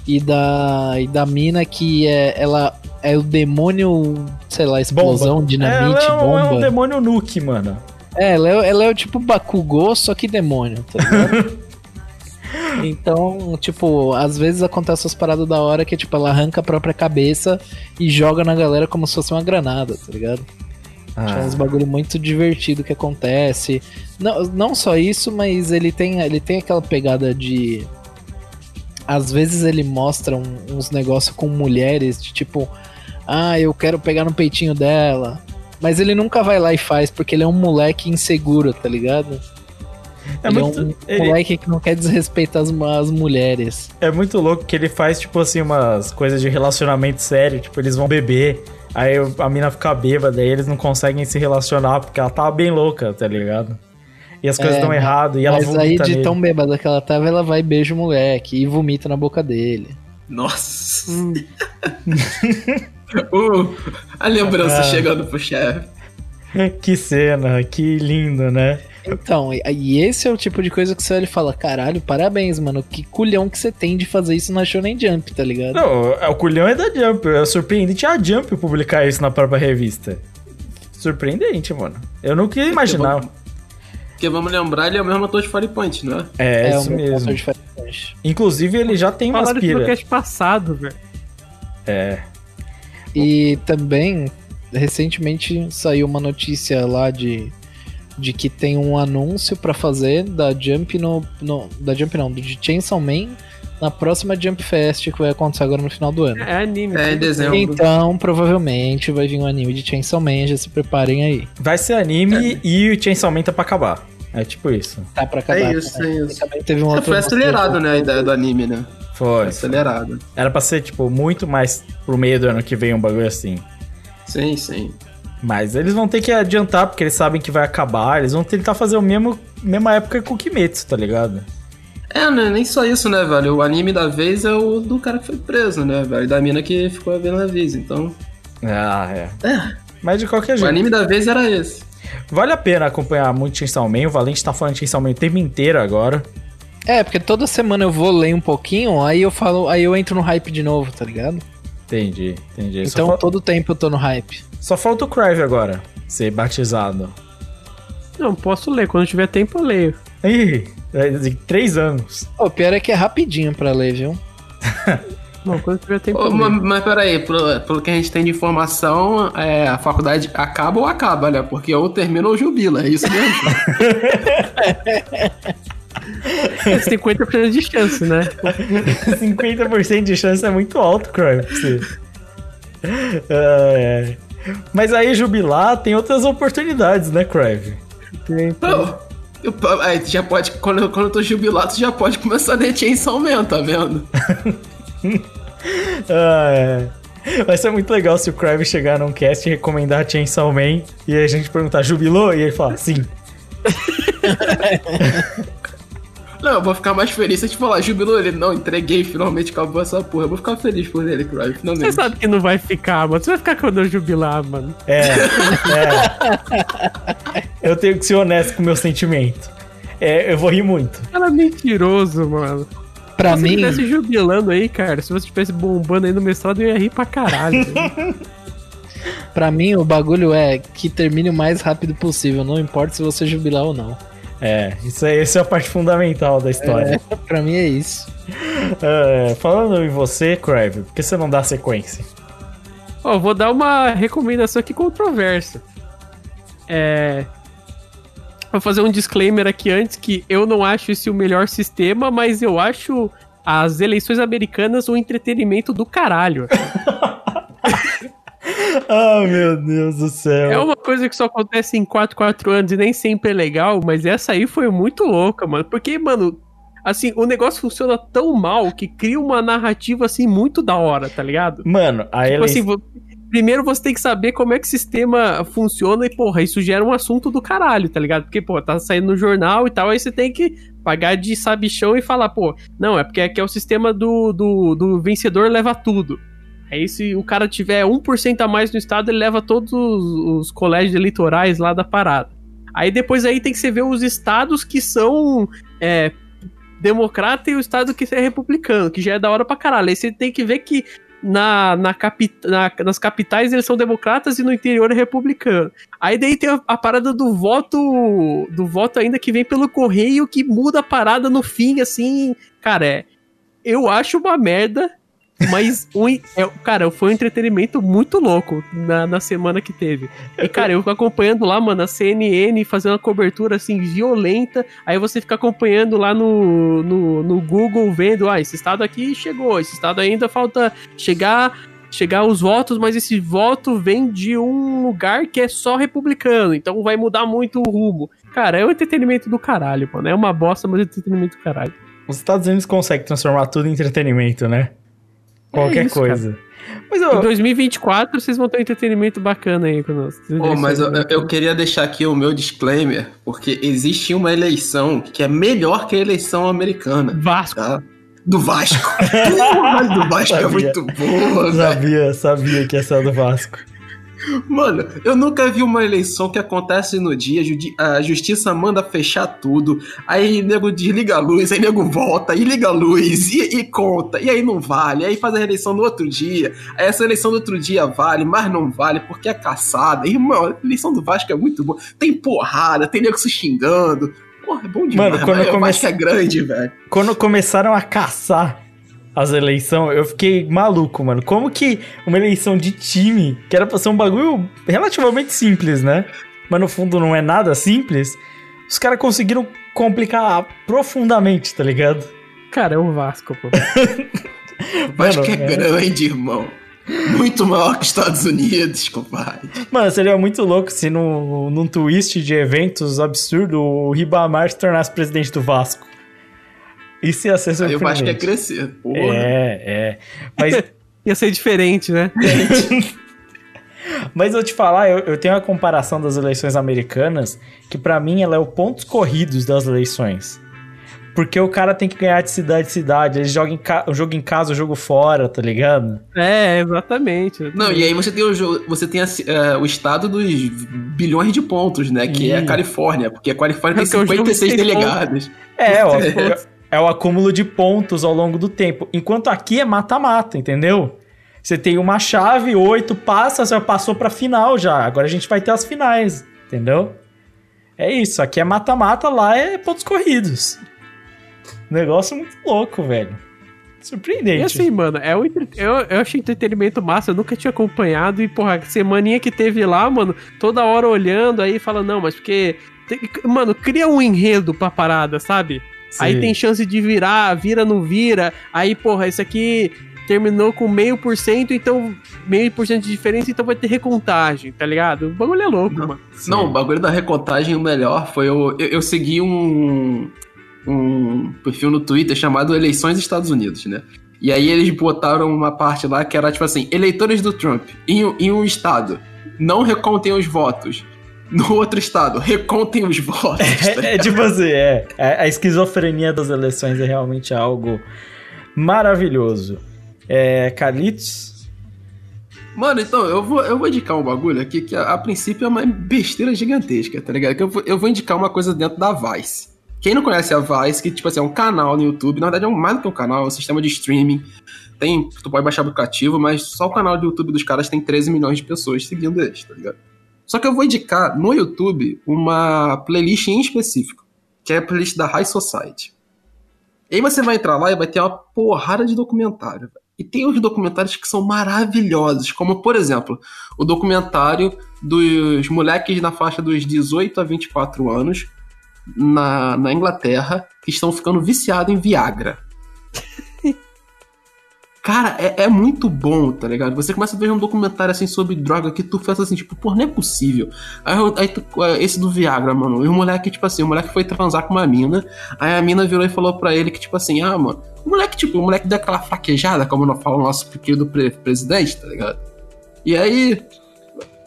[SPEAKER 4] E da, e da mina que é, ela é o demônio, sei lá, explosão,
[SPEAKER 1] Bomba.
[SPEAKER 4] dinamite,
[SPEAKER 1] é, é um- É um
[SPEAKER 4] bomba.
[SPEAKER 1] demônio nuke, mano.
[SPEAKER 4] É, ela é, ela é o tipo Bakugou, só que demônio, tá ligado? <laughs> então, tipo, às vezes acontece essas paradas da hora que, tipo, ela arranca a própria cabeça e joga na galera como se fosse uma granada, tá ligado? Tinha
[SPEAKER 1] Ah.
[SPEAKER 4] uns bagulho muito divertido que acontece. Não, não só isso, mas ele tem, ele tem aquela pegada de. Às vezes ele mostra um- uns negócios com mulheres, de tipo, ah, eu quero pegar no peitinho dela. Mas ele nunca vai lá e faz, porque ele é um moleque inseguro, tá ligado?
[SPEAKER 1] É
[SPEAKER 4] ele
[SPEAKER 1] muito-
[SPEAKER 4] é um
[SPEAKER 1] ele-
[SPEAKER 4] moleque que não quer desrespeitar as, as mulheres.
[SPEAKER 1] É muito louco que ele faz, tipo assim, umas coisas de relacionamento sério. Tipo, eles vão beber, aí a mina fica bêbada, aí eles não conseguem se relacionar porque ela tava bem louca, tá ligado? E as coisas
[SPEAKER 4] É,
[SPEAKER 1] dão errado, e ela
[SPEAKER 4] Mas aí,
[SPEAKER 1] vomita
[SPEAKER 4] de
[SPEAKER 1] nele.
[SPEAKER 4] tão bêbada que ela tava, ela vai e beija o moleque e vomita na boca dele.
[SPEAKER 3] Nossa. <laughs> Uh, a lembrança
[SPEAKER 1] Ah.
[SPEAKER 3] chegando pro chefe.
[SPEAKER 1] Que cena, que lindo, né?
[SPEAKER 4] Então, e, esse é o tipo de coisa que você olha e fala, caralho, parabéns, mano, que culhão que você tem de fazer isso na Shonen Jump, tá ligado?
[SPEAKER 1] Não, o culhão é da Jump. É surpreendente a Jump publicar isso na própria revista. Surpreendente, mano. Eu não queria imaginar.
[SPEAKER 3] Porque vamos lembrar, ele é o mesmo ator de Fire Point, não é?
[SPEAKER 1] É,
[SPEAKER 4] É,
[SPEAKER 1] isso mesmo.
[SPEAKER 4] autor de Fire Punch.
[SPEAKER 1] Inclusive, ele já tem umas
[SPEAKER 2] Falaram isso no
[SPEAKER 1] pira.
[SPEAKER 2] cast passado, velho.
[SPEAKER 1] É.
[SPEAKER 4] E também, recentemente saiu uma notícia lá de, de que tem um anúncio pra fazer da Jump no, no. Da Jump não, de Chainsaw Man na próxima Jump Fest que vai acontecer agora no final do ano.
[SPEAKER 2] É anime.
[SPEAKER 3] É, em dezembro.
[SPEAKER 4] Então, provavelmente vai vir um anime de Chainsaw Man, já se preparem aí.
[SPEAKER 1] Vai ser anime e o Chainsaw Man tá pra acabar. É tipo isso.
[SPEAKER 4] Tá pra acabar.
[SPEAKER 3] É isso,
[SPEAKER 4] né?
[SPEAKER 3] é isso.
[SPEAKER 4] Também teve um outro
[SPEAKER 3] foi acelerado, né, a ideia do anime, né?
[SPEAKER 1] Foi.
[SPEAKER 3] Acelerado.
[SPEAKER 1] Era pra ser, tipo, muito mais pro meio do ano que vem um bagulho assim.
[SPEAKER 3] Sim, sim.
[SPEAKER 1] Mas eles vão ter que adiantar, porque eles sabem que vai acabar. Eles vão tentar fazer o mesmo mesma época que o Kimetsu, tá ligado?
[SPEAKER 3] É, né, nem só isso, né, velho? O anime da vez é o do cara que foi preso, né, velho? E da mina que ficou vendo a vez, então...
[SPEAKER 1] Ah, é.
[SPEAKER 3] É,
[SPEAKER 1] Mas de qualquer
[SPEAKER 3] o
[SPEAKER 1] jeito.
[SPEAKER 3] anime da vez era esse.
[SPEAKER 1] Vale a pena acompanhar muito Chainsaw Man. O Valente tá falando de Chainsaw Man o tempo inteiro agora.
[SPEAKER 4] É, porque toda semana eu vou ler um pouquinho, aí eu falo, aí eu entro no hype de novo, tá ligado?
[SPEAKER 1] Entendi, entendi.
[SPEAKER 4] Então todo tempo eu tô no hype.
[SPEAKER 1] só falta o Crive agora. Ser batizado.
[SPEAKER 2] Não, posso ler. Quando tiver tempo, eu leio.
[SPEAKER 1] Ih, é de três anos.
[SPEAKER 4] O pior é que é rapidinho pra ler, viu? <laughs>
[SPEAKER 2] Não, quando tiver tempo,
[SPEAKER 3] Ô,
[SPEAKER 2] eu
[SPEAKER 3] mas, mas peraí, pelo, pelo que a gente tem de informação, é, a faculdade acaba ou acaba, né? Porque ou termina ou jubila, é isso mesmo? <laughs>
[SPEAKER 2] Tem 50% de chance, né?
[SPEAKER 1] 50% de chance é muito alto. Ah, é. Mas aí, jubilar, tem outras oportunidades, né,
[SPEAKER 3] eu- aí, tu já pode, quando, quando eu tô jubilado, tu já pode começar a Chainsaw Man, tá vendo? <laughs>
[SPEAKER 1] Ah, é. Vai ser muito legal se o Crive chegar num cast e recomendar Chainsaw Man e a gente perguntar, jubilou? E ele fala, sim. <laughs>
[SPEAKER 3] Não, eu vou ficar mais feliz se a gente falar, jubilou ele. Não, entreguei, finalmente acabou essa porra. Eu vou ficar feliz por ele, Cry,
[SPEAKER 2] Você
[SPEAKER 3] finalmente.
[SPEAKER 2] sabe que não vai ficar, mano. Você vai ficar quando eu jubilar, mano.
[SPEAKER 1] É, é. Eu tenho que ser honesto com o meu sentimento. É, eu vou rir muito.
[SPEAKER 2] Ela é mentiroso, mano.
[SPEAKER 4] Pra
[SPEAKER 2] se
[SPEAKER 4] mim,
[SPEAKER 2] você estivesse jubilando aí, cara, se você estivesse bombando aí no mestrado, eu ia rir pra caralho. <laughs>
[SPEAKER 4] pra mim o bagulho é que termine o mais rápido possível, não importa se você jubilar ou não.
[SPEAKER 1] É, isso é, essa é a parte fundamental da história.
[SPEAKER 4] É, <laughs> pra mim é isso.
[SPEAKER 1] É, falando em você, Crive, por que você não dá sequência?
[SPEAKER 2] Ó, vou dar uma recomendação aqui controversa. É. Vou fazer um disclaimer aqui antes que eu não acho esse o melhor sistema, mas eu acho as eleições americanas um entretenimento do caralho. <laughs>
[SPEAKER 1] Ah, meu Deus do céu.
[SPEAKER 2] É uma coisa que só acontece em 4, 4 anos e nem sempre é legal, mas essa aí foi muito louca, mano. Porque, mano, assim, o negócio funciona tão mal que cria uma narrativa, assim, muito da hora, tá ligado?
[SPEAKER 1] Mano, a
[SPEAKER 2] Tipo
[SPEAKER 1] eleição.
[SPEAKER 2] assim, primeiro você tem que saber como é que o sistema funciona e, porra, isso gera um assunto do caralho, tá ligado? Porque, pô, tá saindo no jornal e tal, aí você tem que pagar de sabichão e falar, pô, não, é porque aqui é o sistema do, do, do vencedor leva tudo. Aí se o cara tiver 1% a mais no estado, ele leva todos os, os colégios eleitorais lá da parada. Aí depois aí tem que você ver os estados que são é, democrata e o estado que é republicano, que já é da hora pra caralho. Aí você tem que ver que na, na, capi, na- nas capitais eles são democratas e no interior é republicano. Aí daí tem a, a parada do voto do voto ainda que vem pelo correio que muda a parada no fim, assim, cara, é, eu acho uma merda, mas um, é, cara, foi um entretenimento muito louco na, na semana que teve. E cara, eu acompanhando lá, mano, a CNN fazendo uma cobertura assim violenta. Aí você fica acompanhando lá no, no, no Google vendo, ah, esse estado aqui chegou, esse estado ainda falta chegar chegar os votos, mas esse voto vem de um lugar que é só republicano, então vai mudar muito o rumo. Cara, é um entretenimento do caralho, mano. É uma bosta, mas é um entretenimento do caralho.
[SPEAKER 1] Os Estados Unidos conseguem transformar tudo em entretenimento, né? Qualquer
[SPEAKER 2] É isso,
[SPEAKER 1] coisa. Mas
[SPEAKER 2] Em
[SPEAKER 1] eu,
[SPEAKER 2] 2024 vocês vão ter um entretenimento bacana aí nós.
[SPEAKER 3] Pô, mas eu, eu queria deixar aqui o meu disclaimer, porque existe uma eleição que é melhor que a eleição americana.
[SPEAKER 2] Vasco.
[SPEAKER 3] Tá? Do Vasco. <laughs> Porra, do Vasco é
[SPEAKER 1] Sabia.
[SPEAKER 3] muito boa,
[SPEAKER 1] sabia, sabia que essa é do Vasco.
[SPEAKER 3] Mano, eu nunca vi uma eleição que acontece no dia, a justiça manda fechar tudo, aí nego desliga a luz, aí nego volta, aí liga a luz, e, e conta, e aí não vale, aí faz a eleição no outro dia, aí essa eleição do outro dia vale, mas não vale porque é caçada. Irmão, a eleição do Vasco é muito boa. Tem porrada, tem nego se xingando. Porra, é bom demais.
[SPEAKER 1] Mano, quando
[SPEAKER 3] velho.
[SPEAKER 1] eu
[SPEAKER 3] O Vasco
[SPEAKER 1] comecei-
[SPEAKER 3] é grande, velho.
[SPEAKER 1] Quando começaram a caçar as eleições, eu fiquei maluco, mano. Como que uma eleição de time, que era pra ser um bagulho relativamente simples, né? Mas no fundo não é nada simples, os caras conseguiram complicar profundamente, tá ligado?
[SPEAKER 2] Cara, é o Vasco, pô.
[SPEAKER 3] O <laughs> Vasco
[SPEAKER 1] Mano,
[SPEAKER 3] é,
[SPEAKER 1] é-
[SPEAKER 3] grande, irmão. Muito maior que os Estados Unidos, compadre.
[SPEAKER 1] Mano, seria muito louco se num, num twist de eventos absurdo o Ribamar se tornasse presidente do Vasco. Isso ia ser
[SPEAKER 3] Aí o
[SPEAKER 1] surpreendente.
[SPEAKER 3] Vasco ia crescer. Porra.
[SPEAKER 1] É, é. Mas <laughs>
[SPEAKER 2] Ia ser diferente, né? <laughs>
[SPEAKER 1] Mas eu te falar, eu, eu tenho a comparação das eleições americanas, que pra mim ela é o pontos corridos das eleições. Porque o cara tem que ganhar de cidade em cidade, ele joga em ca... o jogo em casa, o jogo fora, tá ligado?
[SPEAKER 2] É, exatamente.
[SPEAKER 3] Não, e aí você tem o, jo- você tem a é, o estado dos bilhões de pontos, né? Que é a. Califórnia, porque a Califórnia tem
[SPEAKER 2] jogo
[SPEAKER 3] 56
[SPEAKER 2] tem
[SPEAKER 3] delegados.
[SPEAKER 1] É, ó. É, o acúmulo de pontos ao longo do tempo. Enquanto aqui é mata-mata, entendeu? Você tem uma chave, oito passa, você passou pra final já. Agora a gente vai ter as finais, entendeu? É isso, aqui é mata-mata, lá é pontos corridos. Negócio muito louco, velho. Surpreendente.
[SPEAKER 2] E assim, mano, é um eu, eu achei entretenimento massa, eu nunca tinha acompanhado e, porra, a semaninha que teve lá, mano, toda hora olhando aí fala, não, mas porque. mano, cria um enredo pra parada, sabe? Aí
[SPEAKER 1] Sim.
[SPEAKER 2] tem chance de virar, vira, não vira. Aí, porra, esse aqui terminou com meio por cento, então meio por cento de diferença, então vai ter recontagem, tá ligado? O bagulho é louco, mano.
[SPEAKER 3] Não, o bagulho da recontagem, o melhor foi eu, eu, eu segui um, um perfil no Twitter chamado Eleições Estados Unidos, né? E aí eles botaram uma parte lá que era tipo assim: eleitores do Trump em, em um estado, não recontem os votos. No outro estado, recontem os votos. tá
[SPEAKER 1] É, é tipo assim, é. é- A esquizofrenia das eleições é realmente algo maravilhoso. É, Carlitos?
[SPEAKER 3] Mano, então, eu vou, eu vou indicar um bagulho aqui que a, a princípio é uma besteira gigantesca, tá ligado? Que eu, vou, eu vou indicar uma coisa dentro da Vice. Quem não conhece a Vice, que, tipo assim, é um canal no YouTube, na verdade é um, mais do que um canal, é um sistema de streaming. Tem, tu pode baixar aplicativo, mas só o canal do YouTube dos caras tem 13 milhões de pessoas seguindo eles, tá ligado? Só que eu vou indicar no YouTube uma playlist em específico, que é a playlist da High Society. E aí você vai entrar lá e vai ter uma porrada de documentário. E tem uns documentários que são maravilhosos, como, por exemplo, o documentário dos moleques na faixa dos 18 a 24 anos na, na Inglaterra que estão ficando viciados em Viagra. Cara, é, é muito bom, tá ligado? Você começa a ver um documentário assim sobre droga que tu faz assim, tipo, pô, não é possível. Aí, aí tu, esse do Viagra, mano, e o moleque, tipo assim, o moleque foi transar com uma mina, aí a mina virou e falou pra ele que, tipo assim, ah, mano, o moleque, tipo, o moleque deu aquela fraquejada, como não fala o nosso querido pre presidente, tá ligado? E aí.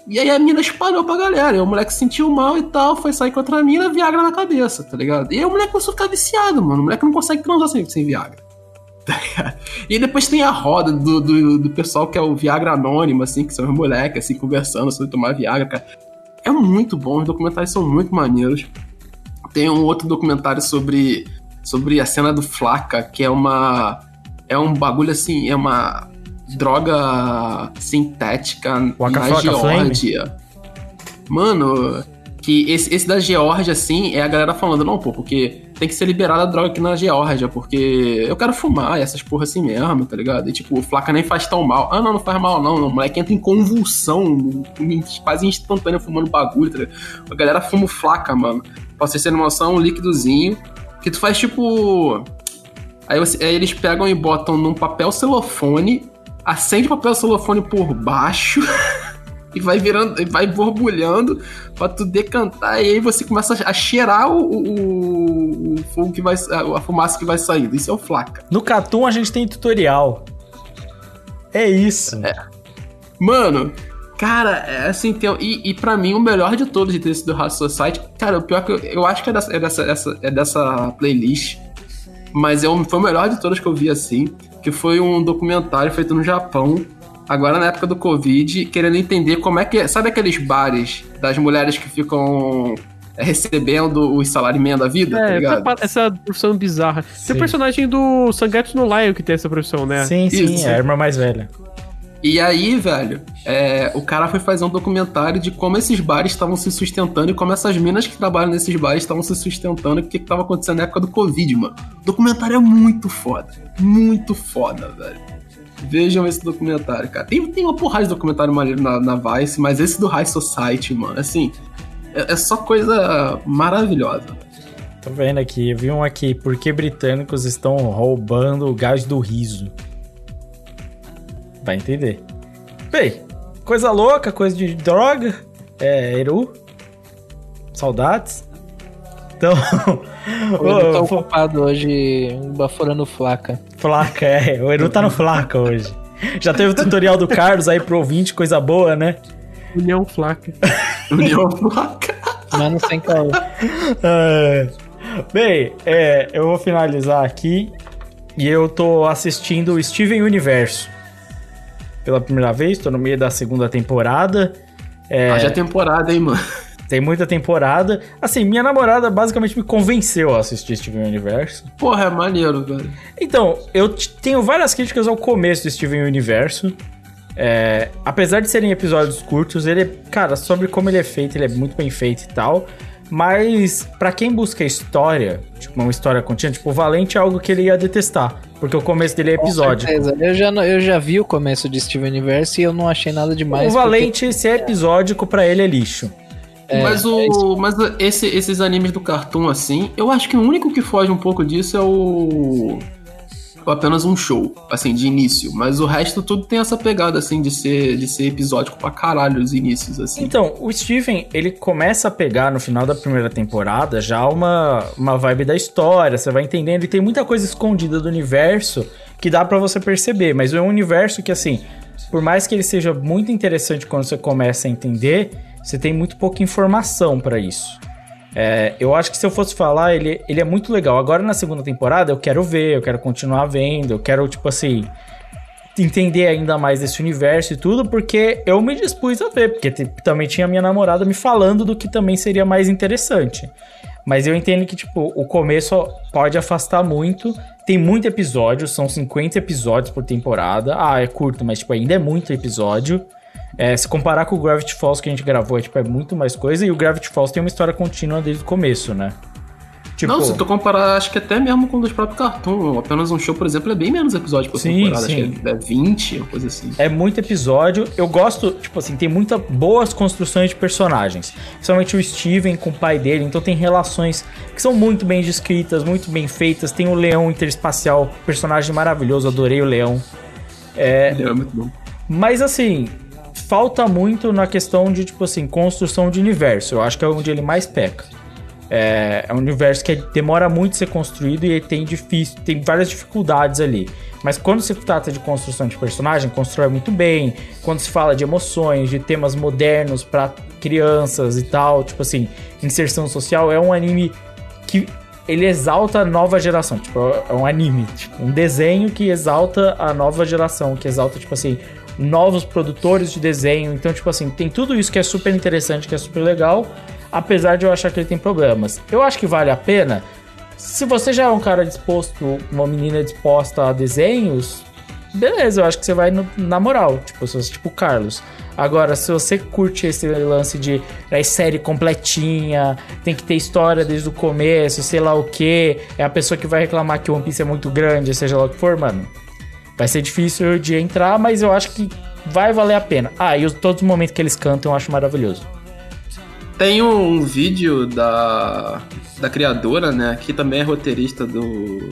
[SPEAKER 3] E aí a mina espalhou pra galera. E o moleque se sentiu mal e tal, foi sair com outra mina, Viagra na cabeça, tá ligado? E aí o moleque começou a ficar viciado, mano. O moleque não consegue transar sem, sem Viagra. Tá ligado? E depois tem a roda do, do, do, pessoal que é o Viagra Anônimo, assim, que são os moleques, assim, conversando sobre tomar Viagra, cara. É muito bom, os documentários são muito maneiros. Tem um outro documentário sobre, sobre a cena do Flaca, que é uma. É um bagulho assim, é uma droga sintética
[SPEAKER 1] Waka
[SPEAKER 3] na Geórgia. Mano, que esse, esse da Geórgia, assim, é a galera falando, não, pô, porque tem que ser liberada a droga aqui na Geórgia, porque eu quero fumar essas porra assim mesmo, tá ligado? E tipo, flaca nem faz tão mal. Ah, não, não faz mal não, o moleque entra em convulsão, quase instantâneo fumando bagulho, tá ligado? A galera fuma flaca, mano. Pra vocês terem noção, um líquidozinho, que tu faz tipo... Aí, você, aí eles pegam e botam num papel celofone, acende o papel celofone por baixo... <laughs> e vai virando, vai borbulhando pra tu decantar, e aí você começa a cheirar o, o, o fogo que vai. a fumaça que vai saindo. Isso é o flaca.
[SPEAKER 1] No Catum a gente tem tutorial. É isso.
[SPEAKER 3] É. Mano, cara, é assim, tem, e, e pra mim o melhor de todos de ter sido Hard Society, cara, o pior que eu, eu acho que é dessa, é dessa, essa, é dessa playlist, mas é um, foi o melhor de todos que eu vi assim, que foi um documentário feito no Japão agora na época do Covid, querendo entender como é que. Sabe aqueles bares das mulheres que ficam é, recebendo o salário meio da vida,
[SPEAKER 2] É,
[SPEAKER 3] tá ligado?
[SPEAKER 2] essa- essa profissão bizarra. Tem
[SPEAKER 1] Sim.
[SPEAKER 2] o personagem do Sangatsu no Lion que tem essa profissão, né?
[SPEAKER 1] Sim, sim,
[SPEAKER 3] Isso.
[SPEAKER 1] é a irmã mais velha.
[SPEAKER 3] E aí, velho, é, o cara foi fazer um documentário de como esses bares estavam se sustentando e como essas minas que trabalham nesses bares estavam se sustentando e o que estava acontecendo na época do Covid, mano. O documentário é muito foda. Muito foda, velho. Vejam esse documentário, cara. Tem, tem uma porrada de documentário maneiro na, na Vice, mas esse do High Society, mano, assim, é, é só coisa maravilhosa.
[SPEAKER 1] Tô vendo aqui, eu vi um aqui. Por que britânicos estão roubando o gás do riso? Vai entender. Bem, coisa louca, coisa de droga. É, Eru. Saudades. Então.
[SPEAKER 4] Eu tô <laughs>
[SPEAKER 1] Ô,
[SPEAKER 4] ocupado hoje baforando flaca.
[SPEAKER 1] Flaca, é. O Eru tá no Flaca hoje. Já teve o tutorial do Carlos aí pro ouvinte, coisa boa, né?
[SPEAKER 2] União Flaca. <laughs>
[SPEAKER 3] União Flaca.
[SPEAKER 4] Mano sem caô.
[SPEAKER 1] É. Bem, é, eu vou finalizar aqui. E eu tô assistindo o Steven Universo. Pela primeira vez, tô no meio da segunda temporada. É,
[SPEAKER 3] Haja temporada, hein, mano.
[SPEAKER 1] Tem muita temporada. Assim, minha namorada basicamente me convenceu a assistir Steven Universo.
[SPEAKER 3] Porra, é maneiro, velho.
[SPEAKER 1] Então, eu tenho várias críticas ao começo do Steven Universo. É, apesar de serem episódios curtos, ele, é- cara, sobre como ele é feito, ele é muito bem feito e tal. Mas, pra quem busca história, tipo, uma história contínua, tipo, o Valente é algo que ele ia detestar. Porque o começo dele é episódio.
[SPEAKER 4] Com certeza. Eu já, eu já vi o começo de Steven Universe e eu não achei nada demais.
[SPEAKER 1] O Valente, se é episódico, pra ele é lixo.
[SPEAKER 4] É,
[SPEAKER 3] mas o, mas esse- esses animes do Cartoon, assim, eu acho que o único que foge um pouco disso é o. apenas um show, assim, de início. Mas o resto tudo tem essa pegada, assim, de ser, de ser episódico pra caralho os inícios, assim.
[SPEAKER 1] Então, o Steven, ele começa a pegar no final da primeira temporada já uma, uma vibe da história, você vai entendendo, e tem muita coisa escondida do universo que dá pra você perceber, mas é um universo que, assim, por mais que ele seja muito interessante quando você começa a entender, você tem muito pouca informação pra isso. É, eu acho que se eu fosse falar, ele, ele é muito legal. Agora na segunda temporada eu quero ver, eu quero continuar vendo, eu quero, tipo assim, entender ainda mais desse universo e tudo, porque eu me dispus a ver, porque também tinha minha namorada me falando do que também seria mais interessante. Mas eu entendo que, tipo, o começo pode afastar muito. Tem muito episódio, são 50 episódios por temporada. Ah, é curto, mas, tipo, ainda é muito episódio. É, se comparar com o Gravity Falls que a gente gravou, é, tipo, é muito mais coisa. E o Gravity Falls tem uma história contínua desde o começo, né? Tipo,
[SPEAKER 3] Não, se tu comparar, acho que até mesmo com os próprios Cartoon, apenas um show, por exemplo, é bem menos episódio por
[SPEAKER 1] Sim,
[SPEAKER 3] temporada.
[SPEAKER 1] sim.
[SPEAKER 3] Acho que é 20, uma coisa assim.
[SPEAKER 1] É muito episódio. Eu gosto, tipo assim, tem muitas boas construções de personagens. Principalmente o Steven com o pai dele. Então tem relações que são muito bem descritas, muito bem feitas. Tem o leão interespacial, personagem maravilhoso, adorei o leão. É,
[SPEAKER 3] Ele é muito bom.
[SPEAKER 1] mas assim, falta muito na questão de, tipo assim, construção de universo. Eu acho que é onde ele mais peca. É, é um universo que demora muito ser construído e tem, difícil, tem várias dificuldades ali. Mas quando se trata de construção de personagem, constrói muito bem. Quando se fala de emoções, de temas modernos pra crianças e tal, tipo assim, inserção social, é um anime que ele exalta a nova geração. Tipo, é um anime, tipo, um desenho que exalta a nova geração, que exalta, tipo assim, novos produtores de desenho. Então, tipo assim, tem tudo isso que é super interessante, que é super legal, apesar de eu achar que ele tem problemas. Eu acho que vale a pena. Se você já é um cara disposto, uma menina disposta a desenhos, beleza, eu acho que você vai no- na moral, tipo, se você, tipo Carlos. Agora, se você curte esse lance de é série completinha, tem que ter história desde o começo, sei lá o que, é a pessoa que vai reclamar que o One Piece é muito grande, seja lá o que for, mano. Vai ser difícil de entrar, mas eu acho que vai valer a pena. Ah, e os- todos os momentos que eles cantam eu acho maravilhoso.
[SPEAKER 3] Tem um vídeo da, da criadora, né? Que também é roteirista do.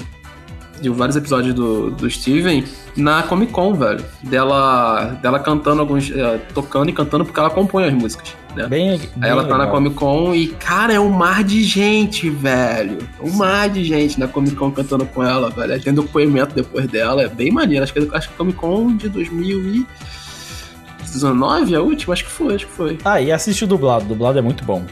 [SPEAKER 3] De vários episódios do, do Steven na Comic Con, velho. Dela, dela cantando alguns. eh, tocando e cantando porque ela compõe as músicas, né?
[SPEAKER 1] Bem,
[SPEAKER 3] Aí
[SPEAKER 1] bem
[SPEAKER 3] ela tá na. Comic Con e, cara, é um mar de gente, velho. Um mar de gente na Comic Con cantando com ela, velho. Aí Tem depoimento depois dela, é bem maneiro. Acho que, acho que a Comic Con de 2019, a última, acho que foi, acho que foi.
[SPEAKER 1] Ah, e assiste o dublado, o dublado é muito bom.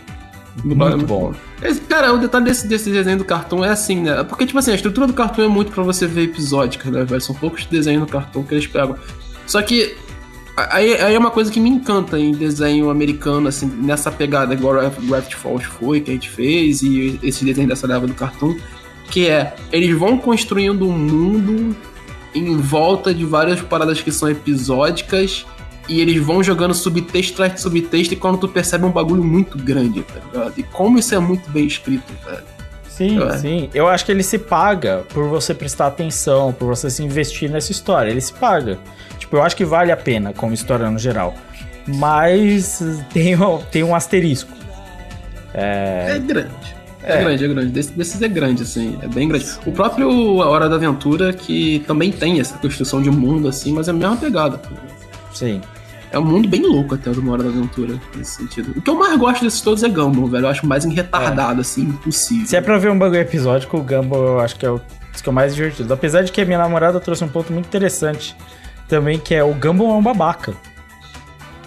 [SPEAKER 3] Dublado
[SPEAKER 1] muito
[SPEAKER 3] é
[SPEAKER 1] bom.
[SPEAKER 3] Esse, cara, o detalhe desse, desse desenho do cartoon é assim, né? Porque, tipo assim, a estrutura do cartoon é muito pra você ver episódica, né, velho? São poucos desenhos no cartoon que eles pegam. Só que. Aí, aí é uma coisa que me encanta em desenho americano, assim, nessa pegada, igual Gra- Gravity Falls foi, que a gente fez, e esse desenho dessa leva do cartoon, que é, eles vão construindo um mundo em volta de várias paradas que são episódicas, e eles vão jogando subtexto atrás de subtexto, e quando tu percebe é um bagulho muito grande, tá ligado? E como isso é muito bem escrito, velho.
[SPEAKER 1] Sim,
[SPEAKER 3] É.
[SPEAKER 1] sim. Eu acho que ele se paga por você prestar atenção, por você se investir nessa história. Ele se paga. Tipo, eu acho que vale a pena como história no geral. Mas tem, um- tem um asterisco.
[SPEAKER 3] É, grande. É,
[SPEAKER 1] É.
[SPEAKER 3] grande, é grande. Desse- desses é grande, assim, é bem grande. O próprio A Hora da Aventura, que também tem essa construção de mundo, assim, mas é a mesma pegada.
[SPEAKER 1] Sim.
[SPEAKER 3] É um mundo bem louco até o do Uma Hora da Aventura, nesse sentido. O que eu mais gosto desses todos é Gumball, velho. Eu acho mais retardado, assim, impossível.
[SPEAKER 1] Se é pra ver um bagulho episódico, o Gumball eu acho que é o que é o mais divertido. Apesar de que a minha namorada trouxe um ponto muito interessante também, que é o Gumball é um babaca.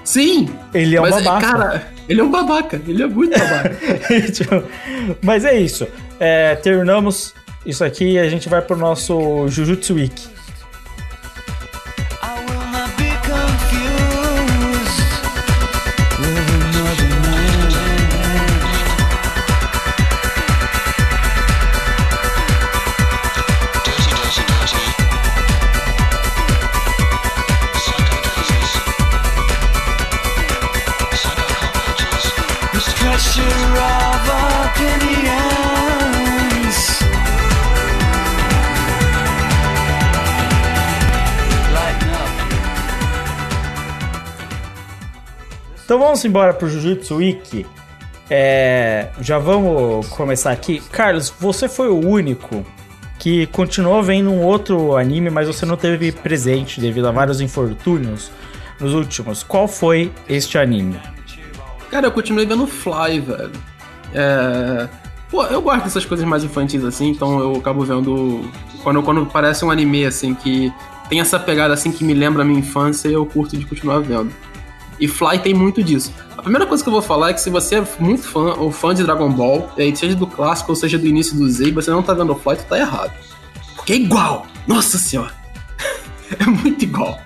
[SPEAKER 3] Sim!
[SPEAKER 1] Ele é um
[SPEAKER 3] mas,
[SPEAKER 1] babaca.
[SPEAKER 3] cara, ele é um babaca. Ele é muito babaca. <laughs>
[SPEAKER 1] Tipo, Mas é isso. É, terminamos isso aqui e a gente vai pro nosso Jujutsu Week. Vamos embora pro Jujutsu Wiki. É, já vamos começar aqui. Carlos, você foi o único que continuou vendo um outro anime, mas você não teve presente devido a vários infortúnios nos últimos. Qual foi este anime?
[SPEAKER 3] Cara, eu continuei vendo Fly, velho. É... Pô, eu gosto dessas coisas mais infantis assim, então eu acabo vendo. Quando, quando parece um anime assim que tem essa pegada assim que me lembra a minha infância, eu curto de continuar vendo. E Fly tem muito disso. A primeira coisa que eu vou falar é que se você é muito fã ou fã de Dragon Ball, seja do clássico ou seja do início do Z, você não tá vendo o Fly, tu tá errado. Porque é igual! Nossa senhora! <laughs> é muito igual.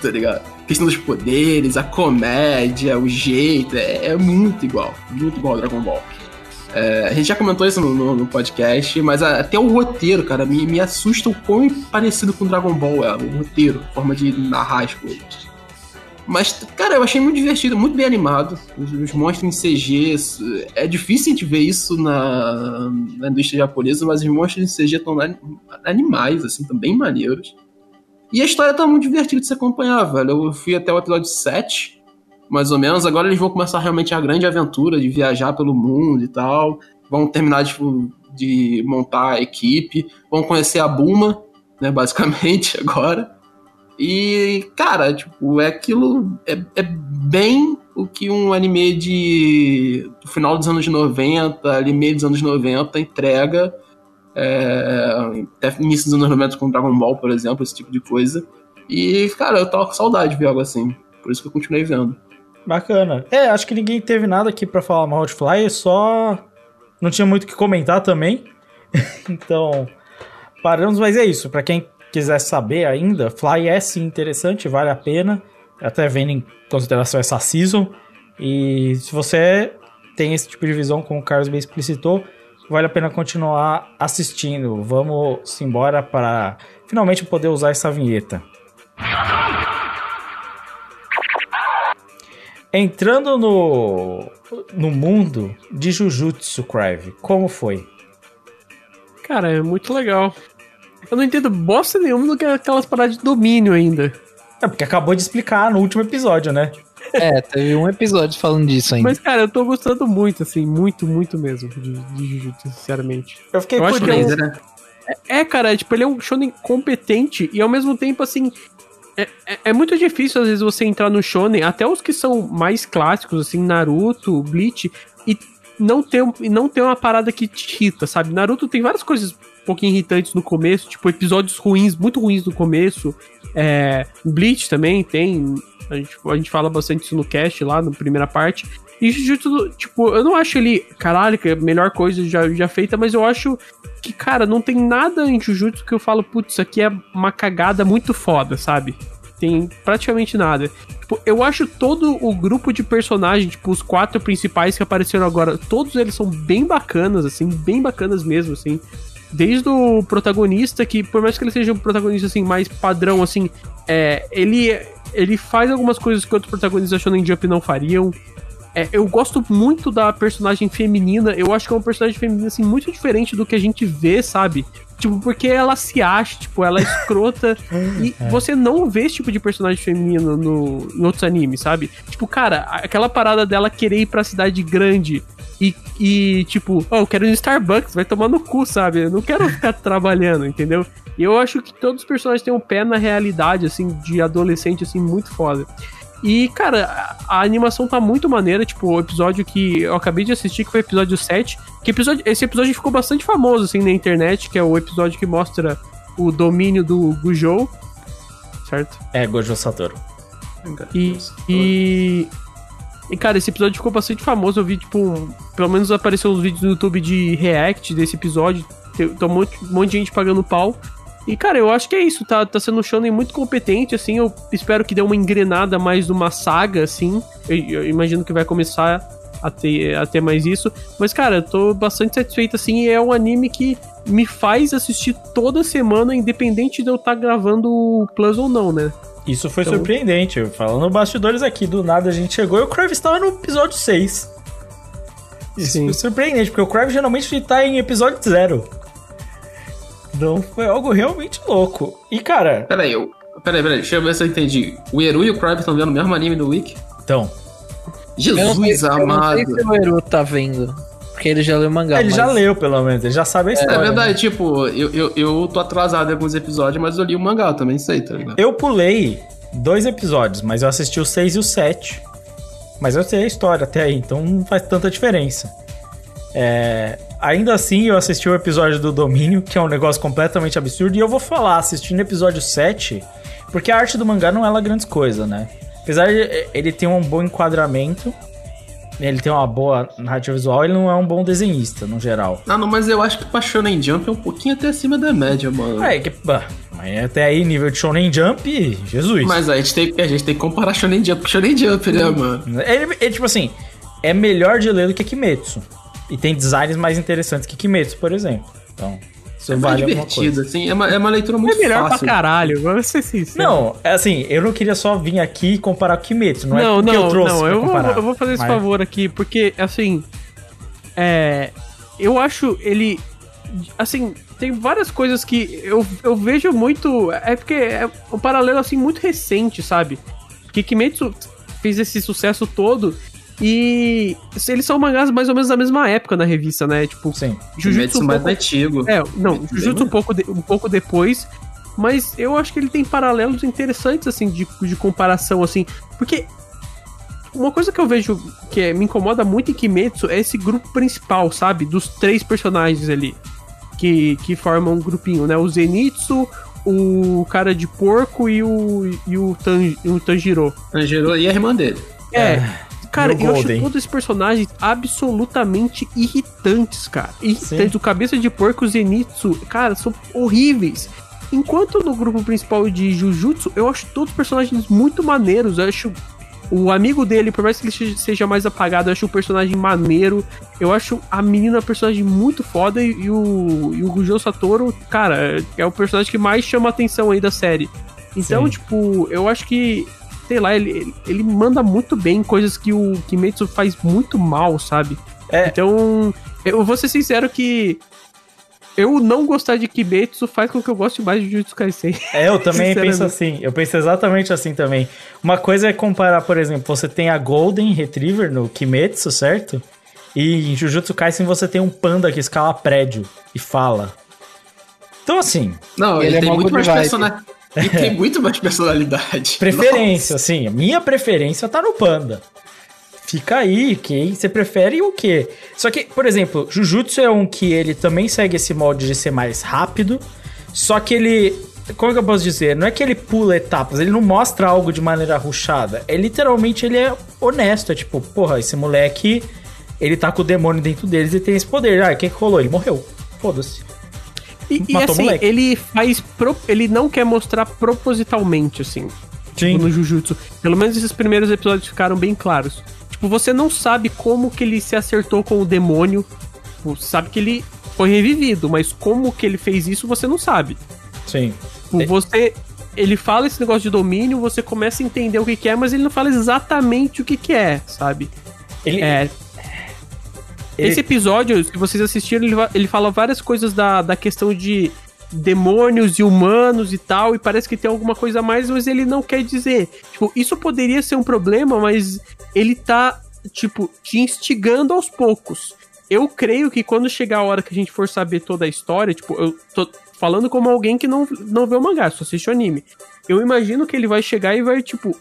[SPEAKER 3] Tá ligado? A questão dos poderes, a comédia, o jeito, é, é muito igual. Muito igual ao Dragon Ball. É, a gente já comentou isso no, no- no podcast, mas a- até o roteiro, cara, me, me assusta o quão parecido com Dragon Ball é. O roteiro, a forma de narrar as coisas. Mas, cara, eu achei muito divertido, muito bem animado. Os, os monstros em CG. É difícil a gente ver isso na, na indústria japonesa, mas os monstros em CG estão animais, assim, estão bem maneiros. E a história tá muito divertida de se acompanhar, velho. Eu fui até o episódio 7, mais ou menos. Agora eles vão começar realmente a grande aventura de viajar pelo mundo e tal. Vão terminar de montar a equipe. Vão conhecer a Buma, né, basicamente, <laughs> agora. E, cara, tipo, é aquilo. É, é bem o que um anime de. do final dos anos 90, ali meio dos anos 90, entrega. É, até início dos anos 90 com Dragon Ball, por exemplo, esse tipo de coisa. E, cara, eu tava com saudade de ver algo assim. Por isso que eu continuei vendo.
[SPEAKER 1] Bacana. É, acho que ninguém teve nada aqui pra falar mal de Fly, só não tinha muito o que comentar também. <laughs> então, paramos, mas é isso. Pra quem quiser saber ainda, Fly é sim interessante, vale a pena. Até vendo em consideração essa season. E se você tem esse tipo de visão, como o Carlos bem explicitou, vale a pena continuar assistindo. Vamos embora para finalmente poder usar essa vinheta. Entrando no, no mundo de Jujutsu, Crive, como foi?
[SPEAKER 2] Cara, é muito legal. Eu não entendo bosta nenhuma do que aquelas paradas de domínio ainda.
[SPEAKER 1] É porque acabou de explicar no último episódio, né?
[SPEAKER 4] É, teve um episódio falando disso ainda.
[SPEAKER 2] Mas, cara, eu tô gostando muito, assim, muito, muito mesmo de, de Jujutsu, sinceramente.
[SPEAKER 1] Eu fiquei
[SPEAKER 2] Eu acho que é um-
[SPEAKER 3] né?
[SPEAKER 2] É, cara, tipo, ele é um shonen competente e ao mesmo tempo, assim. É, é- é muito difícil, às vezes, você entrar no shonen, até os que são mais clássicos, assim, Naruto, Bleach, e não ter, não ter uma parada que te irrita, sabe? Naruto tem várias coisas pouquinho irritantes no começo, tipo, episódios ruins, muito ruins no começo. É, Bleach também tem. A gente, a gente fala bastante isso no cast lá, na primeira parte. E Jujutsu, tipo, eu não acho ele, caralho, que é a melhor coisa já, já feita, mas eu acho que, cara, não tem nada em Jujutsu que eu falo, putz, isso aqui é uma cagada muito foda, sabe? Tem praticamente nada. Tipo, eu acho todo o grupo de personagens, tipo, os quatro principais que apareceram agora, todos eles são bem bacanas, assim, bem bacanas mesmo, assim. Desde o protagonista, que por mais que ele seja um protagonista, assim, mais padrão, assim, é, ele, ele faz algumas coisas que outros protagonistas da Shonen Jump não fariam. É, eu gosto muito da personagem feminina. Eu acho que é uma personagem feminina, assim, muito diferente do que a gente vê, sabe? Tipo, porque ela se acha, tipo, ela é escrota. <laughs> e você não vê esse tipo de personagem feminino no, em outros animes, sabe? Tipo, cara, aquela parada dela querer ir pra cidade grande e, e tipo, oh, eu quero ir no Starbucks, vai tomar no cu, sabe? Eu não quero ficar <laughs> trabalhando, entendeu? E eu acho que todos os personagens têm um pé na realidade, assim, de adolescente, assim, muito foda. E, cara, a, animação tá muito maneira. Tipo, o episódio que eu acabei de assistir, que foi o episódio 7. Que episódio, esse episódio ficou bastante famoso, assim, na internet, que é o episódio que mostra o domínio do Gujou. Certo?
[SPEAKER 1] É, Gojo Satoru.
[SPEAKER 2] E, e. E, cara, esse episódio ficou bastante famoso. Eu vi, tipo, pelo menos apareceu uns vídeos no YouTube de react desse episódio. Tem, tem um, monte, um monte de gente pagando pau. E, cara, eu acho que é isso. Tá, tá sendo um shonen muito competente, assim. Eu espero que dê uma engrenada mais numa saga, assim. Eu, eu imagino que vai começar a ter, a ter mais isso. Mas, cara, eu tô bastante satisfeito, assim. E é um anime que me faz assistir toda semana, independente de eu estar gravando o Plus ou não, né?
[SPEAKER 1] Isso foi
[SPEAKER 2] Então-
[SPEAKER 1] surpreendente. Falando bastidores aqui, do nada a gente chegou e o Crave estava no episódio 6. Isso
[SPEAKER 2] Sim.
[SPEAKER 1] foi surpreendente, porque o Crave geralmente tá em episódio 0. Então foi algo realmente louco. E cara,
[SPEAKER 3] Peraí, eu. Peraí, peraí, deixa eu ver se eu entendi. O Eru e o Crab estão vendo o mesmo anime do Wiki?
[SPEAKER 1] então.
[SPEAKER 4] Eu não sei-
[SPEAKER 3] Jesus
[SPEAKER 4] eu não
[SPEAKER 3] amado.
[SPEAKER 4] sei se o Eru tá vendo. Porque ele já leu o mangá.
[SPEAKER 1] ele já
[SPEAKER 4] mas-
[SPEAKER 1] leu, pelo menos, ele já sabe a
[SPEAKER 3] É
[SPEAKER 1] história. né?
[SPEAKER 3] verdade, tipo, eu, eu, eu tô atrasado em alguns episódios, mas eu li o mangá, eu também sei, tá ligado?
[SPEAKER 1] Eu pulei dois episódios, mas eu assisti o 6 e o 7. Mas eu sei a história até aí, então não faz tanta diferença. É, ainda assim, eu assisti o episódio do Domínio, que é um negócio completamente absurdo, e eu vou falar, assistindo o episódio 7, porque a arte do mangá não é lá grandes coisa, né? Apesar de ele ter um bom enquadramento, ele tem uma boa narrativa visual, ele não é um bom desenhista, no geral.
[SPEAKER 3] Ah, não, mas eu acho que pra Shonen Jump é um pouquinho até acima da média, mano.
[SPEAKER 1] É, que, bah, mas até aí, nível de Shonen Jump, Jesus.
[SPEAKER 3] Mas a gente, tem, a gente tem que comparar Shonen Jump com Shonen Jump, né, mano?
[SPEAKER 1] Ele, ele, tipo assim, é melhor de ler do que Kimetsu. E tem designs mais interessantes que Kimetsu, por exemplo. Então, isso
[SPEAKER 3] É
[SPEAKER 1] vale
[SPEAKER 3] divertido, assim, é uma, é uma leitura
[SPEAKER 2] É
[SPEAKER 3] muito
[SPEAKER 2] melhor
[SPEAKER 3] fácil.
[SPEAKER 2] pra caralho, vamos ser sinceros.
[SPEAKER 1] Não, é assim, eu não queria só vir aqui e comparar com Kimetsu, não, é
[SPEAKER 2] não,
[SPEAKER 1] porque
[SPEAKER 2] não,
[SPEAKER 1] eu trouxe
[SPEAKER 2] não, eu vou,
[SPEAKER 1] comparar.
[SPEAKER 2] eu vou fazer esse
[SPEAKER 1] Mas-
[SPEAKER 2] favor aqui, porque, assim, é, eu acho ele, assim, tem várias coisas que eu, eu vejo muito, é porque é um paralelo, assim, muito recente, sabe? Porque Kimetsu fez esse sucesso todo e eles são mangás mais ou menos da mesma época na revista, né? Tipo,
[SPEAKER 1] Sim.
[SPEAKER 2] Jujutsu um
[SPEAKER 3] mais
[SPEAKER 2] pouco...
[SPEAKER 3] antigo.
[SPEAKER 2] É, não, Jujutsu um pouco, de- um pouco depois. Mas eu acho que ele tem paralelos interessantes, assim, de, de comparação, assim. Porque uma coisa que eu vejo que é- me incomoda muito em Kimetsu é esse grupo principal, sabe? Dos três personagens ali. Que, que formam um grupinho, né? O Zenitsu, o cara de porco e o, e o, Tan, e o Tanjiro.
[SPEAKER 3] Tanjiro e a irmã dele.
[SPEAKER 2] É. Cara, eu acho todos esses personagens absolutamente irritantes, cara. Irritantes.
[SPEAKER 1] Sim.
[SPEAKER 2] O cabeça de porco e o Zenitsu, cara, são horríveis. Enquanto no grupo principal de Jujutsu, eu acho todos os personagens muito maneiros. Eu acho o amigo dele, por mais que ele se- seja mais apagado, eu acho o personagem maneiro. Eu acho a menina personagem muito foda e, e o, e o Rujou Satoru, cara, é o personagem que mais chama a atenção aí da série. Então,
[SPEAKER 1] Sim.
[SPEAKER 2] tipo, eu acho que, sei lá, ele, ele- ele manda muito bem coisas que o Kimetsu faz muito mal, sabe?
[SPEAKER 1] É.
[SPEAKER 2] Então, eu vou ser sincero que eu não gostar de Kimetsu faz com que eu goste mais de Jujutsu Kaisen.
[SPEAKER 1] É, eu também <laughs> penso assim. Eu penso exatamente assim também. Uma coisa é comparar, por exemplo, você tem a Golden Retriever no Kimetsu, certo? E em Jujutsu Kaisen você tem um panda que escala prédio e fala. Então, assim,
[SPEAKER 3] Não,
[SPEAKER 4] Ele
[SPEAKER 3] ele,
[SPEAKER 4] é
[SPEAKER 3] tem muito mais personalidade. Ele tem muito mais personalidade.
[SPEAKER 1] preferência, assim, a minha preferência tá no panda. Fica aí, quem você prefere o quê? Só que, por exemplo, Jujutsu é um que ele também segue esse molde de ser mais rápido, só que ele, como que eu posso dizer? Não é que ele pula etapas, ele não mostra algo de maneira ruchada. É literalmente ele é honesto, é tipo, porra, esse moleque, ele tá com o demônio dentro deles e tem esse poder. Ah, o que que rolou? Ele morreu. Foda-se.
[SPEAKER 2] E, e assim,
[SPEAKER 1] moleque.
[SPEAKER 2] ele faz. pro- ele não quer mostrar propositalmente, assim.
[SPEAKER 1] Sim.
[SPEAKER 2] Tipo, no Jujutsu. Pelo menos esses primeiros episódios ficaram bem claros. Tipo, você não sabe como que ele se acertou com o demônio. Tipo, Você sabe que ele foi revivido, mas como que ele fez isso, você não sabe.
[SPEAKER 1] Sim.
[SPEAKER 2] Tipo, você. Ele fala esse negócio de domínio, você começa a entender o que, que é, mas ele não fala exatamente o que, que é, sabe?
[SPEAKER 1] Ele,
[SPEAKER 2] É.
[SPEAKER 1] ele-
[SPEAKER 2] Esse episódio, se vocês assistiram, ele, ele fala várias coisas da, da questão de demônios e humanos e tal, e parece que tem alguma coisa a mais, mas ele não quer dizer. Tipo, isso poderia ser um problema, mas ele tá, tipo, te instigando aos poucos. Eu creio que quando chegar a hora que a gente for saber toda a história, tipo, eu tô falando como alguém que não, não vê o mangá, só assiste o anime. Eu imagino que ele vai chegar e vai, tipo,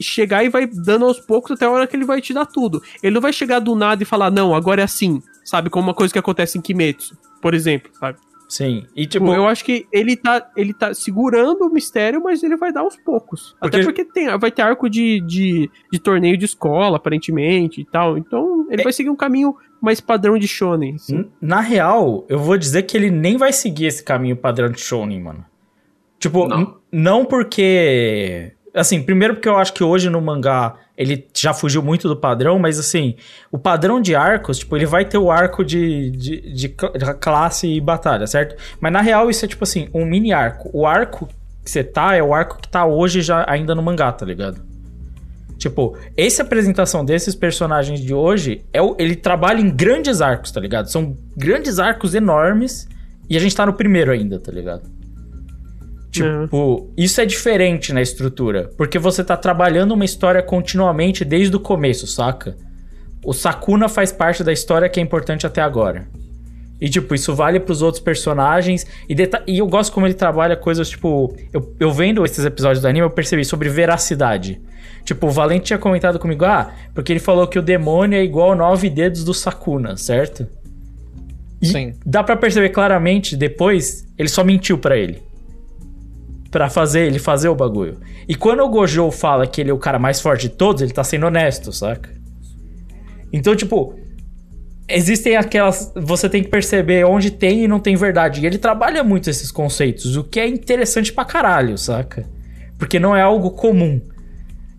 [SPEAKER 2] chegar e vai dando aos poucos até a hora que ele vai te dar tudo. Ele não vai chegar do nada e falar, não, agora é assim, sabe? Como uma coisa que acontece em Kimetsu, por exemplo, sabe?
[SPEAKER 1] sim. E tipo,
[SPEAKER 2] Tipo, eu acho que ele tá, ele tá segurando o mistério, mas ele vai dar aos poucos. Até
[SPEAKER 1] Porque-
[SPEAKER 2] porque tem, vai ter arco de, de, de torneio de escola, aparentemente, e tal. Então, ele
[SPEAKER 1] É-
[SPEAKER 2] vai seguir um caminho mais padrão de shonen. assim.
[SPEAKER 1] Na real, eu vou dizer que ele nem vai seguir esse caminho padrão de Shonen, mano. Tipo,
[SPEAKER 3] Não.
[SPEAKER 1] não porque. Assim, primeiro porque eu acho que hoje no mangá ele já fugiu muito do padrão, mas assim, o padrão de arcos, tipo, ele vai ter o arco de, de, de cl- de classe e batalha, certo? Mas na real isso é tipo assim, um mini arco. O arco que você tá é o arco que tá hoje já ainda no mangá, tá ligado? Tipo, essa apresentação desses personagens de hoje, é o- ele trabalha em grandes arcos, tá ligado? São grandes arcos enormes e a gente tá no primeiro ainda, tá ligado? Tipo, isso é diferente na estrutura, porque você tá trabalhando uma história continuamente desde o começo, saca? O Sakuna faz parte da história que é importante até agora. E, tipo, isso vale pros outros personagens. E, e eu gosto como ele trabalha coisas, tipo... Eu, eu vendo esses episódios do anime, eu percebi sobre veracidade. Tipo, o Valente tinha comentado comigo, ah, porque ele falou que o demônio é igual nove dedos do Sakuna, certo? E
[SPEAKER 4] Sim.
[SPEAKER 1] dá pra perceber claramente, depois, ele só mentiu pra ele. Pra fazer, ele fazer o bagulho. E quando o Gojo fala que ele é o cara mais forte de todos, ele tá sendo honesto, saca? Então, tipo, existem aquelas. Você tem que perceber onde tem e não tem verdade. E ele trabalha muito esses conceitos, o que é interessante pra caralho, saca? Porque não é algo comum.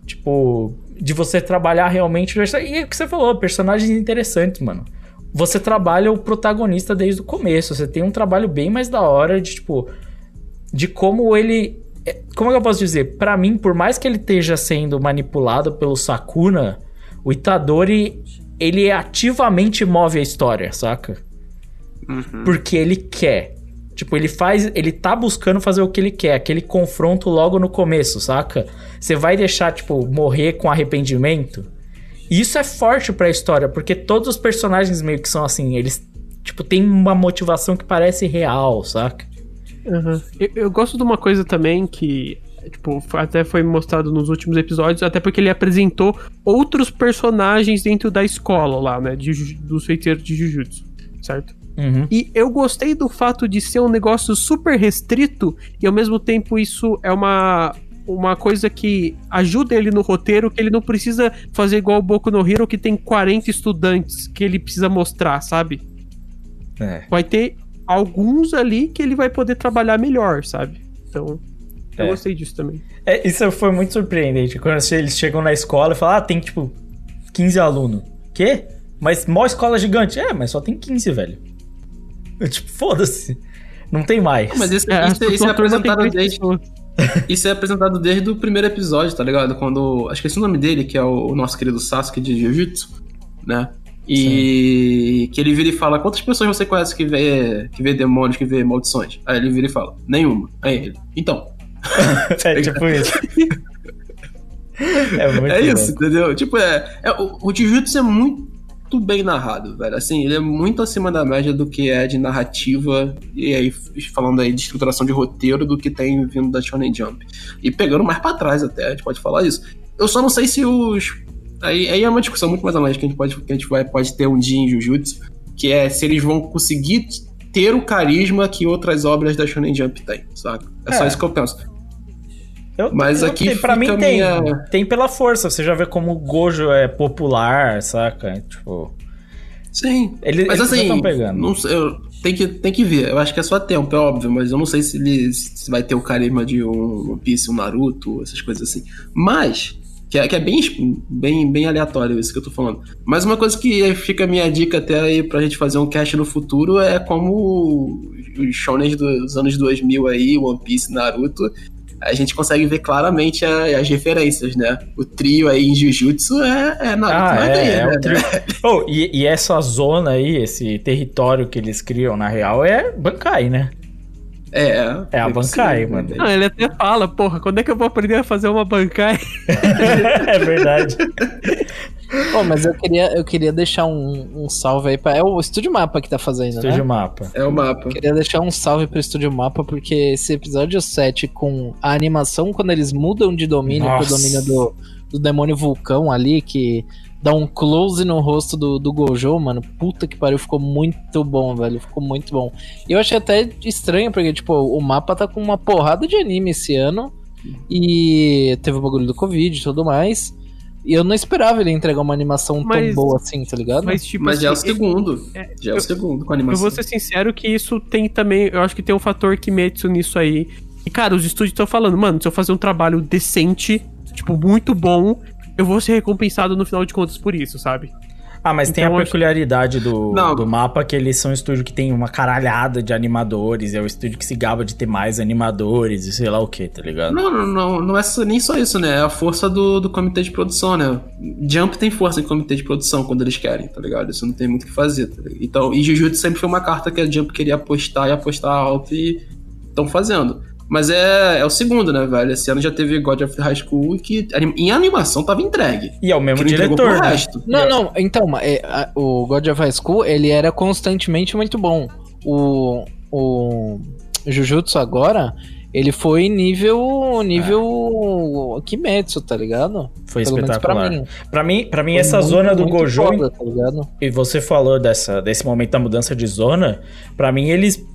[SPEAKER 1] Tipo, de você trabalhar realmente. E é o que você falou, personagens interessantes, mano. Você trabalha o protagonista desde o começo. Você tem um trabalho bem mais da hora de, tipo. De como ele. é- Como é que eu posso dizer? Pra mim, por mais que ele esteja sendo manipulado pelo Sakuna, o Itadori. Ele ativamente move a história, saca? Porque ele quer. Tipo, ele faz. Ele tá buscando fazer o que ele quer. Aquele confronto logo no começo, saca? Você vai deixar, tipo, morrer com arrependimento? E isso é forte pra história, porque todos os personagens meio que são assim, eles, tipo, tem uma motivação que parece real, saca?
[SPEAKER 2] Eu, eu gosto de uma coisa também que, tipo, até foi mostrado nos últimos episódios, até porque ele apresentou outros personagens dentro da escola lá, né? De, dos feiticeiros de Jujutsu, certo?
[SPEAKER 1] Uhum.
[SPEAKER 2] E eu gostei do fato de ser um negócio super restrito e ao mesmo tempo isso é uma uma coisa que ajuda ele no roteiro, que ele não precisa fazer igual o Boku no Hero, que tem 40 estudantes que ele precisa mostrar, sabe?
[SPEAKER 1] É.
[SPEAKER 2] Vai ter alguns ali que ele vai poder trabalhar melhor, sabe? Então, eu
[SPEAKER 1] É.
[SPEAKER 2] gostei disso também.
[SPEAKER 1] É, isso foi muito surpreendente. Quando eles chegam na escola e falam, ah, tem tipo 15 alunos. Quê? Mas mó escola gigante. É, mas só tem 15, velho. Eu, tipo, foda-se. Não tem mais.
[SPEAKER 3] Mas isso,
[SPEAKER 2] É,
[SPEAKER 3] isso, isso é apresentado
[SPEAKER 2] 30
[SPEAKER 3] desde, <laughs> isso é apresentado desde o primeiro episódio, tá ligado? Quando. Acho que esse é o nome dele, que é o, o nosso querido Sasuke de Jiu-Jitsu, né? E que ele vira e fala: Quantas pessoas você conhece que vê, que vê demônios, que vê maldições? Aí ele vira e fala: Nenhuma. Aí ele: Então. <laughs>
[SPEAKER 1] é tipo isso. <laughs> É muito
[SPEAKER 3] É isso, entendeu? Tipo, é. é o, o Jujutsu é muito bem narrado, velho. Assim, ele é muito acima da média do que é de narrativa, e aí, falando aí de estruturação de roteiro, do que tem vindo da Shonen Jump. E pegando mais pra trás até, a gente pode falar isso. Eu só não sei se os. Aí, aí é uma discussão muito mais além que a gente pode, que a gente vai, pode ter um dia em Jujutsu, que é se eles vão conseguir ter o carisma que outras obras da Shonen Jump têm, saca? É, só
[SPEAKER 1] É.
[SPEAKER 3] isso que eu penso.
[SPEAKER 1] Eu-
[SPEAKER 3] Mas
[SPEAKER 1] eu
[SPEAKER 3] aqui
[SPEAKER 1] pra mim tem.
[SPEAKER 3] minha-
[SPEAKER 1] Tem pela força. Você já vê como o Gojo é popular, saca? Tipo.
[SPEAKER 3] Sim.
[SPEAKER 1] Ele,
[SPEAKER 3] Mas
[SPEAKER 1] eles
[SPEAKER 3] assim,
[SPEAKER 1] pegando.
[SPEAKER 3] não eu- tem, que, tem que ver. Eu acho que é só tempo, é óbvio, mas eu não sei se ele se vai ter o carisma de um One Piece, um Naruto, essas coisas assim. Mas, que é, que é bem, bem, bem aleatório isso que eu tô falando. Mas uma coisa que fica a minha dica até aí pra gente fazer um cast no futuro é como os shonen dos anos 2000 aí, One Piece, Naruto, a gente consegue ver claramente a- as referências, né? O trio aí em Jujutsu é, é Naruto
[SPEAKER 1] Ah, é,
[SPEAKER 3] veia,
[SPEAKER 1] é
[SPEAKER 3] né? <laughs>
[SPEAKER 1] Oh, e, e essa zona aí, esse território que eles criam, na real, é Bankai, né?
[SPEAKER 3] É,
[SPEAKER 1] É a
[SPEAKER 3] tem que
[SPEAKER 1] Bankai, mano.
[SPEAKER 2] Ah, ele até fala, porra, quando é que eu vou aprender a fazer uma bancai? <laughs>
[SPEAKER 1] é verdade. <laughs>
[SPEAKER 4] Pô, mas eu queria, eu queria deixar um, um salve aí pra. É o Estúdio Mapa que tá fazendo,
[SPEAKER 1] Estúdio
[SPEAKER 4] né?
[SPEAKER 1] Mapa.
[SPEAKER 3] É o mapa.
[SPEAKER 4] Queria deixar um salve pro Estúdio Mapa, porque esse episódio 7 com a animação, quando eles mudam de domínio
[SPEAKER 1] Nossa.
[SPEAKER 4] pro domínio do, do demônio vulcão ali, que dá um close no rosto do, do Gojo, mano. Puta que pariu, ficou muito bom, velho. Ficou muito bom. E eu achei até estranho, porque, tipo, o mapa tá com uma porrada de anime esse ano. E teve o bagulho do Covid e tudo mais. E eu não esperava ele entregar uma animação
[SPEAKER 2] Mas-
[SPEAKER 4] tão boa assim, tá ligado?
[SPEAKER 2] Mas, tipo,
[SPEAKER 3] Mas já é o
[SPEAKER 2] assim,
[SPEAKER 3] segundo.
[SPEAKER 2] é,
[SPEAKER 3] já é o
[SPEAKER 2] eu-
[SPEAKER 3] segundo com a
[SPEAKER 2] Eu
[SPEAKER 3] animação.
[SPEAKER 2] vou ser sincero que isso tem também. Eu acho que tem um fator Kimetsu nisso aí. E, cara, os estúdios estão falando, mano, se eu fazer um trabalho decente, tipo, muito bom, eu vou ser recompensado no final de contas por isso, sabe?
[SPEAKER 1] Ah, mas tem
[SPEAKER 2] Então,
[SPEAKER 1] a
[SPEAKER 2] acho-
[SPEAKER 1] peculiaridade do,
[SPEAKER 3] Não.
[SPEAKER 1] do mapa que eles são um estúdio que tem uma caralhada de animadores, é o estúdio que se gaba de ter mais animadores e sei lá o que, tá ligado?
[SPEAKER 3] Não, não, não, não é só- nem só isso, né? É a força do, do comitê de produção, né? Jump tem força em comitê de produção quando eles querem, tá ligado? Isso não tem muito o que fazer, tá ligado? Então, e Jujutsu sempre foi uma carta que a Jump queria apostar e apostar alto e estão fazendo. Mas é, é o segundo, né, velho? Esse ano já teve God of High School que em animação tava entregue.
[SPEAKER 1] E é o mesmo diretor, né?
[SPEAKER 3] resto.
[SPEAKER 4] Não, não, então, é, a- o God of High School, ele era constantemente muito bom. O, o Jujutsu agora, ele foi nível nível Kimetsu, tá ligado?
[SPEAKER 1] Foi
[SPEAKER 4] Pelo
[SPEAKER 1] espetacular.
[SPEAKER 4] pra mim.
[SPEAKER 1] Pra mim, pra mim essa
[SPEAKER 4] muito,
[SPEAKER 1] zona do
[SPEAKER 4] muito
[SPEAKER 1] Gojo,
[SPEAKER 4] foda, tá ligado?
[SPEAKER 1] e você falou dessa, desse momento da mudança de zona, pra mim eles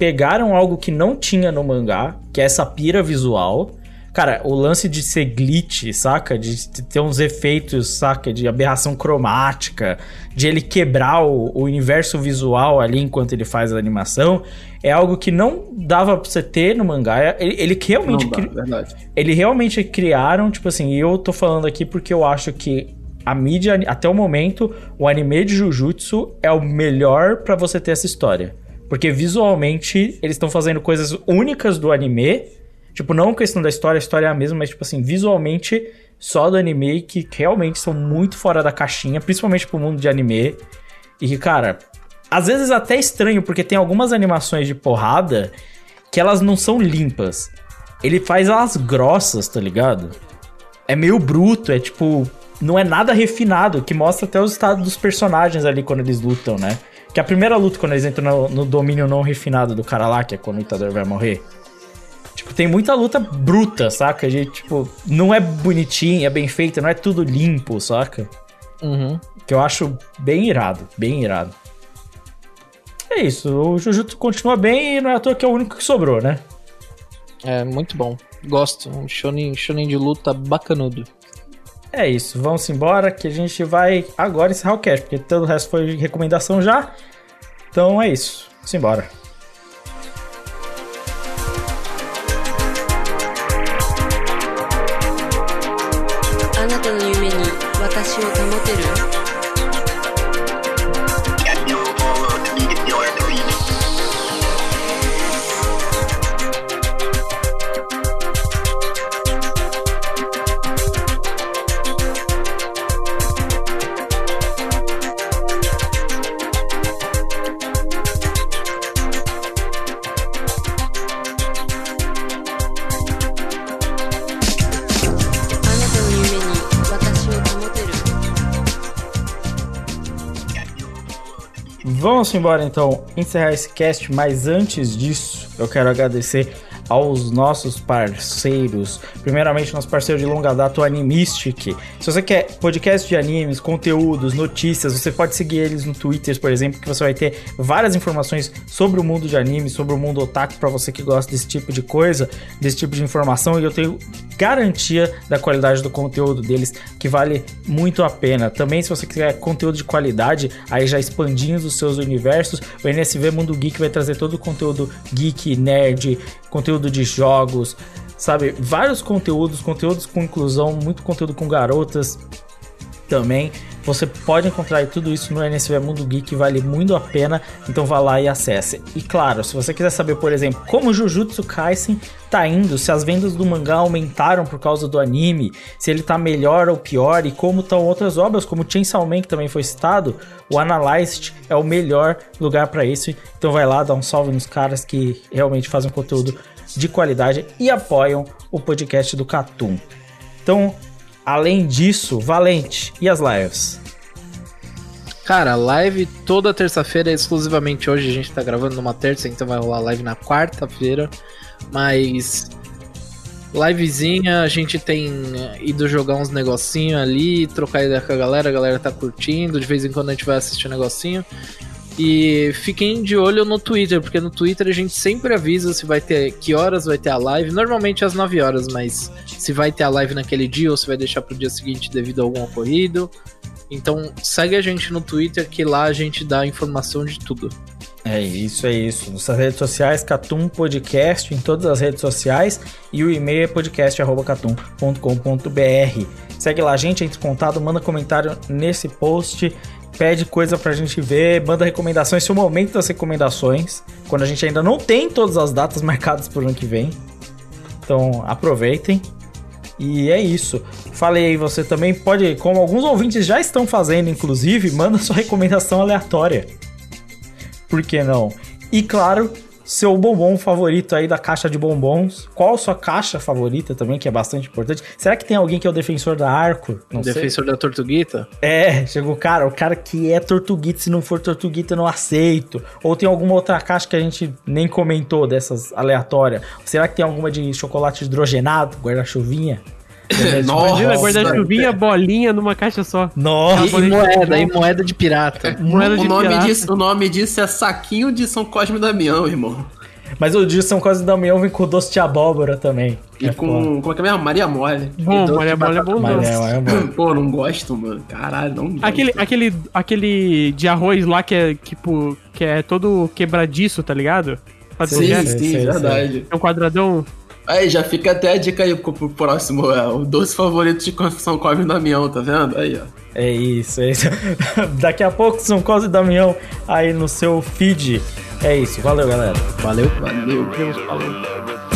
[SPEAKER 1] pegaram algo que não tinha no mangá, que é essa pira visual. Cara, o lance de ser glitch, saca? De ter uns efeitos, saca? De aberração cromática, de ele quebrar o, o universo visual ali enquanto ele faz a animação, é algo que não dava pra você ter no mangá. Ele, ele realmente
[SPEAKER 3] Não dá,
[SPEAKER 1] cri-
[SPEAKER 3] verdade.
[SPEAKER 1] ele realmente criaram, tipo assim, e eu tô falando aqui porque eu acho que a mídia, até o momento, o anime de Jujutsu é o melhor pra você ter essa história. Porque visualmente eles estão fazendo coisas únicas do anime. Tipo, não questão da história, a história é a mesma, mas, tipo assim, visualmente só do anime que realmente são muito fora da caixinha, principalmente pro mundo de anime. E que, cara, às vezes até estranho, porque tem algumas animações de porrada que elas não são limpas. Ele faz elas grossas, tá ligado? É meio bruto, é tipo. Não é nada refinado, que mostra até o estado dos personagens ali quando eles lutam, né? Que a primeira luta, quando eles entram no, no domínio não refinado do cara lá, que é quando o Itadori vai morrer. Tipo, tem muita luta bruta, saca? De, tipo, não é bonitinha, é bem feita, não é tudo limpo, saca?
[SPEAKER 4] Uhum.
[SPEAKER 1] Que eu acho bem irado, bem irado. É isso, o Jujutsu continua bem e não é à toa que é o único que sobrou, né?
[SPEAKER 4] É muito bom. Gosto. Um shonen, shonen de luta bacanudo.
[SPEAKER 1] É isso, vamos embora que a gente vai agora encerrar o cast, porque todo o resto foi recomendação já. Então é isso, simbora.
[SPEAKER 7] あ
[SPEAKER 1] Vamos embora então encerrar esse cast, mas antes disso, eu quero agradecer aos nossos parceiros. Primeiramente, nosso parceiro de longa data, o Animistic. Se você quer podcast de animes, conteúdos, notícias, você pode seguir eles no Twitter, por exemplo, que você vai ter várias informações sobre o mundo de anime, sobre o mundo otaku, para você que gosta desse tipo de coisa, desse tipo de informação, e eu tenho garantia da qualidade do conteúdo deles, que vale muito a pena. Também, se você quiser conteúdo de qualidade, aí já expandindo os seus universos, o NSV Mundo Geek vai trazer todo o conteúdo geek, nerd, conteúdo de jogos, sabe? Vários conteúdos, conteúdos com inclusão, muito conteúdo com garotas também. Você pode encontrar tudo isso no NSV Mundo Geek, vale muito a pena, então vá lá e acesse. E claro, se você quiser saber, por exemplo, como Jujutsu Kaisen tá indo, se as vendas do mangá aumentaram por causa do anime, se ele tá melhor ou pior e como estão outras obras, como Chainsaw Man que também foi citado, o Analyzed é o melhor lugar para isso. Então vai lá, dá um salve nos caras que realmente fazem conteúdo de qualidade e apoiam o podcast do Catum. Então, além disso, Valente, e as lives?
[SPEAKER 4] Cara, live toda terça-feira, exclusivamente hoje. A gente tá gravando numa terça, então vai rolar live na quarta-feira. Mas. Livezinha, a gente tem ido jogar uns negocinho ali, trocar ideia com a galera, a galera tá curtindo, de vez em quando a gente vai assistir um negocinho. E fiquem de olho no Twitter, porque no Twitter a gente sempre avisa se vai ter que horas vai ter a live. Normalmente às 9 horas, mas se vai ter a live naquele dia ou se vai deixar pro dia seguinte devido a algum ocorrido. Então segue a gente no Twitter que lá a gente dá informação de tudo.
[SPEAKER 1] É isso, é isso. Nossas redes sociais, Catum Podcast, em todas as redes sociais. E o e-mail é podcast.catum.com.br. Segue lá, gente, entre em contato, manda comentário nesse post, pede coisa pra gente ver, manda recomendações. Esse é o momento das recomendações, quando a gente ainda não tem todas as datas <laughs> marcadas pro ano que vem. Então aproveitem. E é isso. Falei aí, você também pode, como alguns ouvintes já estão fazendo, inclusive, manda sua <laughs> recomendação aleatória. Por que não? E claro, seu bombom favorito aí da caixa de bombons. Qual sua caixa favorita também, que é bastante importante? Será que tem alguém que é o defensor da arco? Não sei.
[SPEAKER 4] Defensor da Tortuguita?
[SPEAKER 1] É, chegou o cara, o cara que é tortuguita, se não for tortuguita eu não aceito. Ou tem alguma outra caixa que a gente nem comentou dessas aleatórias? Será que tem alguma de chocolate hidrogenado, guarda-chuvinha?
[SPEAKER 2] Imagina, guarda-chuvinha, bolinha numa caixa só.
[SPEAKER 1] Nossa,
[SPEAKER 4] E, e moeda, e moeda de pirata.
[SPEAKER 2] Moeda
[SPEAKER 3] o,
[SPEAKER 2] de
[SPEAKER 3] nome
[SPEAKER 2] pirata.
[SPEAKER 3] disso, o nome disso é saquinho de São Cosme e Damião, irmão.
[SPEAKER 1] mas o de São Cosme e Damião vem com doce de abóbora também.
[SPEAKER 3] E
[SPEAKER 1] É
[SPEAKER 3] com. Como é que é mesmo? Maria Mole.
[SPEAKER 2] Bom, Maria
[SPEAKER 4] de
[SPEAKER 2] Mole é bom.
[SPEAKER 1] É, é bom.
[SPEAKER 3] Pô, não gosto, mano. Caralho, não gosto.
[SPEAKER 2] Aquele, aquele, aquele de arroz lá que é tipo, que é todo quebradiço, tá ligado?
[SPEAKER 3] Sim, sim,
[SPEAKER 1] sei.
[SPEAKER 3] verdade.
[SPEAKER 2] É um quadradão.
[SPEAKER 3] Aí, já fica até a dica aí pro, pro próximo. É, o doce favorito de São Cosme e Damião, tá vendo? Aí, ó.
[SPEAKER 1] É isso, é isso. <laughs> Daqui a pouco São Cosme e Damião aí no seu feed. É isso, valeu galera.
[SPEAKER 4] Valeu.
[SPEAKER 3] Valeu.
[SPEAKER 2] Deus falou.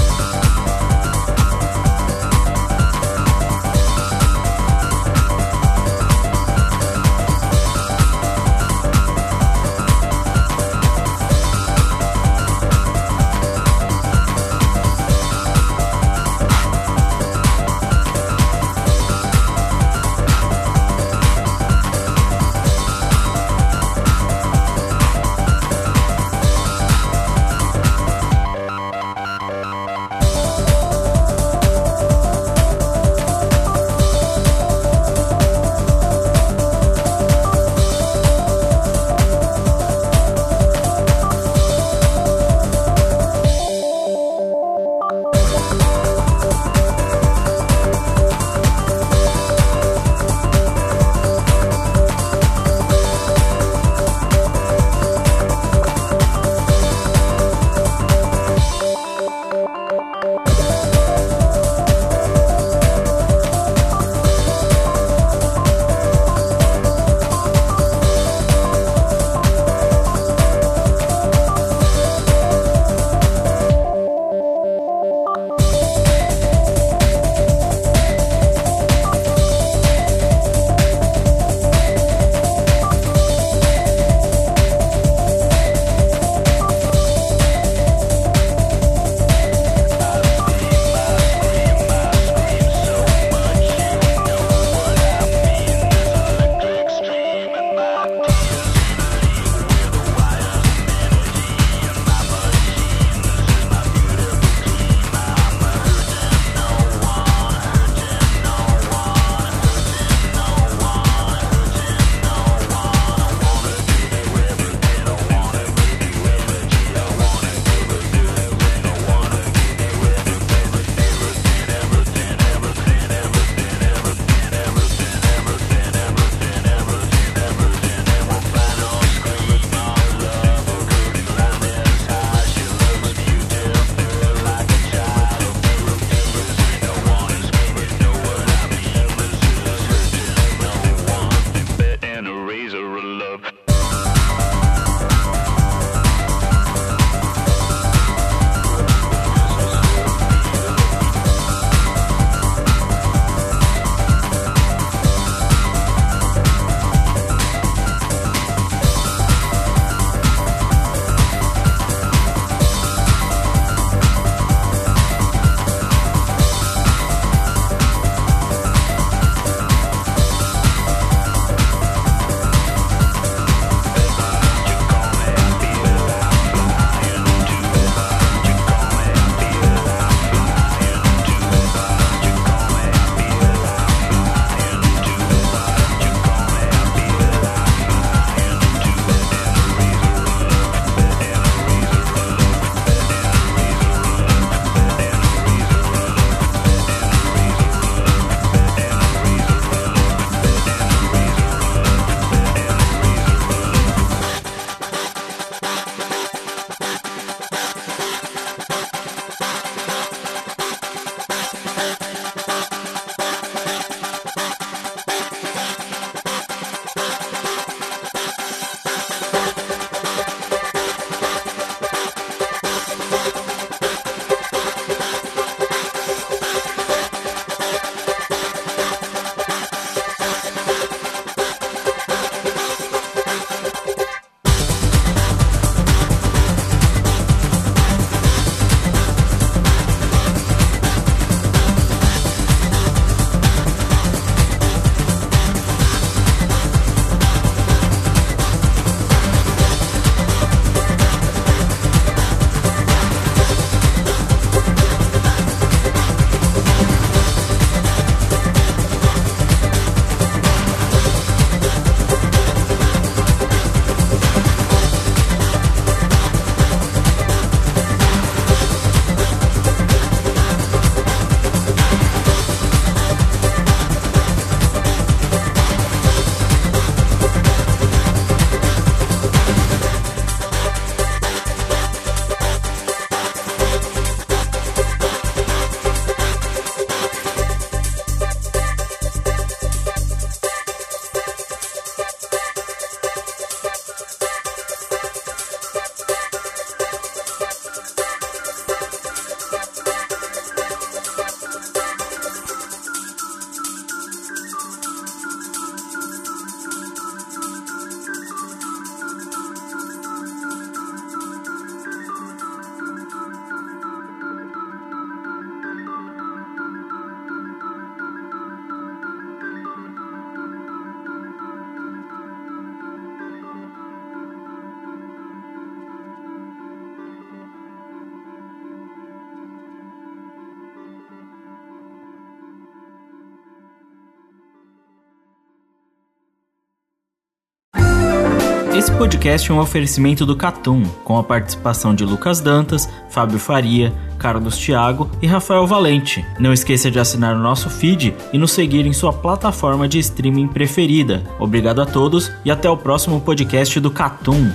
[SPEAKER 1] Podcast é um oferecimento do Catum, com a participação de Lucas Dantas, Fábio Faria, Carlos Thiago e Rafael Valente. Não esqueça de assinar o nosso feed e nos seguir em sua plataforma de streaming preferida. Obrigado a todos e até o próximo podcast do Catum.